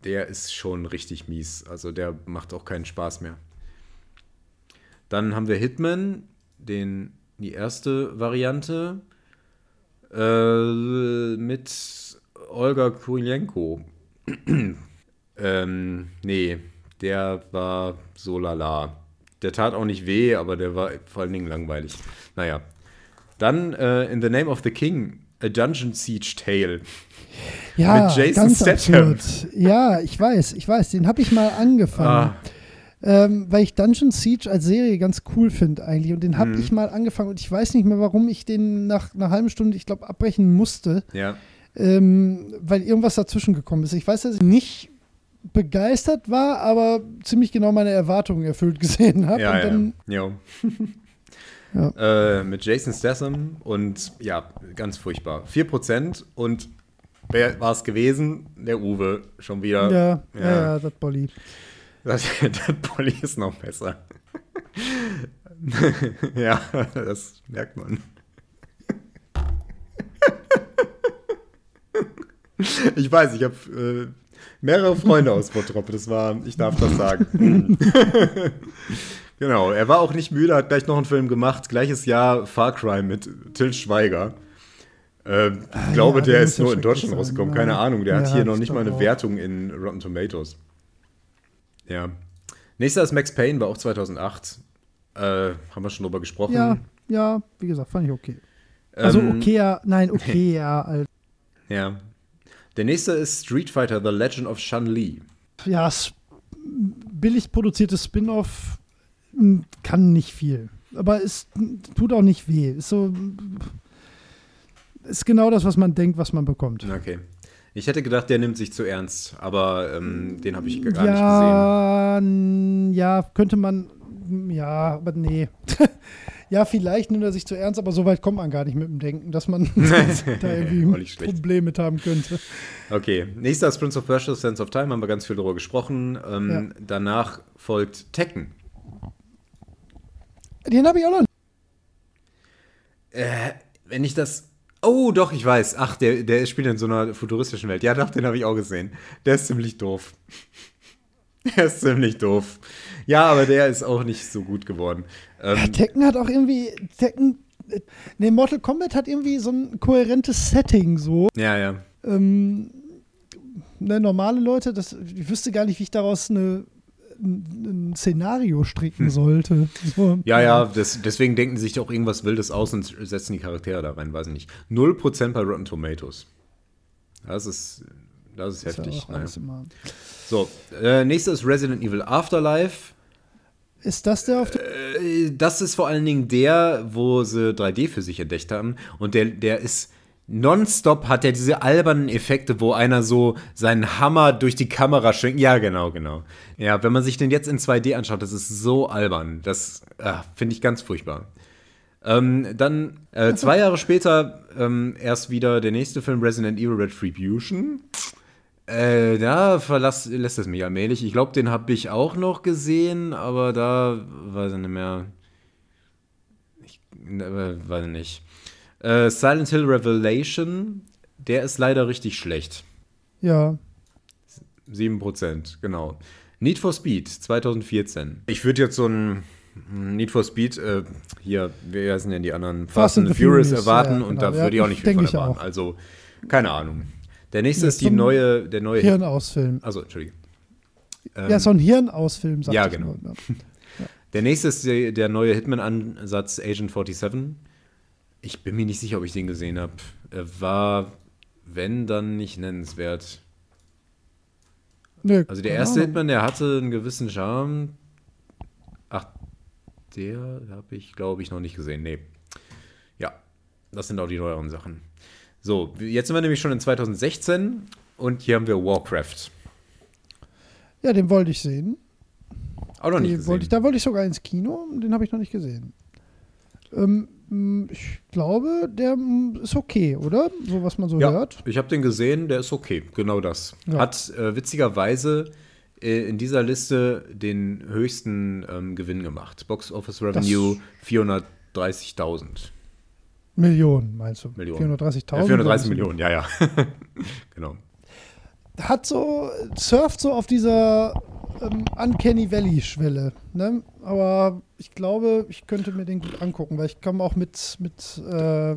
der ist schon richtig mies. Also der macht auch keinen Spaß mehr. Dann haben wir Hitman, den, die erste Variante, äh, mit Olga Kurylenko. (clears throat) ähm, nee, der war so lala. Der tat auch nicht weh, aber der war vor allen Dingen langweilig. Naja. Dann äh, In the Name of the King, A Dungeon Siege Tale. Ja, mit Jason ganz Statham. absurd. Ja, ich weiß, ich weiß. Den habe ich mal angefangen. Ah, Ähm, weil ich Dungeon Siege als Serie ganz cool finde eigentlich. Und den habe Mhm. ich mal angefangen. Und ich weiß nicht mehr, warum ich den nach einer halben Stunde, ich glaube, abbrechen musste. ja. Ähm, weil irgendwas dazwischen gekommen ist. Ich weiß, dass ich nicht begeistert war, aber ziemlich genau meine Erwartungen erfüllt (laughs) gesehen habe. Ja, und dann, ja. (laughs) Ja. Äh, mit Jason Statham und ja, ganz furchtbar. 4% und wer war es gewesen? Der Uwe, schon wieder. ja, ja, Ja. ja, das Bolli. Das, (laughs) das Polly ist noch besser. ja, das merkt man. Ich weiß, ich habe äh, mehrere Freunde aus Bottrop, das war, ich darf das sagen. (laughs) genau, er war auch nicht müde, hat gleich noch einen Film gemacht, gleiches Jahr Far Cry mit Till Schweiger. Äh, ich glaube, ja, der ist nur in Deutschland sein, rausgekommen, ja. keine Ahnung, der hat Ja, hier noch ich nicht mal eine auch. Wertung in Rotten Tomatoes. Ja. Nächster ist Max Payne, war auch 2008. Äh, haben wir schon drüber gesprochen. Ja, ja, wie gesagt, fand ich okay. Also Ähm, okay, ja, nein, okay, ja, (laughs) Alter. Ja. Der nächste ist Street Fighter The Legend of Chun Li. Ja, billig produziertes Spin-off m, kann nicht viel. Aber es m, tut auch nicht weh. Ist so. Ist genau das, was man denkt, was man bekommt. Okay. Ich hätte gedacht, der nimmt sich zu ernst, aber ähm, den habe ich gar ja, nicht gesehen. Ja, könnte man. Ja, aber nee. (laughs) ja, vielleicht nimmt er sich zu ernst, aber so weit kommt man gar nicht mit dem Denken, dass man (laughs) (laughs) da irgendwie ein Problem mit haben könnte. Okay, nächster ist Prince of Persia, Sense of Time, haben wir ganz viel darüber gesprochen. Ähm, ja. Danach folgt Tekken. Den habe ich auch noch nicht. Äh, wenn ich das Oh, doch, ich weiß. Ach, der, der spielt in so einer futuristischen Welt. Ja, doch, den habe ich auch gesehen. Der ist ziemlich doof. (laughs) der ist ziemlich doof. Ja, aber der ist auch nicht so gut geworden. Ähm, ja, Tekken hat auch irgendwie. Tekken. Ne, Mortal Kombat hat irgendwie so ein kohärentes Setting so. Ja, ja. Ähm, ne, normale Leute, das, ich wüsste gar nicht, wie ich daraus eine ein Szenario stricken hm. sollte. So, ja, ja, das, deswegen denken sie sich auch irgendwas Wildes aus und setzen die Charaktere da rein, weiß ich nicht. 0% bei Rotten Tomatoes. Das ist, das ist, ist heftig. Ja so, äh, nächstes ist Resident Evil Afterlife. Ist das der auf äh, Das ist vor allen Dingen der, wo sie 3D für sich entdeckt haben. Und der, der ist nonstop hat er diese albernen Effekte, wo einer so seinen Hammer durch die Kamera schwingt. Ja, genau, genau. Ja, wenn man sich den jetzt in 2D anschaut, das ist so albern. Das äh, finde ich ganz furchtbar. Ähm, dann äh, zwei Jahre später ähm, erst wieder der nächste Film Resident Evil Retribution. Äh, da verlass, lässt es mich allmählich. Ich glaube, den habe ich auch noch gesehen, aber da weiß ich nicht mehr. Ich äh, weiß nicht. Äh, Silent Hill Revelation, der ist leider richtig schlecht. Ja. 7%, genau. Need for Speed 2014. Ich würde jetzt so ein Need for Speed, äh, hier, wie heißen denn die anderen? Fast, Fast and the Furious, Furious erwarten ja, genau. und da würde ich auch nicht viel von erwarten. Also, keine Ahnung. Der nächste ist die neue, der neue Hirnausfilm. Also, Entschuldigung. Ähm, ja, so ein Hirnausfilm, sagt Ja, genau. Nur, ja. (laughs) Der nächste ist der, der neue Hitman-Ansatz Agent 47. Ich bin mir nicht sicher, ob ich den gesehen habe. Er war, wenn, dann nicht nennenswert. Nee, also der erste Hitman, der hatte einen gewissen Charme. Ach, der habe ich, glaube ich, noch nicht gesehen. Nee. Ja, das sind auch die neueren Sachen. So, jetzt sind wir nämlich schon in 2016 und hier haben wir Warcraft. Ja, den wollte ich sehen. Auch noch nicht gesehen. Wollte ich, da wollte ich sogar ins Kino, den habe ich noch nicht gesehen. Ähm, hm, ich glaube, der ist okay, oder? So was man so ja, hört. Ich habe den gesehen, der ist okay, genau das. Ja. Hat äh, witzigerweise äh, in dieser Liste den höchsten ähm, Gewinn gemacht. Box Office Revenue 430.000. Millionen, meinst du? Millionen. 430.000? Ja, 430 Millionen, ja, ja. (laughs) genau. Hat so, surft so auf dieser ähm, Uncanny Valley-Schwelle. Ne? Aber ich glaube, ich könnte mir den gut angucken, weil ich komme auch mit, mit äh,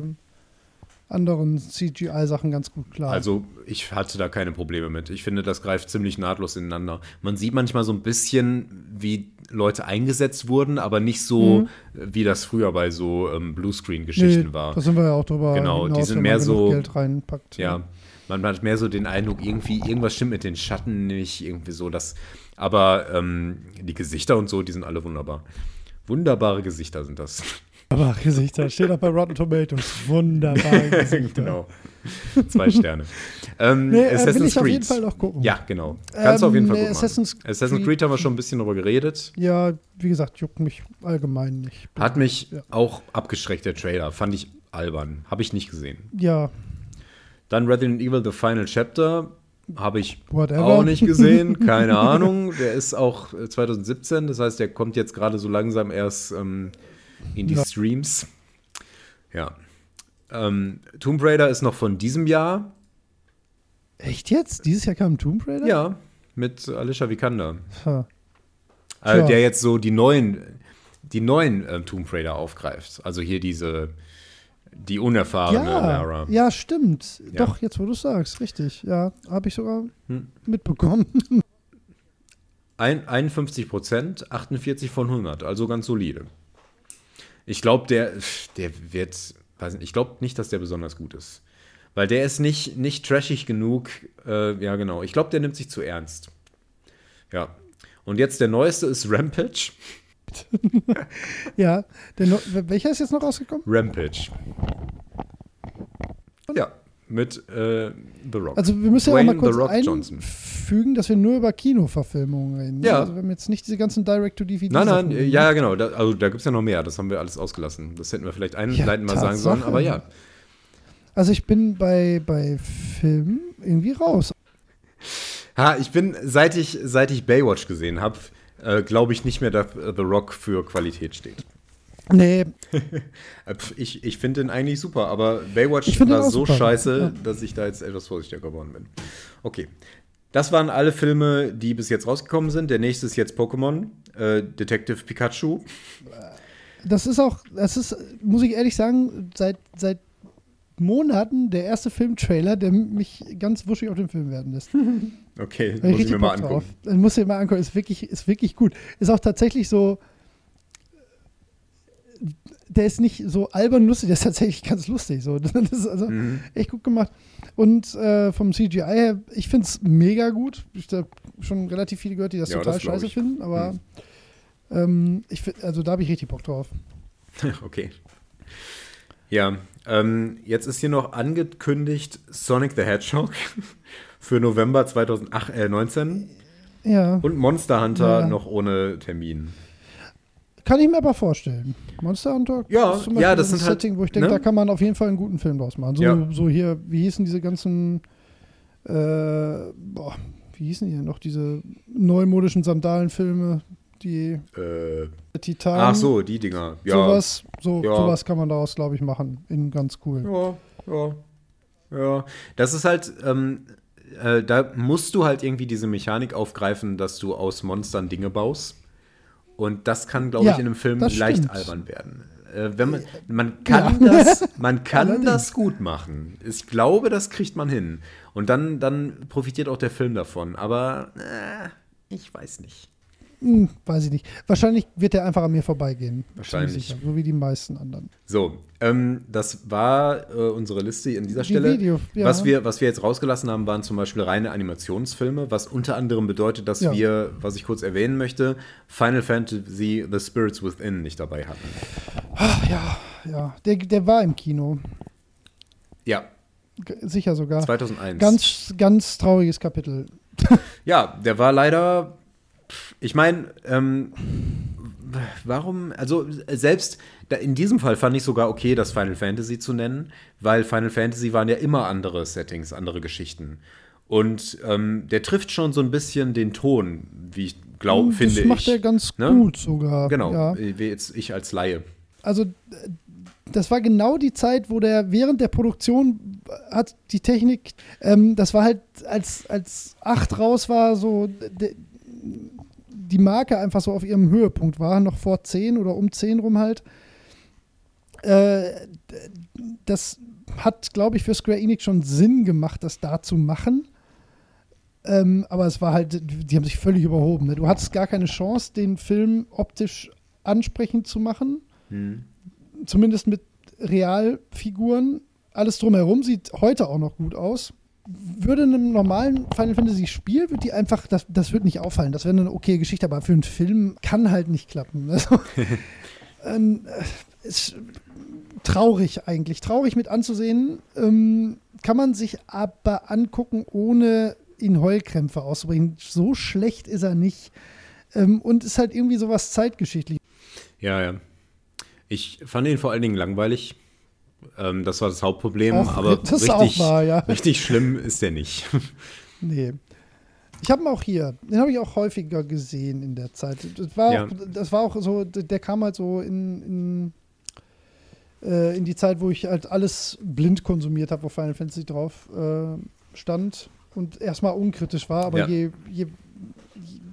anderen CGI-Sachen ganz gut klar. Also ich hatte da keine Probleme mit. Ich finde, das greift ziemlich nahtlos ineinander. Man sieht manchmal so ein bisschen, wie Leute eingesetzt wurden, aber nicht so, mhm. wie das früher bei so ähm, Bluescreen-Geschichten nee, war. Da sind wir ja auch drüber. Genau, hinaus, die sind mehr so. Geld reinpackt. Ja. Man hat mehr so den Eindruck, irgendwie, irgendwas stimmt mit den Schatten nicht, irgendwie so, dass aber ähm, die Gesichter und so, die sind alle wunderbar. Wunderbare Gesichter sind das. Wunderbare Gesichter. Steht auch bei Rotten Tomatoes. Wunderbare (laughs) Gesichter. genau. (laughs) Zwei Sterne. ähm, nee, äh, Assassin's will ich Creed. auf jeden Fall noch gucken. Ja, genau. Kannst ähm, du auf jeden Fall nee, gucken. Assassin's, Assassin's Creed, Creed haben wir schon ein bisschen drüber geredet. Ja, wie gesagt, juckt mich allgemein nicht. Hat mich ja. auch abgeschreckt, der Trailer. Fand ich albern. Habe ich nicht gesehen. Ja. Dann Resident Evil The Final Chapter habe ich Whatever. auch nicht gesehen, (laughs) keine Ahnung. Der ist auch 2017, äh, das heißt, der kommt jetzt gerade so langsam erst ähm, in die ja. Streams. Ja. Ähm, Tomb Raider ist noch von diesem Jahr. Echt jetzt? Dieses Jahr kam Tomb Raider? Ja, mit Alicia Vikander. Huh. Also, der jetzt so die neuen, die neuen ähm, Tomb Raider aufgreift. Also hier diese die unerfahrene ja, Lara. Ja, stimmt. Ja. Doch, jetzt wo du sagst, richtig. Ja, habe ich sogar hm. mitbekommen. (laughs) Ein, 51 Prozent, 48 von 100, also ganz solide. Ich glaube, der, der wird, weiß nicht, ich glaube nicht, dass der besonders gut ist. Weil der ist nicht, nicht trashig genug. Äh, ja, genau. Ich glaube, der nimmt sich zu ernst. Ja. Und jetzt der neueste ist Rampage. (laughs) ja, der, welcher ist jetzt noch rausgekommen? Rampage. Ja, Mit äh, The Rock. Also wir müssen ja Dwayne auch mal kurz einfügen, dass wir nur über Kinoverfilmungen reden. Ja. Also wir haben jetzt nicht diese ganzen Direct-to-DVD. Nein, nein, Sachen. äh, ja, genau. Da, also da gibt es ja noch mehr. Das haben wir alles ausgelassen. Das hätten wir vielleicht einleitend mal sagen sollen. Aber ja. Also ich bin bei, bei Filmen irgendwie raus. Ha, ich bin, seit ich, seit ich Baywatch gesehen habe, äh, glaube ich nicht mehr, dass The Rock für Qualität steht. Nee, (laughs) Äh, Ich, ich finde den eigentlich super, aber Baywatch Ich war so super, scheiße, ja. dass ich da jetzt etwas vorsichtiger geworden bin. Okay. Das waren alle Filme, die bis jetzt rausgekommen sind. Der nächste ist jetzt Pokémon, äh, Detective Pikachu. das ist auch, das ist, muss ich ehrlich sagen, seit, seit Monaten der erste Filmtrailer, der mich ganz wuschig auf den Film werden lässt. (laughs) Okay, muss ich richtig mir mal angucken. Muss ich mal angucken. Ist wirklich, ist wirklich gut. Ist auch tatsächlich so. Der ist nicht so albern lustig, der ist tatsächlich ganz lustig. So. (laughs) Das ist also Mhm. echt gut gemacht. Und äh, vom CGI her, ich finde es mega gut. Ich habe schon relativ viele gehört, die das Ja, total das scheiße ich. finden, aber ähm, ich, find- also da habe ich richtig Bock drauf. (laughs) Okay. Ja, ähm, jetzt ist hier noch angekündigt Sonic the Hedgehog (laughs) für November 2019 Ja, und Monster Hunter Ja. noch ohne Termin. Kann ich mir aber vorstellen. Monster Hunter Ja, ist zum ja, Beispiel das ein sind halt, Setting, wo ich denke, ne? da kann man auf jeden Fall einen guten Film draus machen. So, Ja. so hier, wie hießen diese ganzen, äh, boah, wie hießen die denn noch, diese neumodischen Sandalenfilme, die Äh, Titan. ach so, die Dinger. Ja. Sowas, so, Ja. sowas kann man daraus, glaube ich, machen. In ganz cool. Ja, ja, ja. Das ist halt, ähm, äh, da musst du halt irgendwie diese Mechanik aufgreifen, dass du aus Monstern Dinge baust. Und das kann, glaube Ja, ich, in einem Film leicht albern werden. Äh, wenn man, (laughs) man kann Ja. das, man kann das gut machen. Ich glaube, das kriegt man hin. Und dann, dann profitiert auch der Film davon. Aber äh, ich weiß nicht. Hm, weiß ich nicht. Wahrscheinlich wird der einfach an mir vorbeigehen. Wahrscheinlich. Sicher, So wie die meisten anderen. So, ähm, das war äh, unsere Liste an dieser Die Stelle. Video, ja. was, wir, was wir jetzt rausgelassen haben, waren zum Beispiel reine Animationsfilme, was unter anderem bedeutet, dass Ja. wir, was ich kurz erwähnen möchte, Final Fantasy The Spirits Within nicht dabei hatten. Ach, ja, ja. Der, der war im Kino. Ja, G sicher sogar. 2001. Ganz, ganz trauriges Kapitel. (laughs) Ja, der war leider. Ich meine, ähm, warum? Also selbst in diesem Fall fand ich sogar okay, das Final Fantasy zu nennen, weil Final Fantasy waren ja immer andere Settings, andere Geschichten. Und ähm, der trifft schon so ein bisschen den Ton, wie ich glaube, das finde macht ich. er ganz ne? gut sogar. Genau, Ja. wie jetzt ich als Laie. Also, äh, das war genau die Zeit, wo der während der Produktion hat die Technik, ähm, das war halt, als, als 8 raus war, so de, die Marke einfach so auf ihrem Höhepunkt war, noch vor 10 oder um 10 rum halt. Äh, das hat, glaube ich, für Square Enix schon Sinn gemacht, das da zu machen. Ähm, aber es war halt, die haben sich völlig überhoben. Ne? Du hattest gar keine Chance, den Film optisch ansprechend zu machen Hm. zumindest mit Realfiguren. Alles drumherum sieht heute auch noch gut aus. Würde in einem normalen Final Fantasy Spiel, wird die einfach, das, das wird nicht auffallen. Das wäre eine okay Geschichte, aber für einen Film kann halt nicht klappen. (laughs) Also, ähm, äh, ist traurig eigentlich. Traurig mit anzusehen. Ähm, kann man sich aber angucken, ohne ihn Heulkrämpfe auszubringen. So schlecht ist er nicht. Ähm, und ist halt irgendwie sowas zeitgeschichtlich. Ja, ja. Ich fand ihn vor allen Dingen langweilig. Ähm, das war das Hauptproblem, Auch- aber richtig, wahr, ja. richtig schlimm ist der nicht. (laughs) Nee. Ich habe ihn auch hier. Den habe ich auch häufiger gesehen in der Zeit. Das war, Ja. auch, das war auch so, der kam halt so in, in, äh, in die Zeit, wo ich halt alles blind konsumiert habe, wo Final Fantasy drauf äh, stand und erstmal unkritisch war. Aber Ja. je, je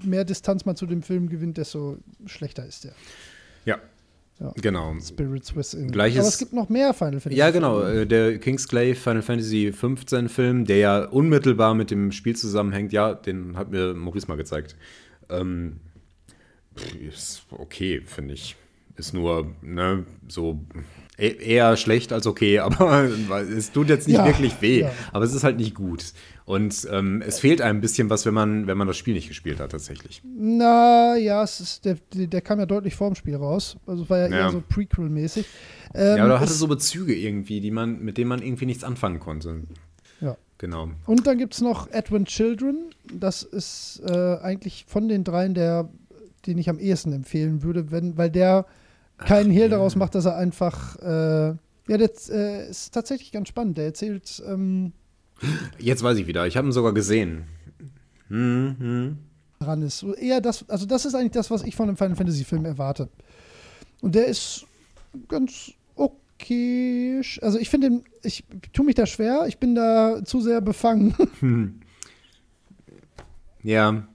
mehr Distanz man zu dem Film gewinnt, desto schlechter ist der. Ja, Ja. genau. Spirit Swiss in. Gleiches- Aber es gibt noch mehr Final Fantasy. Ja, genau. äh, Der Kingsglaive Final Fantasy 15 Film, der ja unmittelbar mit dem Spiel zusammenhängt, ja, den hat mir Maurice mal gezeigt. Ähm, ist okay, finde ich. ist nur, ne, so e- eher schlecht als okay, (laughs) aber es tut jetzt nicht Ja, wirklich weh. ja. Aber es ist halt nicht gut. Und ähm, es fehlt einem ein bisschen was, wenn man, wenn man das Spiel nicht gespielt hat, tatsächlich. Na ja, es ist, der, der kam ja deutlich vor dem Spiel raus. Also es war ja, Ja. eher so Prequel-mäßig. Ähm, ja, aber er hatte so Bezüge irgendwie, die man, mit denen man irgendwie nichts anfangen konnte. Ja. Genau. Und dann gibt es noch Edwin Children. Das ist äh, eigentlich von den dreien der, den ich am ehesten empfehlen würde, wenn, weil der keinen Hehl ja. daraus macht, dass er einfach. Äh, ja, der äh, ist tatsächlich ganz spannend. Der erzählt. Ähm, Jetzt weiß ich wieder. Ich habe ihn sogar gesehen. Hm, hm. dran ist. Eher das, also das ist eigentlich das, was ich von einem Final Fantasy Film erwarte. Und der ist ganz okay. Also ich finde, ich tue mich da schwer. Ich bin da zu sehr befangen. (laughs) Ja.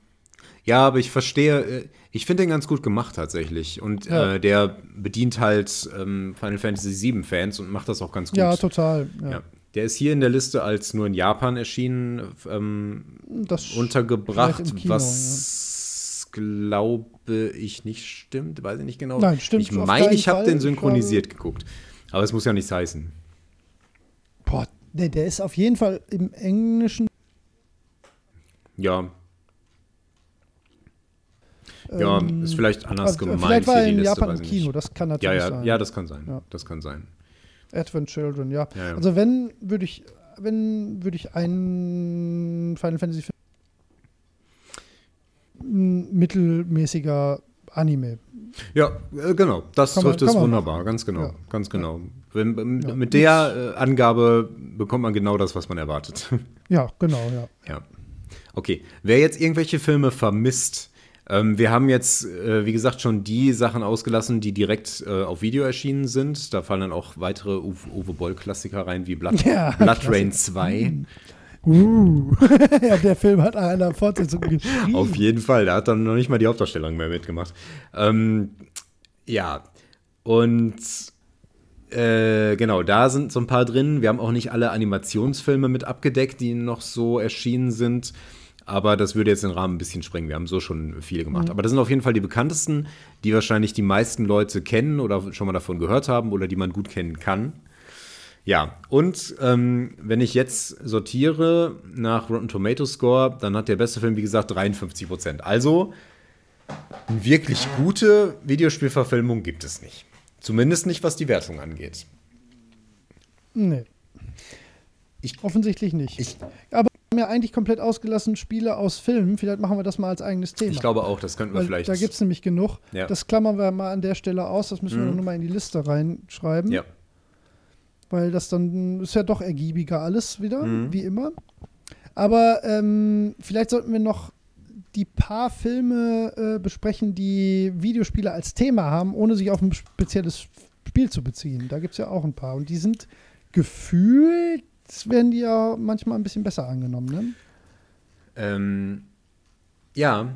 Ja, aber ich verstehe, äh, ich finde den ganz gut gemacht tatsächlich. Und Ja. äh, der bedient halt ähm, Final Fantasy VII Fans und macht das auch ganz gut. ja, total. Ja. Ja. Der ist hier in der Liste als nur in Japan erschienen ähm, Das untergebracht, Kino, was glaube ich nicht stimmt, weiß ich nicht genau. Nein, stimmt Ich meine, ich habe den synchronisiert geguckt. Aber es muss ja nichts heißen. Boah, der, der ist auf jeden Fall im Englischen. Ja. Ja, ähm, ist vielleicht anders aber gemeint. Vielleicht war er in Liste, Japan im Kino, das kann Ja, natürlich ja, sein. ja, das kann sein. Ja. Das kann sein. Advent Children, ja. Ja, ja. Also wenn, würde ich, wenn, würde ich einen Final Fantasy Film mittelmäßiger Anime. Ja, äh, genau. Das Kann man- trifft es man wunderbar. Ganz genau. Ja. Ganz genau. Wenn, ähm. Mit der äh, Angabe bekommt man genau das, was man erwartet. Ja, genau, ja. ja. Okay. Wer jetzt irgendwelche Filme vermisst, ähm, wir haben jetzt, äh, wie gesagt, schon die Sachen ausgelassen, die direkt äh, auf Video erschienen sind. Da fallen dann auch weitere Uwe, Uwe Boll-Klassiker rein, wie Blood, Ja, Blood Rain 2. Uh. (laughs) ja, der Film hat einer Fortsetzung geschrieben. Auf jeden Fall. Da hat dann noch nicht mal die Hauptdarstellung mehr mitgemacht. Ähm, ja. Und äh, genau, da sind so ein paar drin. Wir haben auch nicht alle Animationsfilme mit abgedeckt, die noch so erschienen sind. Aber das würde jetzt den Rahmen ein bisschen sprengen. Wir haben so schon viele gemacht. Aber das sind auf jeden Fall die bekanntesten, die wahrscheinlich die meisten Leute kennen oder schon mal davon gehört haben oder die man gut kennen kann. Ja, und ähm, wenn ich jetzt sortiere nach Rotten Tomato Score, dann hat der beste Film, wie gesagt, 53 Prozent. Also, eine wirklich gute Videospielverfilmung gibt es nicht. Zumindest nicht, was die Wertung angeht. Nee. Ich- Offensichtlich nicht. ich- Aber haben ja eigentlich komplett ausgelassen Spiele aus Filmen. Vielleicht machen wir das mal als eigenes Thema. Ich glaube auch, das könnten wir Weil vielleicht. da gibt es nämlich genug. Ja. Das klammern wir mal an der Stelle aus. Das müssen wir Mhm. dann nur mal in die Liste reinschreiben. ja. Weil das dann ist ja doch ergiebiger alles wieder, Mhm. wie immer. Aber ähm, vielleicht sollten wir noch die paar Filme äh, besprechen, die Videospiele als Thema haben, ohne sich auf ein spezielles Spiel zu beziehen. Da gibt es ja auch ein paar. Und die sind gefühlt, werden die ja manchmal ein bisschen besser angenommen. Ne? Ähm, ja.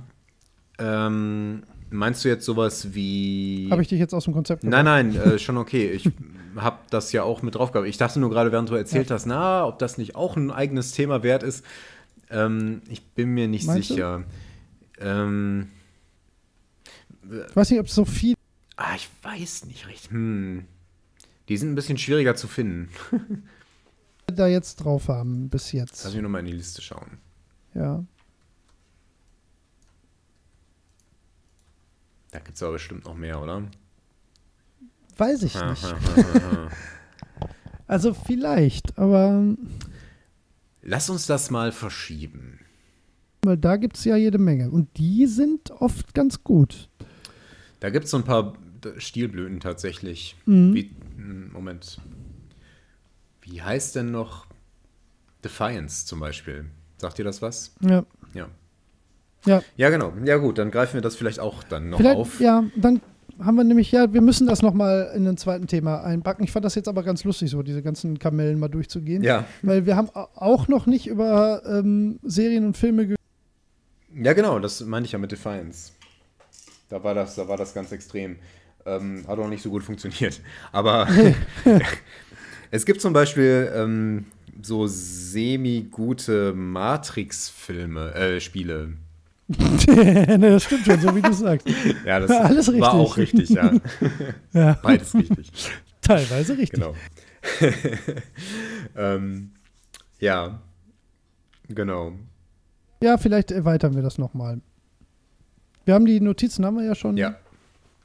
Ähm, meinst du jetzt sowas wie. Habe ich dich jetzt aus dem Konzept Nein, nein, äh, (laughs) schon okay. Ich habe das ja auch mit drauf gehabt. Ich dachte nur gerade, während du erzählt hast, na, ob das nicht auch ein eigenes Thema wert ist. Ähm, ich bin mir nicht Meinst sicher. Ähm, Ich weiß nicht, ob es so viel. ah, ich weiß nicht recht. Hm. Die sind ein bisschen schwieriger zu finden. (laughs) da jetzt drauf haben bis Lass jetzt. mich nochmal in die Liste schauen. Ja. Da gibt es aber bestimmt noch mehr, oder? Weiß ich (laughs) nicht. (laughs) Also vielleicht, aber Lass uns das mal verschieben. weil da gibt es ja jede Menge. Und die sind oft ganz gut. Da gibt es so ein paar Stilblüten tatsächlich. Mhm. Wie, hm, Moment. Wie heißt denn noch Defiance zum Beispiel? Sagt ihr das was? Ja. Ja. Ja, Ja, genau. Ja, gut, dann greifen wir das vielleicht auch dann noch vielleicht, auf. ja, dann haben wir nämlich, ja, wir müssen das nochmal in ein zweites Thema einbacken. Ich fand das jetzt aber ganz lustig, so diese ganzen Kamellen mal durchzugehen. Ja. Weil wir haben au- auch noch nicht über ähm, Serien und Filme ge Ja, genau, das meine ich ja mit Defiance. Da war das, da war das ganz extrem. Ähm, hat auch nicht so gut funktioniert. Aber (laughs) (laughs) es gibt zum Beispiel ähm, so semi-gute Matrix-Filme, äh, Spiele. (laughs) nee, das stimmt schon, so wie du sagst. (laughs) Ja, das Alles richtig. war auch richtig, ja. (laughs) Ja, Beides richtig. teilweise richtig. Genau. ähm, ja, genau. Ja, vielleicht erweitern wir das nochmal. Wir haben die Notizen, haben wir ja schon. Ja.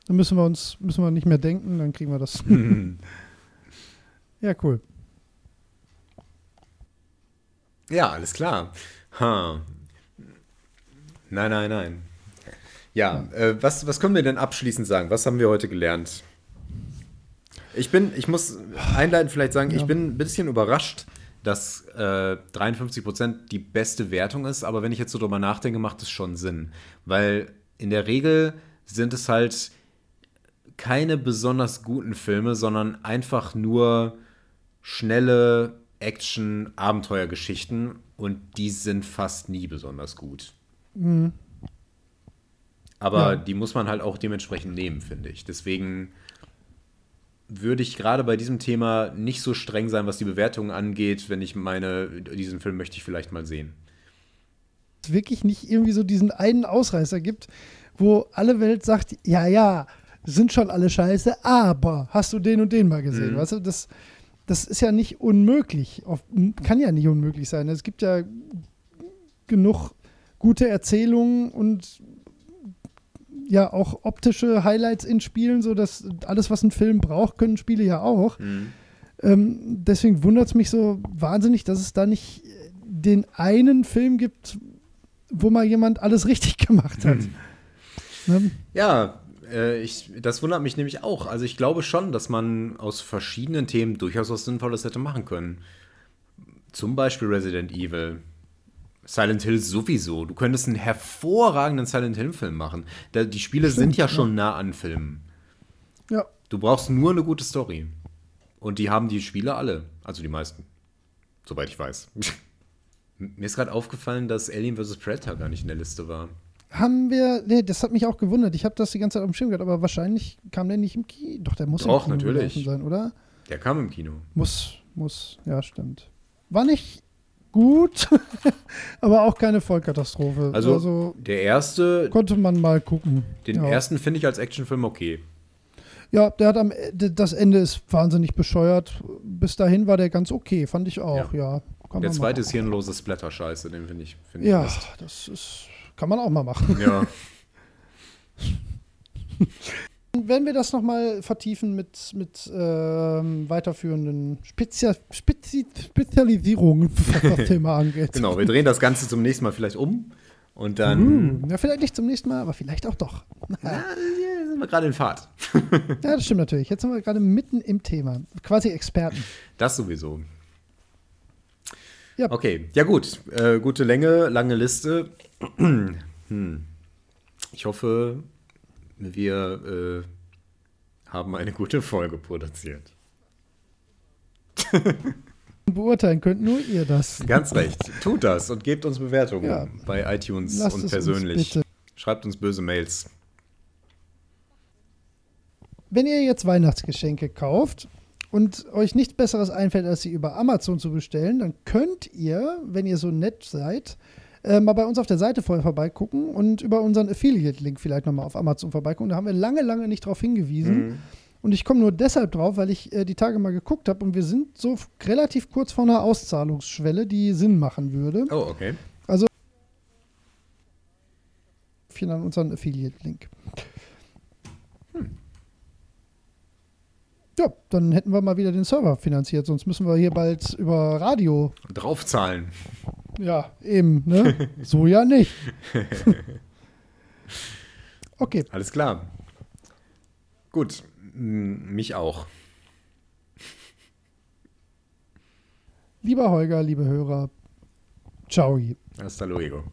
Dann müssen wir uns, müssen wir nicht mehr denken, dann kriegen wir das. Ja, cool. Ja, alles klar. Ha. Nein, nein, nein. Ja, äh, was, was können wir denn abschließend sagen? Was haben wir heute gelernt? Ich bin, ich muss einleitend vielleicht sagen, Ja. ich bin ein bisschen überrascht, dass äh, 53% die beste Wertung ist, aber wenn ich jetzt so drüber nachdenke, macht es schon Sinn. Weil in der Regel sind es halt keine besonders guten Filme, sondern einfach nur schnelle Action-Abenteuergeschichten und die sind fast nie besonders gut. Aber Ja. die muss man halt auch dementsprechend nehmen, finde ich. Deswegen würde ich gerade bei diesem Thema nicht so streng sein, was die Bewertungen angeht, wenn ich meine, diesen Film möchte ich vielleicht mal sehen. Es wirklich nicht irgendwie so diesen einen Ausreißer gibt, wo alle Welt sagt, ja, ja, sind schon alle scheiße, aber hast du den und den mal gesehen? Mhm. Weißt du, das, das ist ja nicht unmöglich. Kann ja nicht unmöglich sein. Es gibt ja genug gute Erzählungen und ja auch optische Highlights in Spielen, so dass alles, was ein Film braucht, können Spiele ja auch. Ähm, deswegen wundert es mich so wahnsinnig, dass es da nicht den einen Film gibt, wo mal jemand alles richtig (laughs) gemacht hat. Ne? Ja, äh, ich, das wundert mich nämlich auch. Also ich glaube schon, dass man aus verschiedenen Themen durchaus was Sinnvolles hätte machen können. Zum Beispiel Resident Evil. Silent Hill sowieso. Du könntest einen hervorragenden Silent Hill-Film machen. Da, die Spiele Stimmt, sind ja ja. schon nah an Filmen. Ja, Du brauchst nur eine gute Story. Und die haben die Spiele alle. Also die meisten. Soweit ich weiß. (laughs) Mir ist gerade aufgefallen, dass Alien vs. Predator gar nicht in der Liste war. Haben wir, nee, das hat mich auch gewundert. Ich habe das die ganze Zeit auf dem Schirm gehabt, aber wahrscheinlich kam der nicht im Kino. Doch, der muss Doch, im Kino natürlich. sein, oder? Der kam im Kino. Muss, muss, ja, stimmt. War nicht gut, (laughs) aber auch keine Vollkatastrophe. Also, also der erste, konnte man mal gucken. den ja. ersten finde ich als Actionfilm okay. Ja, der hat am Ende, das Ende ist wahnsinnig bescheuert. Bis dahin war der ganz okay, fand ich auch, ja. Kann Der zweite ist hirnlose Splatter-Scheiße, den finde ich, finde ich Ja, Mist. das ist, kann man auch mal machen. Ja. (laughs) Wenn wir das nochmal vertiefen mit, mit ähm, weiterführenden Spezia Spezi Spezialisierungen, (laughs) was das Thema angeht. genau, wir drehen das Ganze zum nächsten Mal vielleicht um und dann Uh, ja, vielleicht nicht zum nächsten Mal, aber vielleicht auch doch. (laughs) ja, ja, sind wir gerade in Fahrt. Ja, das stimmt natürlich. Jetzt sind wir gerade mitten im Thema. Quasi Experten. Das sowieso. Ja. Okay, ja gut. Äh, gute Länge, lange Liste. (clears throat) hm. Ich hoffe, wir äh, haben eine gute Folge produziert. (laughs) Beurteilen könnt nur ihr das. Ganz recht. Tut das und gebt uns Bewertungen Ja. bei iTunes Lasst und persönlich. uns. Schreibt uns böse Mails. Wenn ihr jetzt Weihnachtsgeschenke kauft und euch nichts Besseres einfällt, als sie über Amazon zu bestellen, dann könnt ihr, wenn ihr so nett seid, äh, mal bei uns auf der Seite vorher vorbeigucken und über unseren Affiliate-Link vielleicht nochmal auf Amazon vorbeigucken. Da haben wir lange, lange nicht drauf hingewiesen. Und ich komme nur deshalb drauf, weil ich äh, die Tage mal geguckt habe und wir sind so relativ kurz vor einer Auszahlungsschwelle, die Sinn machen würde. Oh, okay. Vielen Dank an unseren Affiliate-Link. Ja, dann hätten wir mal wieder den Server finanziert, sonst müssen wir hier bald über Radio. Draufzahlen. Ja, eben, ne? (laughs) so ja nicht. (laughs) okay, Alles klar. Gut. Mich auch. lieber Holger, liebe Hörer, ciao. Hasta luego.